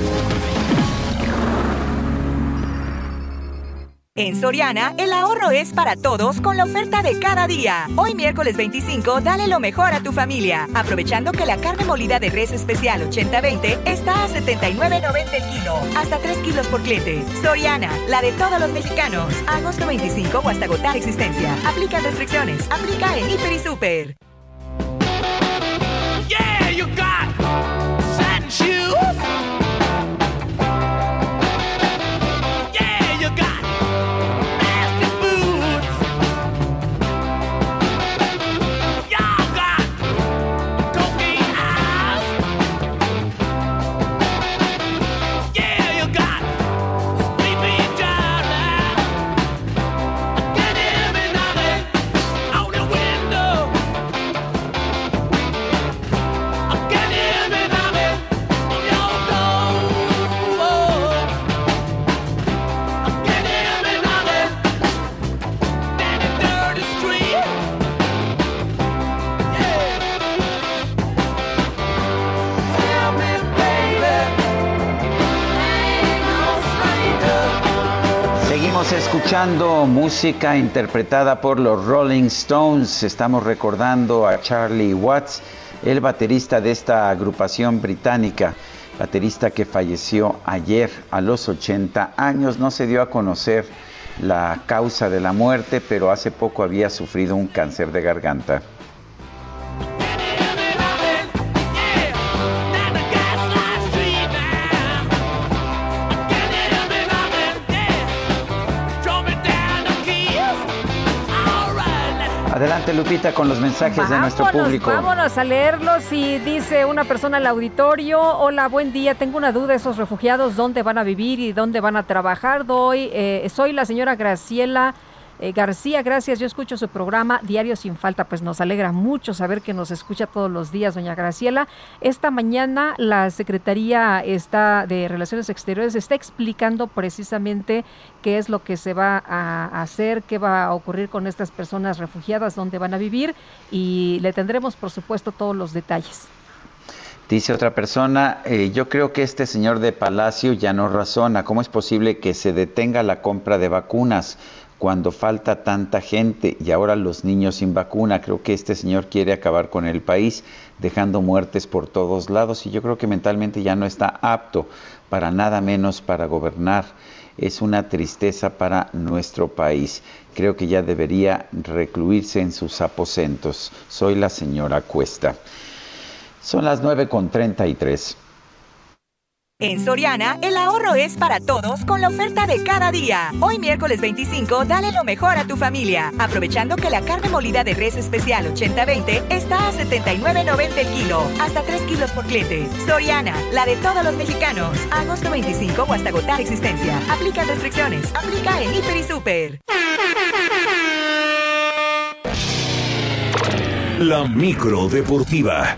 En Soriana, el ahorro es para todos con la oferta de cada día. Hoy miércoles 25, dale lo mejor a tu familia, aprovechando que la carne molida de res especial 80-20 está a 79.90 el kilo, hasta 3 kilos por cliente. Soriana, la de todos los mexicanos. Agosto 25 o hasta agotar existencia. Aplica restricciones. Aplica en Hiper y Super. Yeah, you got escuchando música interpretada por los Rolling Stones. Estamos recordando a Charlie Watts, el baterista de esta agrupación británica, baterista que falleció ayer a los 80 años. No se dio a conocer la causa de la muerte, pero hace poco había sufrido un cáncer de garganta. Adelante Lupita con los mensajes de nuestro público. Vámonos a leerlos y dice una persona al auditorio, hola, buen día, tengo una duda, esos refugiados, ¿dónde van a vivir y dónde van a trabajar? Doy, eh, soy la señora Graciela eh, García, gracias. Yo escucho su programa Diario Sin Falta, pues nos alegra mucho saber que nos escucha todos los días, doña Graciela. Esta mañana la Secretaría está de Relaciones Exteriores está explicando precisamente qué es lo que se va a hacer, qué va a ocurrir con estas personas refugiadas, dónde van a vivir y le tendremos, por supuesto, todos los detalles. Dice otra persona, eh, yo creo que este señor de Palacio ya no razona. ¿Cómo es posible que se detenga la compra de vacunas? Cuando falta tanta gente y ahora los niños sin vacuna. Creo que este señor quiere acabar con el país, dejando muertes por todos lados y yo creo que mentalmente ya no está apto para nada menos para gobernar. Es una tristeza para nuestro país. Creo que ya debería recluirse en sus aposentos. Soy la señora Cuesta. Son las 9.33. En Soriana, el ahorro es para todos con la oferta de cada día. Hoy miércoles 25, dale lo mejor a tu familia, aprovechando que la carne molida de res especial 80-20 está a 79.90 el kilo, hasta 3 kilos por cliente. Soriana, la de todos los mexicanos. Agosto 25 o hasta agotar existencia. Aplica restricciones. Aplica en Hiper y Super. La micro deportiva.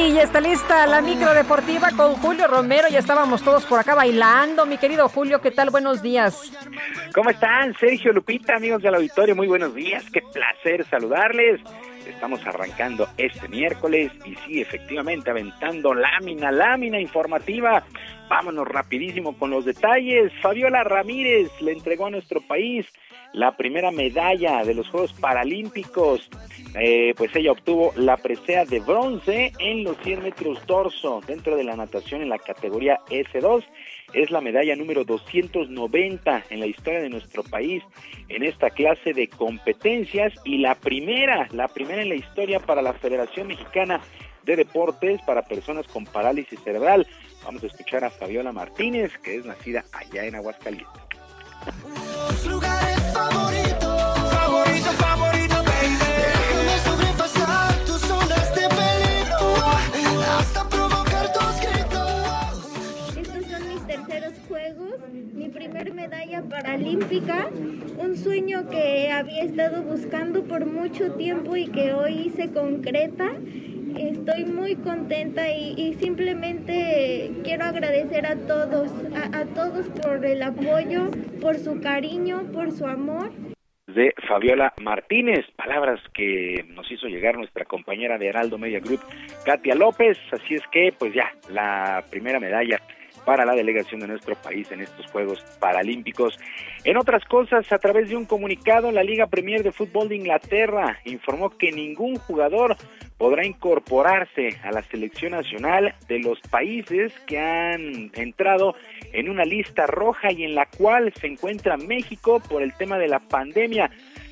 Y ya está lista la micro deportiva con Julio Romero. Ya estábamos todos por acá bailando. Mi querido Julio, ¿qué tal? Buenos días. ¿Cómo están? Sergio Lupita, amigos del auditorio, muy buenos días. Qué placer saludarles. Estamos arrancando este miércoles y sí, efectivamente, aventando lámina, lámina informativa. Vámonos rapidísimo con los detalles. Fabiola Ramírez le entregó a nuestro país la primera medalla de los Juegos Paralímpicos. Eh, pues ella obtuvo la presea de bronce en los 100 metros torso dentro de la natación en la categoría S2 es la medalla número 290 en la historia de nuestro país en esta clase de competencias y la primera, la primera en la historia para la Federación Mexicana de Deportes para personas con parálisis cerebral. Vamos a escuchar a Fabiola Martínez, que es nacida allá en Aguascalientes. Mi primer medalla paralímpica, un sueño que había estado buscando por mucho tiempo y que hoy se concreta. Estoy muy contenta y, simplemente quiero agradecer a todos, a, todos por el apoyo, por su cariño, por su amor. De Fabiola Martínez, palabras que nos hizo llegar nuestra compañera de Heraldo Media Group, Katia López, así es que pues ya, la primera medalla para la delegación de nuestro país en estos Juegos Paralímpicos. En otras cosas, a través de un comunicado, la Liga Premier de Fútbol de Inglaterra informó que ningún jugador podrá incorporarse a la selección nacional de los países que han entrado en una lista roja y en la cual se encuentra México por el tema de la pandemia.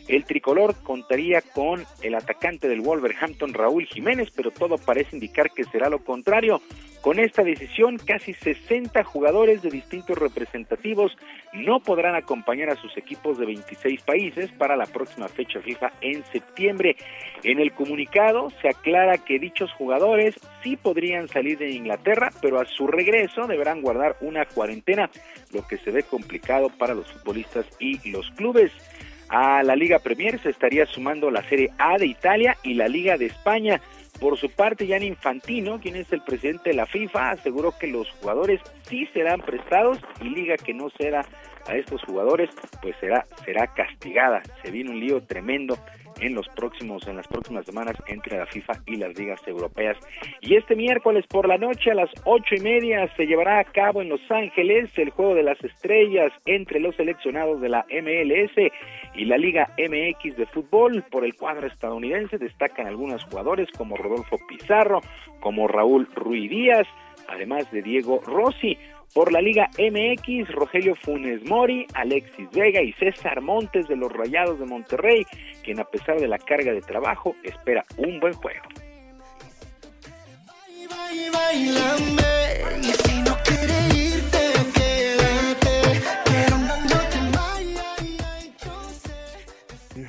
El tricolor contaría con el atacante del Wolverhampton, Raúl Jiménez, pero todo parece indicar que será lo contrario. Con esta decisión, casi 60 jugadores de distintos representativos no podrán acompañar a sus equipos de 26 países para la próxima fecha FIFA en septiembre. En el comunicado se aclara que dichos jugadores sí podrían salir de Inglaterra, pero a su regreso deberán guardar una cuarentena, lo que se ve complicado para los futbolistas y los clubes. A la Liga Premier se estaría sumando la Serie A de Italia y la Liga de España. Por su parte, Jan Infantino, quien es el presidente de la FIFA, aseguró que los jugadores sí serán prestados y liga que no será a estos jugadores, pues será, será castigada. Se viene un lío tremendo en los próximos en las próximas semanas entre la FIFA y las ligas europeas. Y este miércoles por la noche a las ocho y media se llevará a cabo en Los Ángeles el juego de las estrellas entre los seleccionados de la MLS y la Liga MX de fútbol. Por el cuadro estadounidense destacan algunos jugadores como Rodolfo Pizarro, como Raúl Ruiz Díaz, además de Diego Rossi. Por la Liga MX, Rogelio Funes Mori, Alexis Vega y César Montes de los Rayados de Monterrey, quien a pesar de la carga de trabajo espera un buen juego.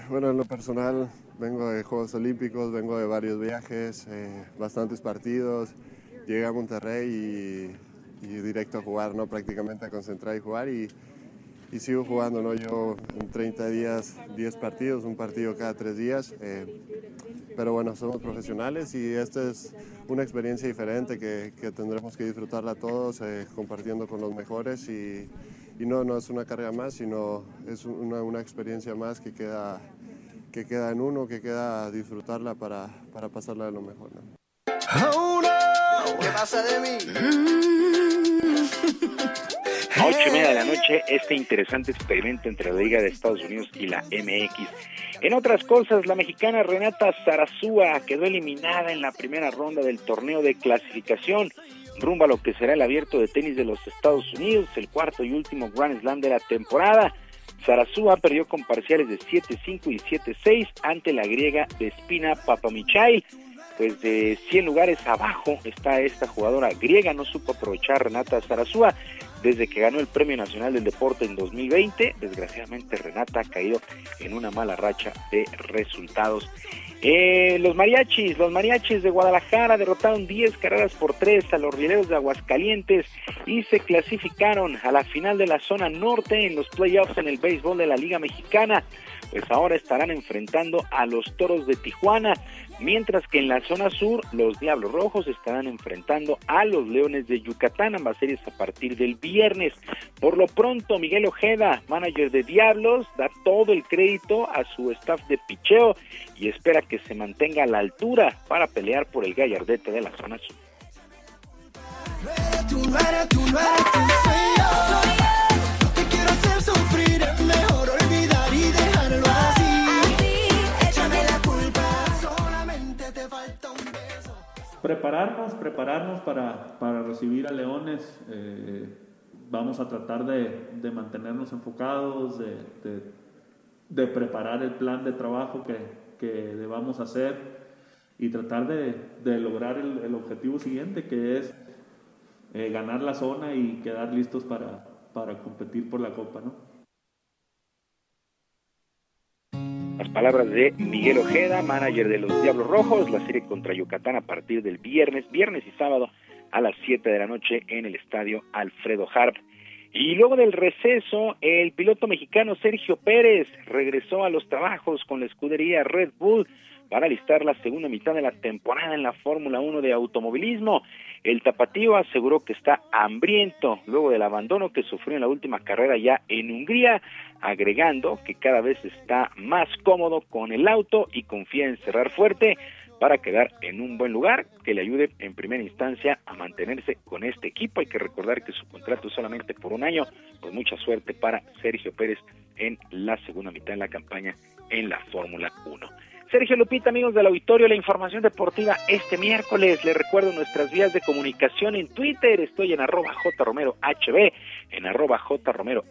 Bueno, en lo personal vengo de Juegos Olímpicos, vengo de varios viajes, eh, bastantes partidos. Llegué a Monterrey y, directo a jugar, ¿no? Prácticamente a concentrar y jugar y, sigo jugando, ¿no? Yo en 30 días, 10 partidos, un partido cada 3 días. Eh, pero bueno, somos profesionales y esta es una experiencia diferente que, tendremos que disfrutarla todos, eh, compartiendo con los mejores y, no, no es una carga más, sino es una, una experiencia más que queda que queda en uno, que queda disfrutarla para, para pasarla de lo mejor. ¿no? ¿Qué pasa de mí? (laughs) Ocho y media de la noche, este interesante experimento entre la Liga de Estados Unidos y la MX. En otras cosas, la mexicana Renata Zarazúa quedó eliminada en la primera ronda del torneo de clasificación rumbo a lo que será el abierto de tenis de los Estados Unidos, el cuarto y último Grand Slam de la temporada. Sarasúa perdió con parciales de 7-5 y 7-6 ante la griega de Spina Papamichail. Pues de 100 lugares abajo está esta jugadora griega, no supo aprovechar Renata Sarasúa desde que ganó el Premio Nacional del Deporte en 2020. Desgraciadamente Renata ha caído en una mala racha de resultados. Eh, los mariachis, los mariachis de Guadalajara derrotaron 10 carreras por 3 a los rieleros de Aguascalientes y se clasificaron a la final de la zona norte en los playoffs en el béisbol de la Liga Mexicana. Pues ahora estarán enfrentando a los toros de Tijuana mientras que en la zona sur los Diablos Rojos estarán enfrentando a los Leones de Yucatán, ambas series a partir del viernes. Por lo pronto, Miguel Ojeda, manager de Diablos, da todo el crédito a su staff de picheo y espera que se mantenga a la altura para pelear por el gallardete de la zona sur. Prepararnos, prepararnos para, para recibir a Leones. Eh, vamos a tratar de, de mantenernos enfocados, de, de, preparar el plan de trabajo que, que debamos hacer y tratar de, lograr el, objetivo siguiente, que es eh, ganar la zona y quedar listos para, para competir por la Copa, ¿no? Las palabras de Miguel Ojeda, manager de los Diablos Rojos, la serie contra Yucatán a partir del viernes, viernes y sábado a las 7 de la noche en el estadio Alfredo Harp. Y luego del receso, el piloto mexicano Sergio Pérez regresó a los trabajos con la escudería Red Bull para alistar la segunda mitad de la temporada en la Fórmula 1 de automovilismo. El tapatío aseguró que está hambriento luego del abandono que sufrió en la última carrera ya en Hungría, agregando que cada vez está más cómodo con el auto y confía en cerrar fuerte para quedar en un buen lugar que le ayude en primera instancia a mantenerse con este equipo. Hay que recordar que su contrato es solamente por un año, pues mucha suerte para Sergio Pérez en la segunda mitad de la campaña en la Fórmula 1. Sergio Lupita, amigos del auditorio, la información deportiva este miércoles. Les recuerdo nuestras vías de comunicación en Twitter. Estoy en arroba jromerohb, en arroba jromerohb,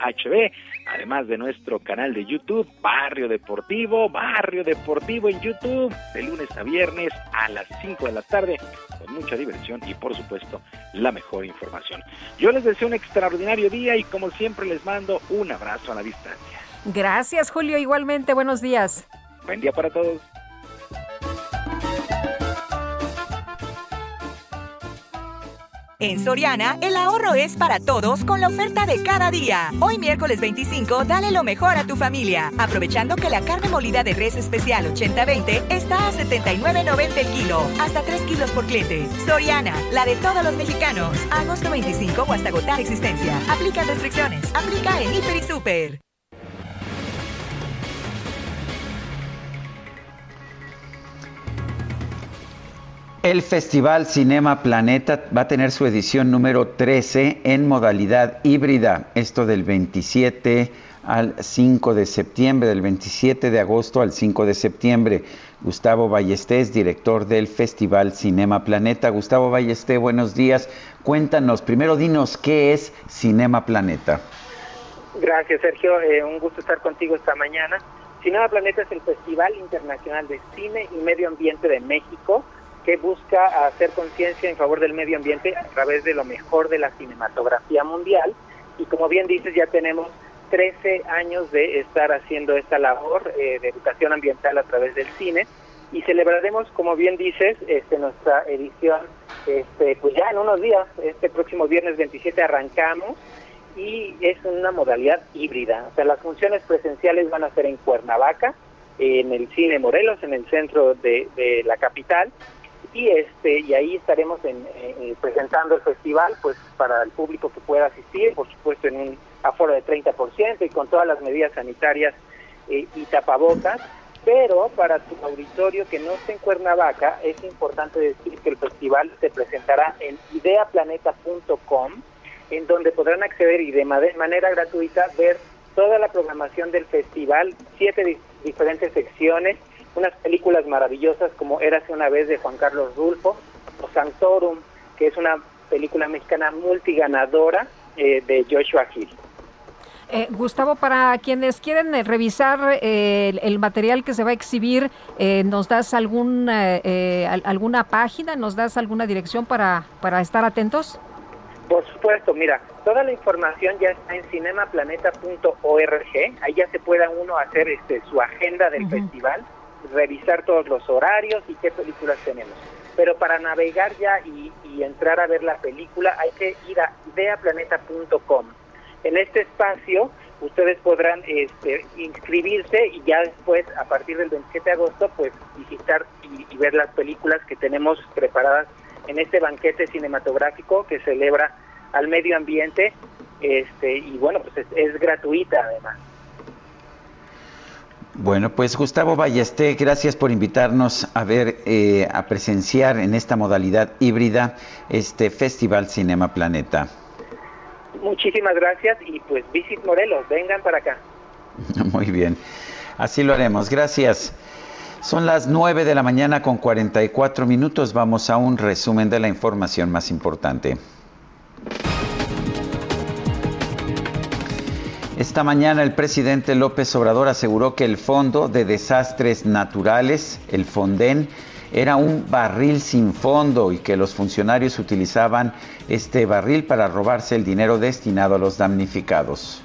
además de nuestro canal de YouTube, Barrio Deportivo, Barrio Deportivo en YouTube, de lunes a viernes a las 5 de la tarde, con mucha diversión y por supuesto la mejor información. Yo les deseo un extraordinario día y como siempre les mando un abrazo a la distancia. Gracias Julio, igualmente, buenos días. Buen día para todos. En Soriana, el ahorro es para todos con la oferta de cada día. Hoy miércoles 25, dale lo mejor a tu familia, aprovechando que la carne molida de res especial 80-20 está a 79.90 el kilo, hasta 3 kilos por cliente. Soriana, la de todos los mexicanos. Agosto 25 o hasta agotar existencia. Aplica restricciones. Aplica en Hiper y Super. El Festival Cinema Planeta va a tener su edición número 13 en modalidad híbrida, esto del 27 al 5 de septiembre, del 27 de agosto al 5 de septiembre. Gustavo Ballestés, director del Festival Cinema Planeta. Gustavo Ballesté, buenos días. Cuéntanos, primero dinos qué es Cinema Planeta. Gracias, Sergio. Eh, un gusto estar contigo esta mañana. Cinema Planeta es el Festival Internacional de Cine y Medio Ambiente de México que busca hacer conciencia en favor del medio ambiente a través de lo mejor de la cinematografía mundial. Y como bien dices, ya tenemos 13 años de estar haciendo esta labor eh, de educación ambiental a través del cine. Y celebraremos, como bien dices, este, nuestra edición este, pues ya en unos días, este próximo viernes 27 arrancamos. Y es una modalidad híbrida, o sea, las funciones presenciales van a ser en Cuernavaca, en el Cine Morelos, en el centro de, de la capital, y este y ahí estaremos en, presentando el festival pues para el público que pueda asistir por supuesto en un aforo de 30% y con todas las medidas sanitarias eh, y tapabocas. Pero para tu auditorio que no esté en Cuernavaca es importante decir que el festival se presentará en ideaplaneta.com en donde podrán acceder y de manera gratuita ver toda la programación del festival siete diferentes secciones unas películas maravillosas como Érase una vez de Juan Carlos Rulfo o Santorum, que es una película mexicana multiganadora eh, de Joshua Hill. Eh, Gustavo, para quienes quieren eh, revisar el, material que se va a exhibir, ¿nos das algún, alguna página, nos das alguna dirección para, para estar atentos? Por supuesto, mira, toda la información ya está en cinemaplaneta.org, ahí ya se pueda uno hacer este, su agenda del festival revisar todos los horarios y qué películas tenemos. Pero para navegar ya y, entrar a ver la película hay que ir a ideaplaneta.com. En este espacio ustedes podrán este, inscribirse y ya después, a partir del 27 de agosto, pues visitar y, ver las películas que tenemos preparadas en este banquete cinematográfico que celebra al medio ambiente este y bueno, pues es gratuita además. Bueno, pues Gustavo Ballesté, gracias por invitarnos a ver, eh, a presenciar en esta modalidad híbrida este Festival Cinema Planeta. Muchísimas gracias y pues Visit Morelos, vengan para acá. (laughs) Muy bien, así lo haremos, gracias. Son las 9 de la mañana con 44 minutos, vamos a un resumen de la información más importante. Esta mañana el presidente López Obrador aseguró que el Fondo de Desastres Naturales, el Fonden, era un barril sin fondo y que los funcionarios utilizaban este barril para robarse el dinero destinado a los damnificados.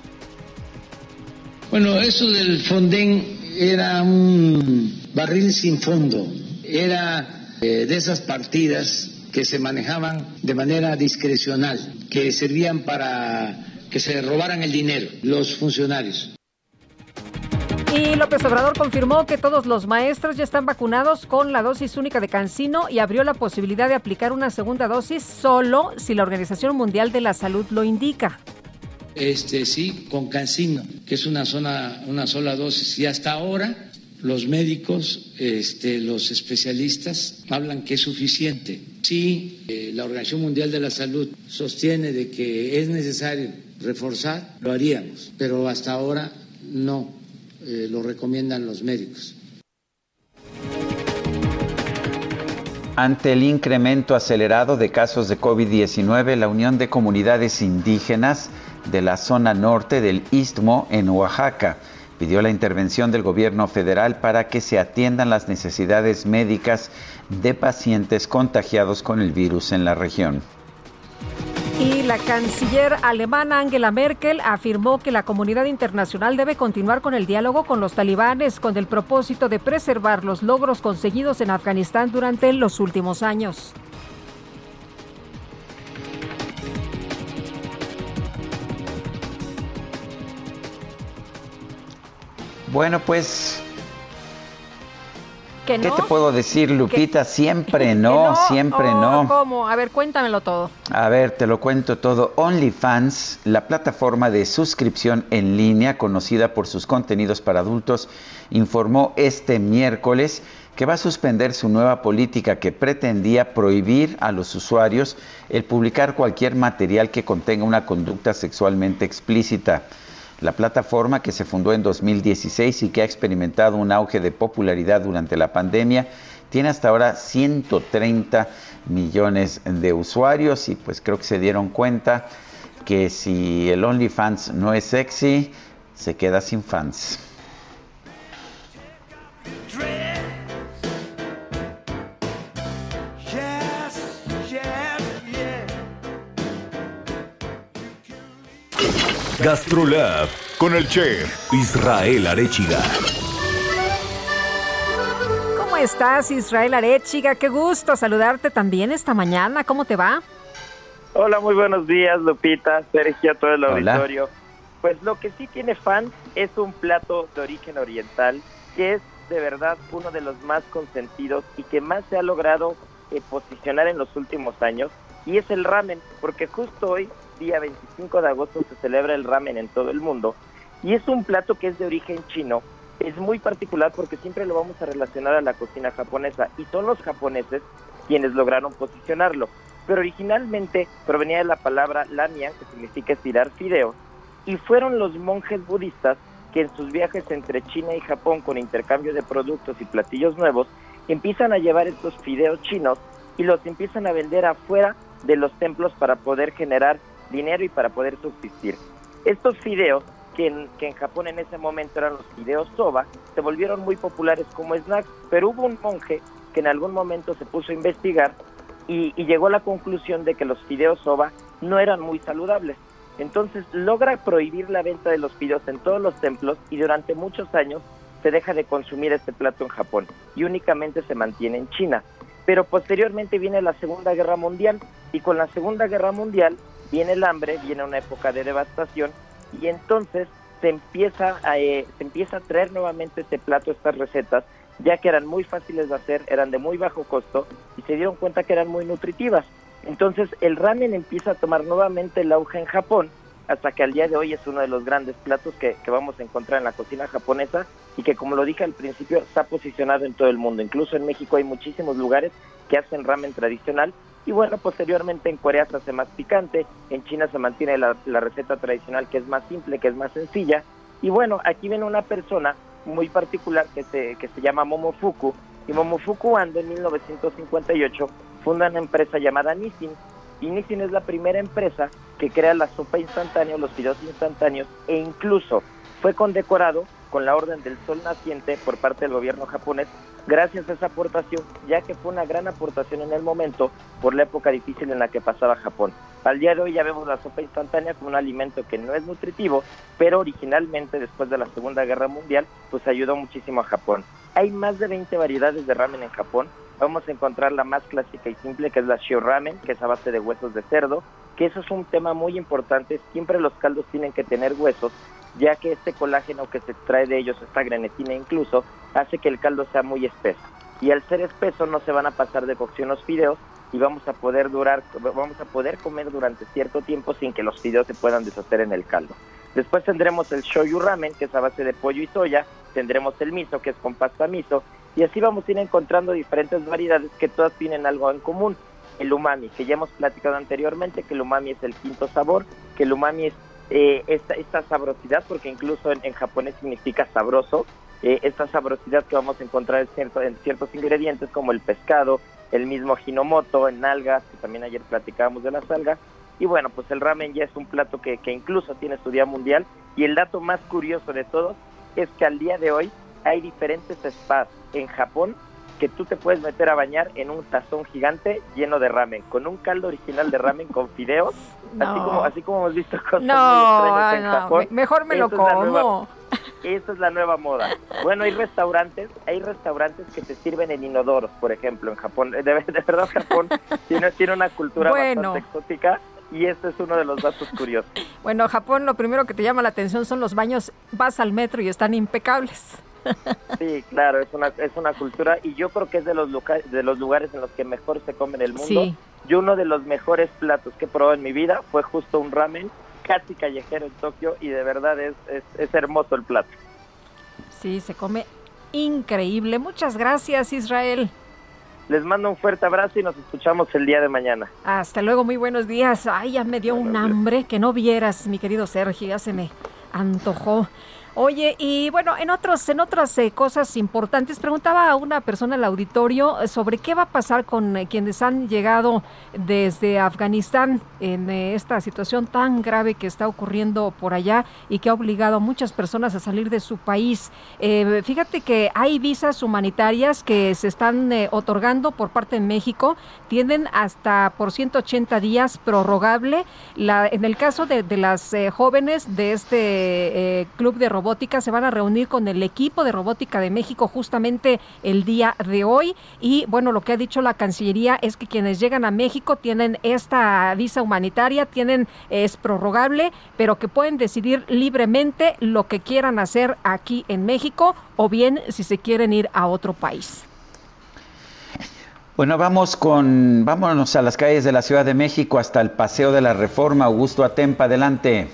Bueno, eso del Fonden era un barril sin fondo, era eh, de esas partidas que se manejaban de manera discrecional, que servían para que se robaran el dinero los funcionarios. Y López Obrador confirmó que todos los maestros ya están vacunados con la dosis única de Cancino y abrió la posibilidad de aplicar una segunda dosis solo si la Organización Mundial de la Salud lo indica. Este sí, con Cancino, que es una zona, una sola dosis y hasta ahora los médicos, este, los especialistas hablan que es suficiente. Si eh, la Organización Mundial de la Salud sostiene de que es necesario reforzar, lo haríamos, pero hasta ahora no eh, lo recomiendan los médicos. Ante el incremento acelerado de casos de COVID-19, la Unión de Comunidades Indígenas de la zona norte del Istmo en Oaxaca pidió la intervención del gobierno federal para que se atiendan las necesidades médicas de pacientes contagiados con el virus en la región. Y la canciller alemana Angela Merkel afirmó que la comunidad internacional debe continuar con el diálogo con los talibanes con el propósito de preservar los logros conseguidos en Afganistán durante los últimos años. Bueno, pues ¿Qué te puedo decir, Lupita? Siempre no, siempre oh, no. ¿Cómo? A ver, cuéntamelo todo. A ver, te lo cuento todo. OnlyFans, la plataforma de suscripción en línea conocida por sus contenidos para adultos, informó este miércoles que va a suspender su nueva política que pretendía prohibir a los usuarios el publicar cualquier material que contenga una conducta sexualmente explícita. La plataforma que se fundó en 2016 y que ha experimentado un auge de popularidad durante la pandemia tiene hasta ahora 130 millones de usuarios y pues creo que se dieron cuenta que si el OnlyFans no es sexy, se queda sin fans. Gastrolab con el chef Israel Arechiga. ¿Cómo estás, Israel Arechiga? Qué gusto saludarte también esta mañana. ¿Cómo te va? Hola, muy buenos días, Lupita, Sergio, todo el auditorio. Pues lo que sí tiene fan es un plato de origen oriental que es de verdad uno de los más consentidos y que más se ha logrado eh, posicionar en los últimos años y es el ramen, porque justo hoy día 25 de agosto se celebra el ramen en todo el mundo y es un plato que es de origen chino. Es muy particular porque siempre lo vamos a relacionar a la cocina japonesa y son los japoneses quienes lograron posicionarlo. Pero originalmente provenía de la palabra lamian, que significa estirar fideos, y fueron los monjes budistas que en sus viajes entre China y Japón con intercambio de productos y platillos nuevos empiezan a llevar estos fideos chinos y los empiezan a vender afuera de los templos para poder generar dinero y para poder subsistir. Estos fideos, que en, que en Japón en ese momento eran los fideos soba, se volvieron muy populares como snacks, pero hubo un monje que en algún momento se puso a investigar y, y llegó a la conclusión de que los fideos soba no eran muy saludables. Entonces logra prohibir la venta de los fideos en todos los templos y durante muchos años se deja de consumir este plato en Japón y únicamente se mantiene en China. Pero posteriormente viene la Segunda Guerra Mundial y con la Segunda Guerra Mundial viene el hambre, viene una época de devastación y entonces se empieza a, eh, se empieza a traer nuevamente este plato, estas recetas, ya que eran muy fáciles de hacer, eran de muy bajo costo y se dieron cuenta que eran muy nutritivas. Entonces el ramen empieza a tomar nuevamente el auge en Japón, hasta que al día de hoy es uno de los grandes platos que, que, vamos a encontrar en la cocina japonesa y que como lo dije al principio está posicionado en todo el mundo. Incluso en México hay muchísimos lugares que hacen ramen tradicional y bueno, posteriormente en Corea se hace más picante, en China se mantiene la, la receta tradicional que es más simple, que es más sencilla. Y bueno, aquí viene una persona muy particular que se, que se llama Momofuku. Y Momofuku Ando en 1958 funda una empresa llamada Nissin. Y Nissin es la primera empresa que crea la sopa instantánea, los fideos instantáneos e incluso fue condecorado con la Orden del Sol Naciente por parte del gobierno japonés gracias a esa aportación, ya que fue una gran aportación en el momento por la época difícil en la que pasaba Japón. Al día de hoy ya vemos la sopa instantánea como un alimento que no es nutritivo, pero originalmente después de la Segunda Guerra Mundial, pues ayudó muchísimo a Japón. Hay más de 20 variedades de ramen en Japón. Vamos a encontrar la más clásica y simple, que es la shio ramen, que es a base de huesos de cerdo, que eso es un tema muy importante. Siempre los caldos tienen que tener huesos, ya que este colágeno que se extrae de ellos, esta grenetina incluso, hace que el caldo sea muy espeso. Y al ser espeso no se van a pasar de cocción los fideos y vamos a poder durar, vamos a poder comer durante cierto tiempo sin que los fideos se puedan deshacer en el caldo. Después tendremos el shoyu ramen, que es a base de pollo y soya, tendremos el miso, que es con pasta miso, y así vamos a ir encontrando diferentes variedades que todas tienen algo en común. El umami, que ya hemos platicado anteriormente, que el umami es el quinto sabor, que el umami es eh, esta, sabrosidad, porque incluso en, japonés significa sabroso, eh, esta sabrosidad que vamos a encontrar en, cierto, en, ciertos ingredientes como el pescado, el mismo hinomoto, en algas, que también ayer platicábamos de las algas. Y bueno, pues el ramen ya es un plato que, que incluso tiene su día mundial. Y el dato más curioso de todos es que al día de hoy hay diferentes spas en Japón que tú te puedes meter a bañar en un tazón gigante lleno de ramen, con un caldo original de ramen con fideos, no. así como así como hemos visto cosas no, muy extrañas en no, Japón. Mejor me lo como. Es nueva, esa es la nueva moda. Bueno, hay restaurantes, hay restaurantes que te sirven en inodoros, por ejemplo, en Japón. De, de verdad, Japón (laughs) tiene, tiene una cultura bueno. bastante exótica y este es uno de los datos curiosos. Bueno, Japón lo primero que te llama la atención son los baños, vas al metro y están impecables. Sí, claro, es una, es una cultura y yo creo que es de los, lugares, de los lugares en los que mejor se come en el mundo. Sí. Yo uno de los mejores platos que he probado en mi vida fue justo un ramen casi callejero en Tokio y de verdad es, es, es hermoso el plato. Sí, se come increíble. Muchas gracias, Israel. Les mando un fuerte abrazo y nos escuchamos el día de mañana. Hasta luego, muy buenos días. Ay, ya me dio un hambre que no vieras, mi querido Sergio, ya se me antojó. Oye, y bueno, en otros, en otras eh, cosas importantes, preguntaba a una persona al auditorio eh, sobre qué va a pasar con eh, quienes han llegado desde Afganistán en esta situación tan grave que está ocurriendo por allá y que ha obligado a muchas personas a salir de su país. fíjate que hay visas humanitarias que se están otorgando por parte de México, tienen hasta por 180 días prorrogable. La, en el caso de, de las jóvenes de este club de robótica se van a reunir con el equipo de robótica de México justamente el día de hoy. Y bueno, lo que ha dicho la Cancillería es que quienes llegan a México tienen esta visa humanitaria, tienen, es prorrogable, pero que pueden decidir libremente lo que quieran hacer aquí en México o bien si se quieren ir a otro país. Bueno, vamos con, vámonos a las calles de la Ciudad de México hasta el Paseo de la Reforma. Augusto Atempa, adelante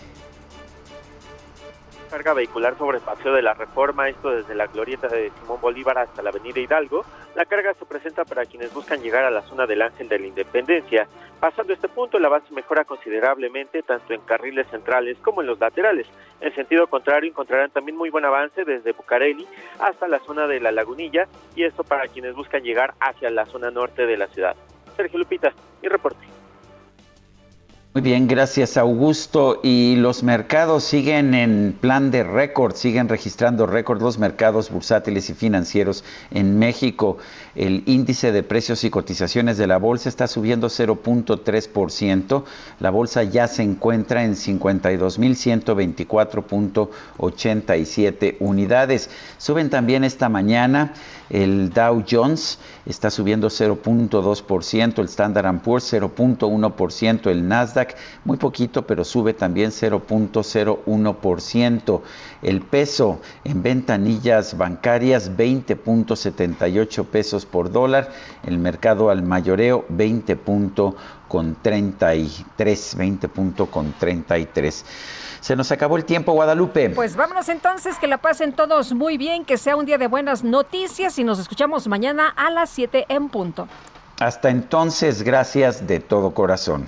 carga vehicular sobre Paseo de la Reforma, esto desde la glorieta de Simón Bolívar hasta la Avenida Hidalgo. La carga se presenta para quienes buscan llegar a la zona del Ángel de la Independencia. Pasando este punto, el avance mejora considerablemente tanto en carriles centrales como en los laterales. En sentido contrario, encontrarán también muy buen avance desde Bucareli hasta la zona de la Lagunilla y esto para quienes buscan llegar hacia la zona norte de la ciudad. Sergio Lupita, mi reporte. Muy bien, gracias Augusto. Y los mercados siguen en plan de récord, siguen registrando récord los mercados bursátiles y financieros en México. El índice de precios y cotizaciones de la bolsa está subiendo 0.3%. La bolsa ya se encuentra en 52.124.87 unidades. Suben también esta mañana el Dow Jones está subiendo 0.2%, el Standard Poor's 0.1%, el Nasdaq muy poquito, pero sube también 0.01%. El peso en ventanillas bancarias 20.78 pesos por dólar, el mercado al mayoreo 20. con 33, 20 con 33. Se nos acabó el tiempo, Guadalupe. Pues vámonos entonces, que la pasen todos muy bien, que sea un día de buenas noticias y nos escuchamos mañana a las 7 en punto. Hasta entonces, gracias de todo corazón.